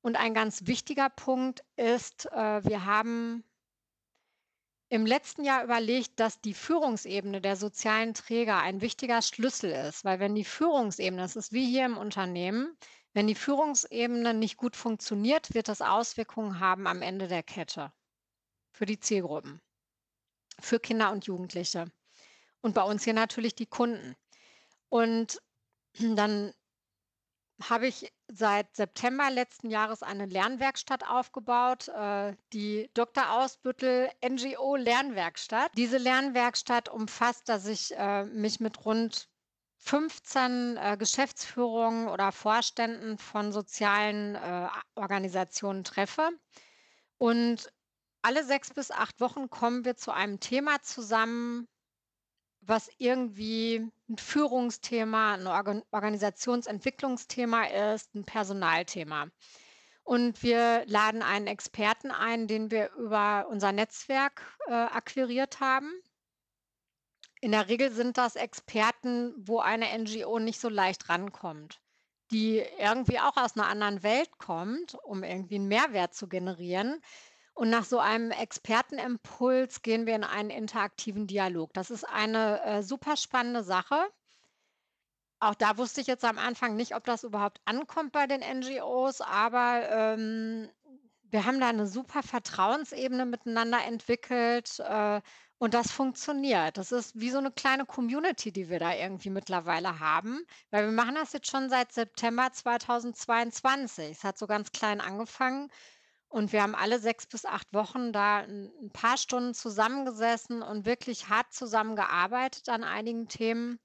Speaker 1: Und ein ganz wichtiger Punkt ist, äh, wir haben im letzten Jahr überlegt, dass die Führungsebene der sozialen Träger ein wichtiger Schlüssel ist, weil wenn die Führungsebene, das ist wie hier im Unternehmen, wenn die Führungsebene nicht gut funktioniert, wird das Auswirkungen haben am Ende der Kette für die Zielgruppen, für Kinder und Jugendliche und bei uns hier natürlich die Kunden. Und dann habe ich seit September letzten Jahres eine Lernwerkstatt aufgebaut, äh, die Dr. Ausbüttel NGO Lernwerkstatt. Diese Lernwerkstatt umfasst, dass ich äh, mich mit rund 15 äh, Geschäftsführungen oder Vorständen von sozialen äh, Organisationen treffe. Und alle sechs bis acht Wochen kommen wir zu einem Thema zusammen, was irgendwie ein Führungsthema, ein Organ Organisationsentwicklungsthema ist, ein Personalthema. Und wir laden einen Experten ein, den wir über unser Netzwerk äh, akquiriert haben. In der Regel sind das Experten, wo eine NGO nicht so leicht rankommt, die irgendwie auch aus einer anderen Welt kommt, um irgendwie einen Mehrwert zu generieren. Und nach so einem Expertenimpuls gehen wir in einen interaktiven Dialog. Das ist eine äh, super spannende Sache. Auch da wusste ich jetzt am Anfang nicht, ob das überhaupt ankommt bei den NGOs, aber ähm, wir haben da eine super Vertrauensebene miteinander entwickelt äh, und das funktioniert. Das ist wie so eine kleine Community, die wir da irgendwie mittlerweile haben, weil wir machen das jetzt schon seit September 2022. Es hat so ganz klein angefangen und wir haben alle sechs bis acht Wochen da ein paar Stunden zusammengesessen und wirklich hart zusammengearbeitet an einigen Themen.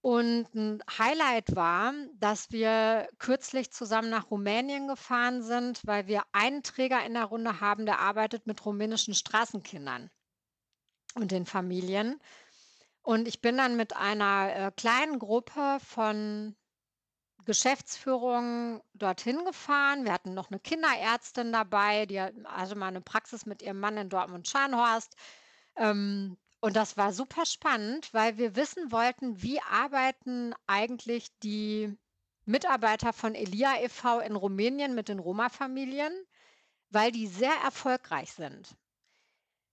Speaker 1: Und ein Highlight war, dass wir kürzlich zusammen nach Rumänien gefahren sind, weil wir einen Träger in der Runde haben, der arbeitet mit rumänischen Straßenkindern und den Familien. Und ich bin dann mit einer äh, kleinen Gruppe von Geschäftsführung dorthin gefahren. Wir hatten noch eine Kinderärztin dabei, die hatte mal eine Praxis mit ihrem Mann in Dortmund-Scharnhorst. Ähm, und das war super spannend, weil wir wissen wollten, wie arbeiten eigentlich die Mitarbeiter von Elia e.V. in Rumänien mit den Roma-Familien, weil die sehr erfolgreich sind.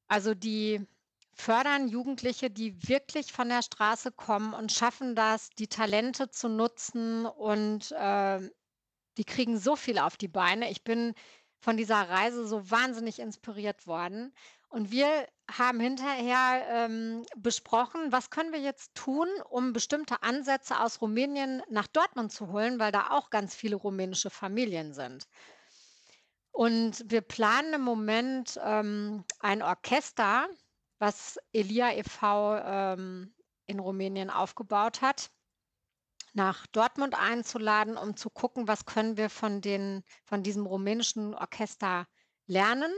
Speaker 1: Also die fördern Jugendliche, die wirklich von der Straße kommen und schaffen das, die Talente zu nutzen und äh, die kriegen so viel auf die Beine. Ich bin von dieser Reise so wahnsinnig inspiriert worden. Und wir haben hinterher ähm, besprochen, was können wir jetzt tun, um bestimmte Ansätze aus Rumänien nach Dortmund zu holen, weil da auch ganz viele rumänische Familien sind. Und wir planen im Moment ähm, ein Orchester, was Elia e.V. Ähm, in Rumänien aufgebaut hat, nach Dortmund einzuladen, um zu gucken, was können wir von, den, von diesem rumänischen Orchester lernen,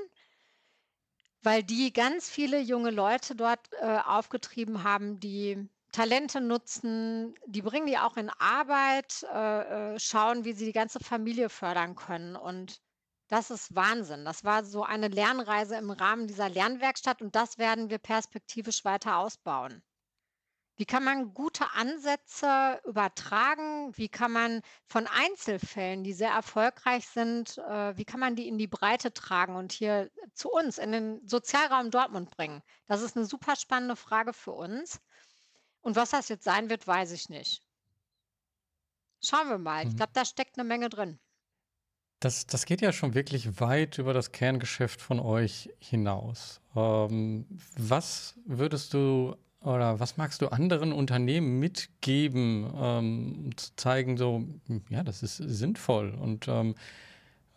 Speaker 1: weil die ganz viele junge Leute dort äh, aufgetrieben haben, die Talente nutzen, die bringen die auch in Arbeit, äh, äh schauen, wie sie die ganze Familie fördern können. Und das ist Wahnsinn. Das war so eine Lernreise im Rahmen dieser Lernwerkstatt und das werden wir perspektivisch weiter ausbauen. Wie kann man gute Ansätze übertragen? Wie kann man von Einzelfällen, die sehr erfolgreich sind, äh, wie kann man die in die Breite tragen und hier zu uns in den Sozialraum Dortmund bringen? Das ist eine super spannende Frage für uns. Und was das jetzt sein wird, weiß ich nicht. Schauen wir mal. Ich
Speaker 2: Mhm.
Speaker 1: glaube, da steckt eine Menge drin.
Speaker 2: Das, das geht ja schon wirklich weit über das Kerngeschäft von euch hinaus. Ähm, was würdest du oder was magst du anderen Unternehmen mitgeben, ähm, um zu zeigen, so, ja, das ist sinnvoll? Und ähm,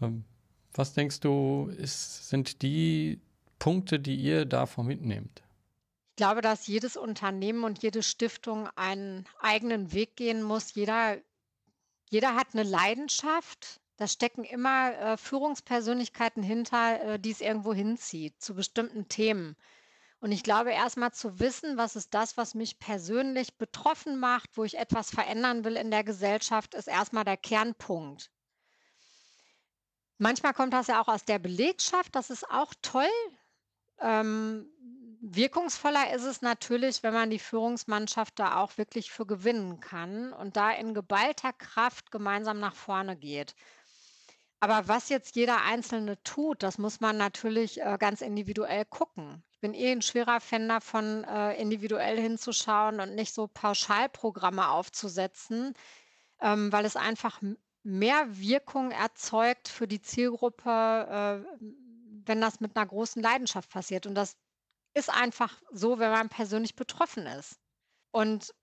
Speaker 2: ähm, was denkst du, ist, sind die Punkte, die ihr davon mitnehmt?
Speaker 1: Ich glaube, dass jedes Unternehmen und jede Stiftung einen eigenen Weg gehen muss. Jeder, jeder hat eine Leidenschaft da stecken immer, äh, Führungspersönlichkeiten hinter, äh, die es irgendwo hinzieht, zu bestimmten Themen. Und ich glaube, erst mal zu wissen, was ist das, was mich persönlich betroffen macht, wo ich etwas verändern will in der Gesellschaft, ist erst mal der Kernpunkt. Manchmal kommt das ja auch aus der Belegschaft, das ist auch toll. Ähm, wirkungsvoller ist es natürlich, wenn man die Führungsmannschaft da auch wirklich für gewinnen kann und da in geballter Kraft gemeinsam nach vorne geht. Aber was jetzt jeder Einzelne tut, das muss man natürlich, äh, ganz individuell gucken. Ich bin eh ein schwerer Fan davon, äh, individuell hinzuschauen und nicht so Pauschalprogramme aufzusetzen, ähm, weil es einfach mehr Wirkung erzeugt für die Zielgruppe, äh, wenn das mit einer großen Leidenschaft passiert. Und das ist einfach so, wenn man persönlich betroffen ist. Und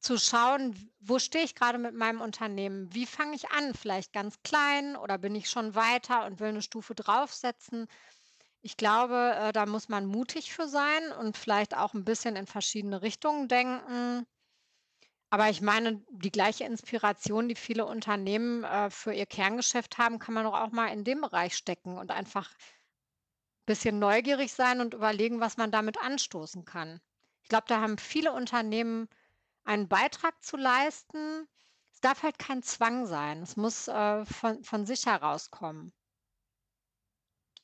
Speaker 1: zu schauen, wo stehe ich gerade mit meinem Unternehmen? Wie fange ich an? Vielleicht ganz klein oder bin ich schon weiter und will eine Stufe draufsetzen? Ich glaube, äh, da muss man mutig für sein und vielleicht auch ein bisschen in verschiedene Richtungen denken. Aber ich meine, die gleiche Inspiration, die viele Unternehmen, äh, für ihr Kerngeschäft haben, kann man doch auch mal in dem Bereich stecken und einfach ein bisschen neugierig sein und überlegen, was man damit anstoßen kann. Ich glaube, da haben viele Unternehmen einen Beitrag zu leisten. es darf halt kein Zwang sein. Es muss, äh, von von sich herauskommen.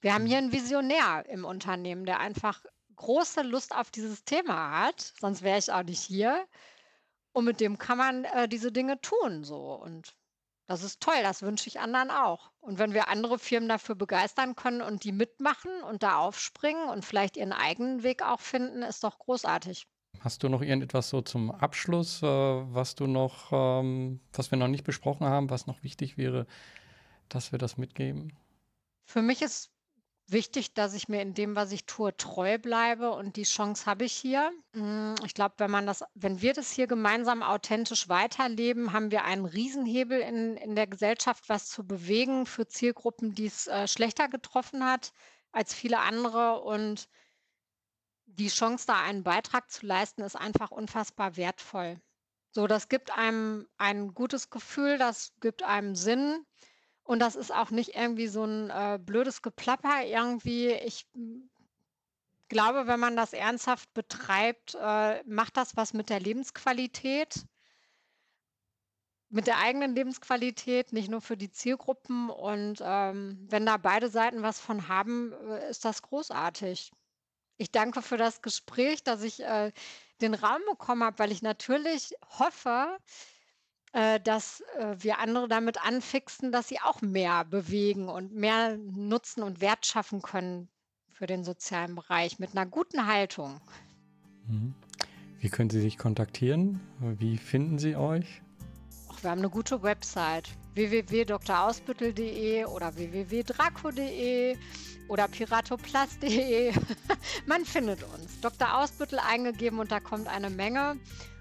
Speaker 1: Wir haben hier
Speaker 2: Mhm.
Speaker 1: 'n Visionär im Unternehmen, der einfach große Lust auf dieses Thema hat, sonst wäre ich auch nicht hier. Und mit dem kann man, äh, diese Dinge tun so und das ist toll, das wünsche ich anderen auch. Und wenn wir andere Firmen dafür begeistern können und die mitmachen und da aufspringen und vielleicht ihren eigenen Weg auch finden, ist doch großartig.
Speaker 2: Hast du noch irgendetwas so zum Abschluss, äh, was du noch, ähm was wir noch nicht besprochen haben, was noch wichtig wäre, dass wir das mitgeben?
Speaker 1: Für mich ist wichtig, dass ich mir in dem, was ich tue, treu bleibe und die Chance habe ich hier. Hm, ich glaube, wenn man das wenn wir das hier gemeinsam authentisch weiterleben, haben wir einen Riesenhebel in in der Gesellschaft, was zu bewegen für Zielgruppen, die's, äh, schlechter getroffen hat als viele andere. Und die Chance, da einen Beitrag zu leisten, ist einfach unfassbar wertvoll. So, das gibt einem ein gutes Gefühl, das gibt einem Sinn und das ist auch nicht irgendwie so 'n, äh, blödes Geplapper irgendwie. Ich, glaube, wenn man das ernsthaft betreibt, äh, macht das was mit der Lebensqualität mit der eigenen Lebensqualität, nicht nur für die Zielgruppen. Und, ähm, wenn da beide Seiten was von haben, äh, ist das großartig. Ich danke für das Gespräch, dass ich, äh, den Raum bekommen habe, weil ich natürlich hoffe, äh, dass, äh, wir andere damit anfixen, dass sie auch mehr bewegen und mehr Nutzen und Wert schaffen können für den sozialen Bereich mit 'ner guten Haltung.
Speaker 2: Mhm. Wie können Sie dich kontaktieren? Wie finden sie euch?
Speaker 1: Ach, wir haben 'ne gute Website www.dr.ausbüttel.de oder www.draco.de oder piratoplast.de. Man findet uns. Dr. Ausbüttel eingegeben und da kommt eine Menge.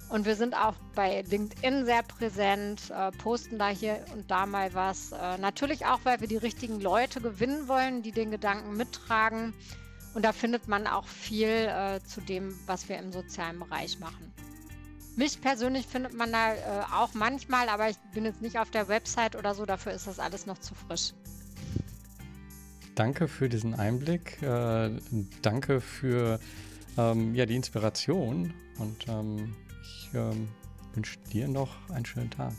Speaker 1: Und wir sind auch bei LinkedIn sehr präsent, äh, posten da hier und da mal was. Äh, natürlich auch, weil wir die richtigen Leute gewinnen wollen, die den Gedanken mittragen. Und da findet man auch viel, äh, zu dem, was wir im sozialen Bereich machen. Mich persönlich findet man da, auch manchmal, aber ich bin jetzt nicht auf der Website oder so, dafür ist das alles noch zu frisch
Speaker 2: danke für diesen Einblick. Äh, danke für ähm, ja, die Inspiration. Und ähm, ich ähm, wünsche dir noch einen schönen Tag.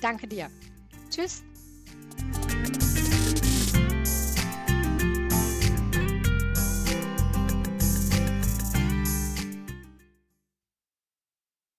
Speaker 1: Danke dir. Tschüss.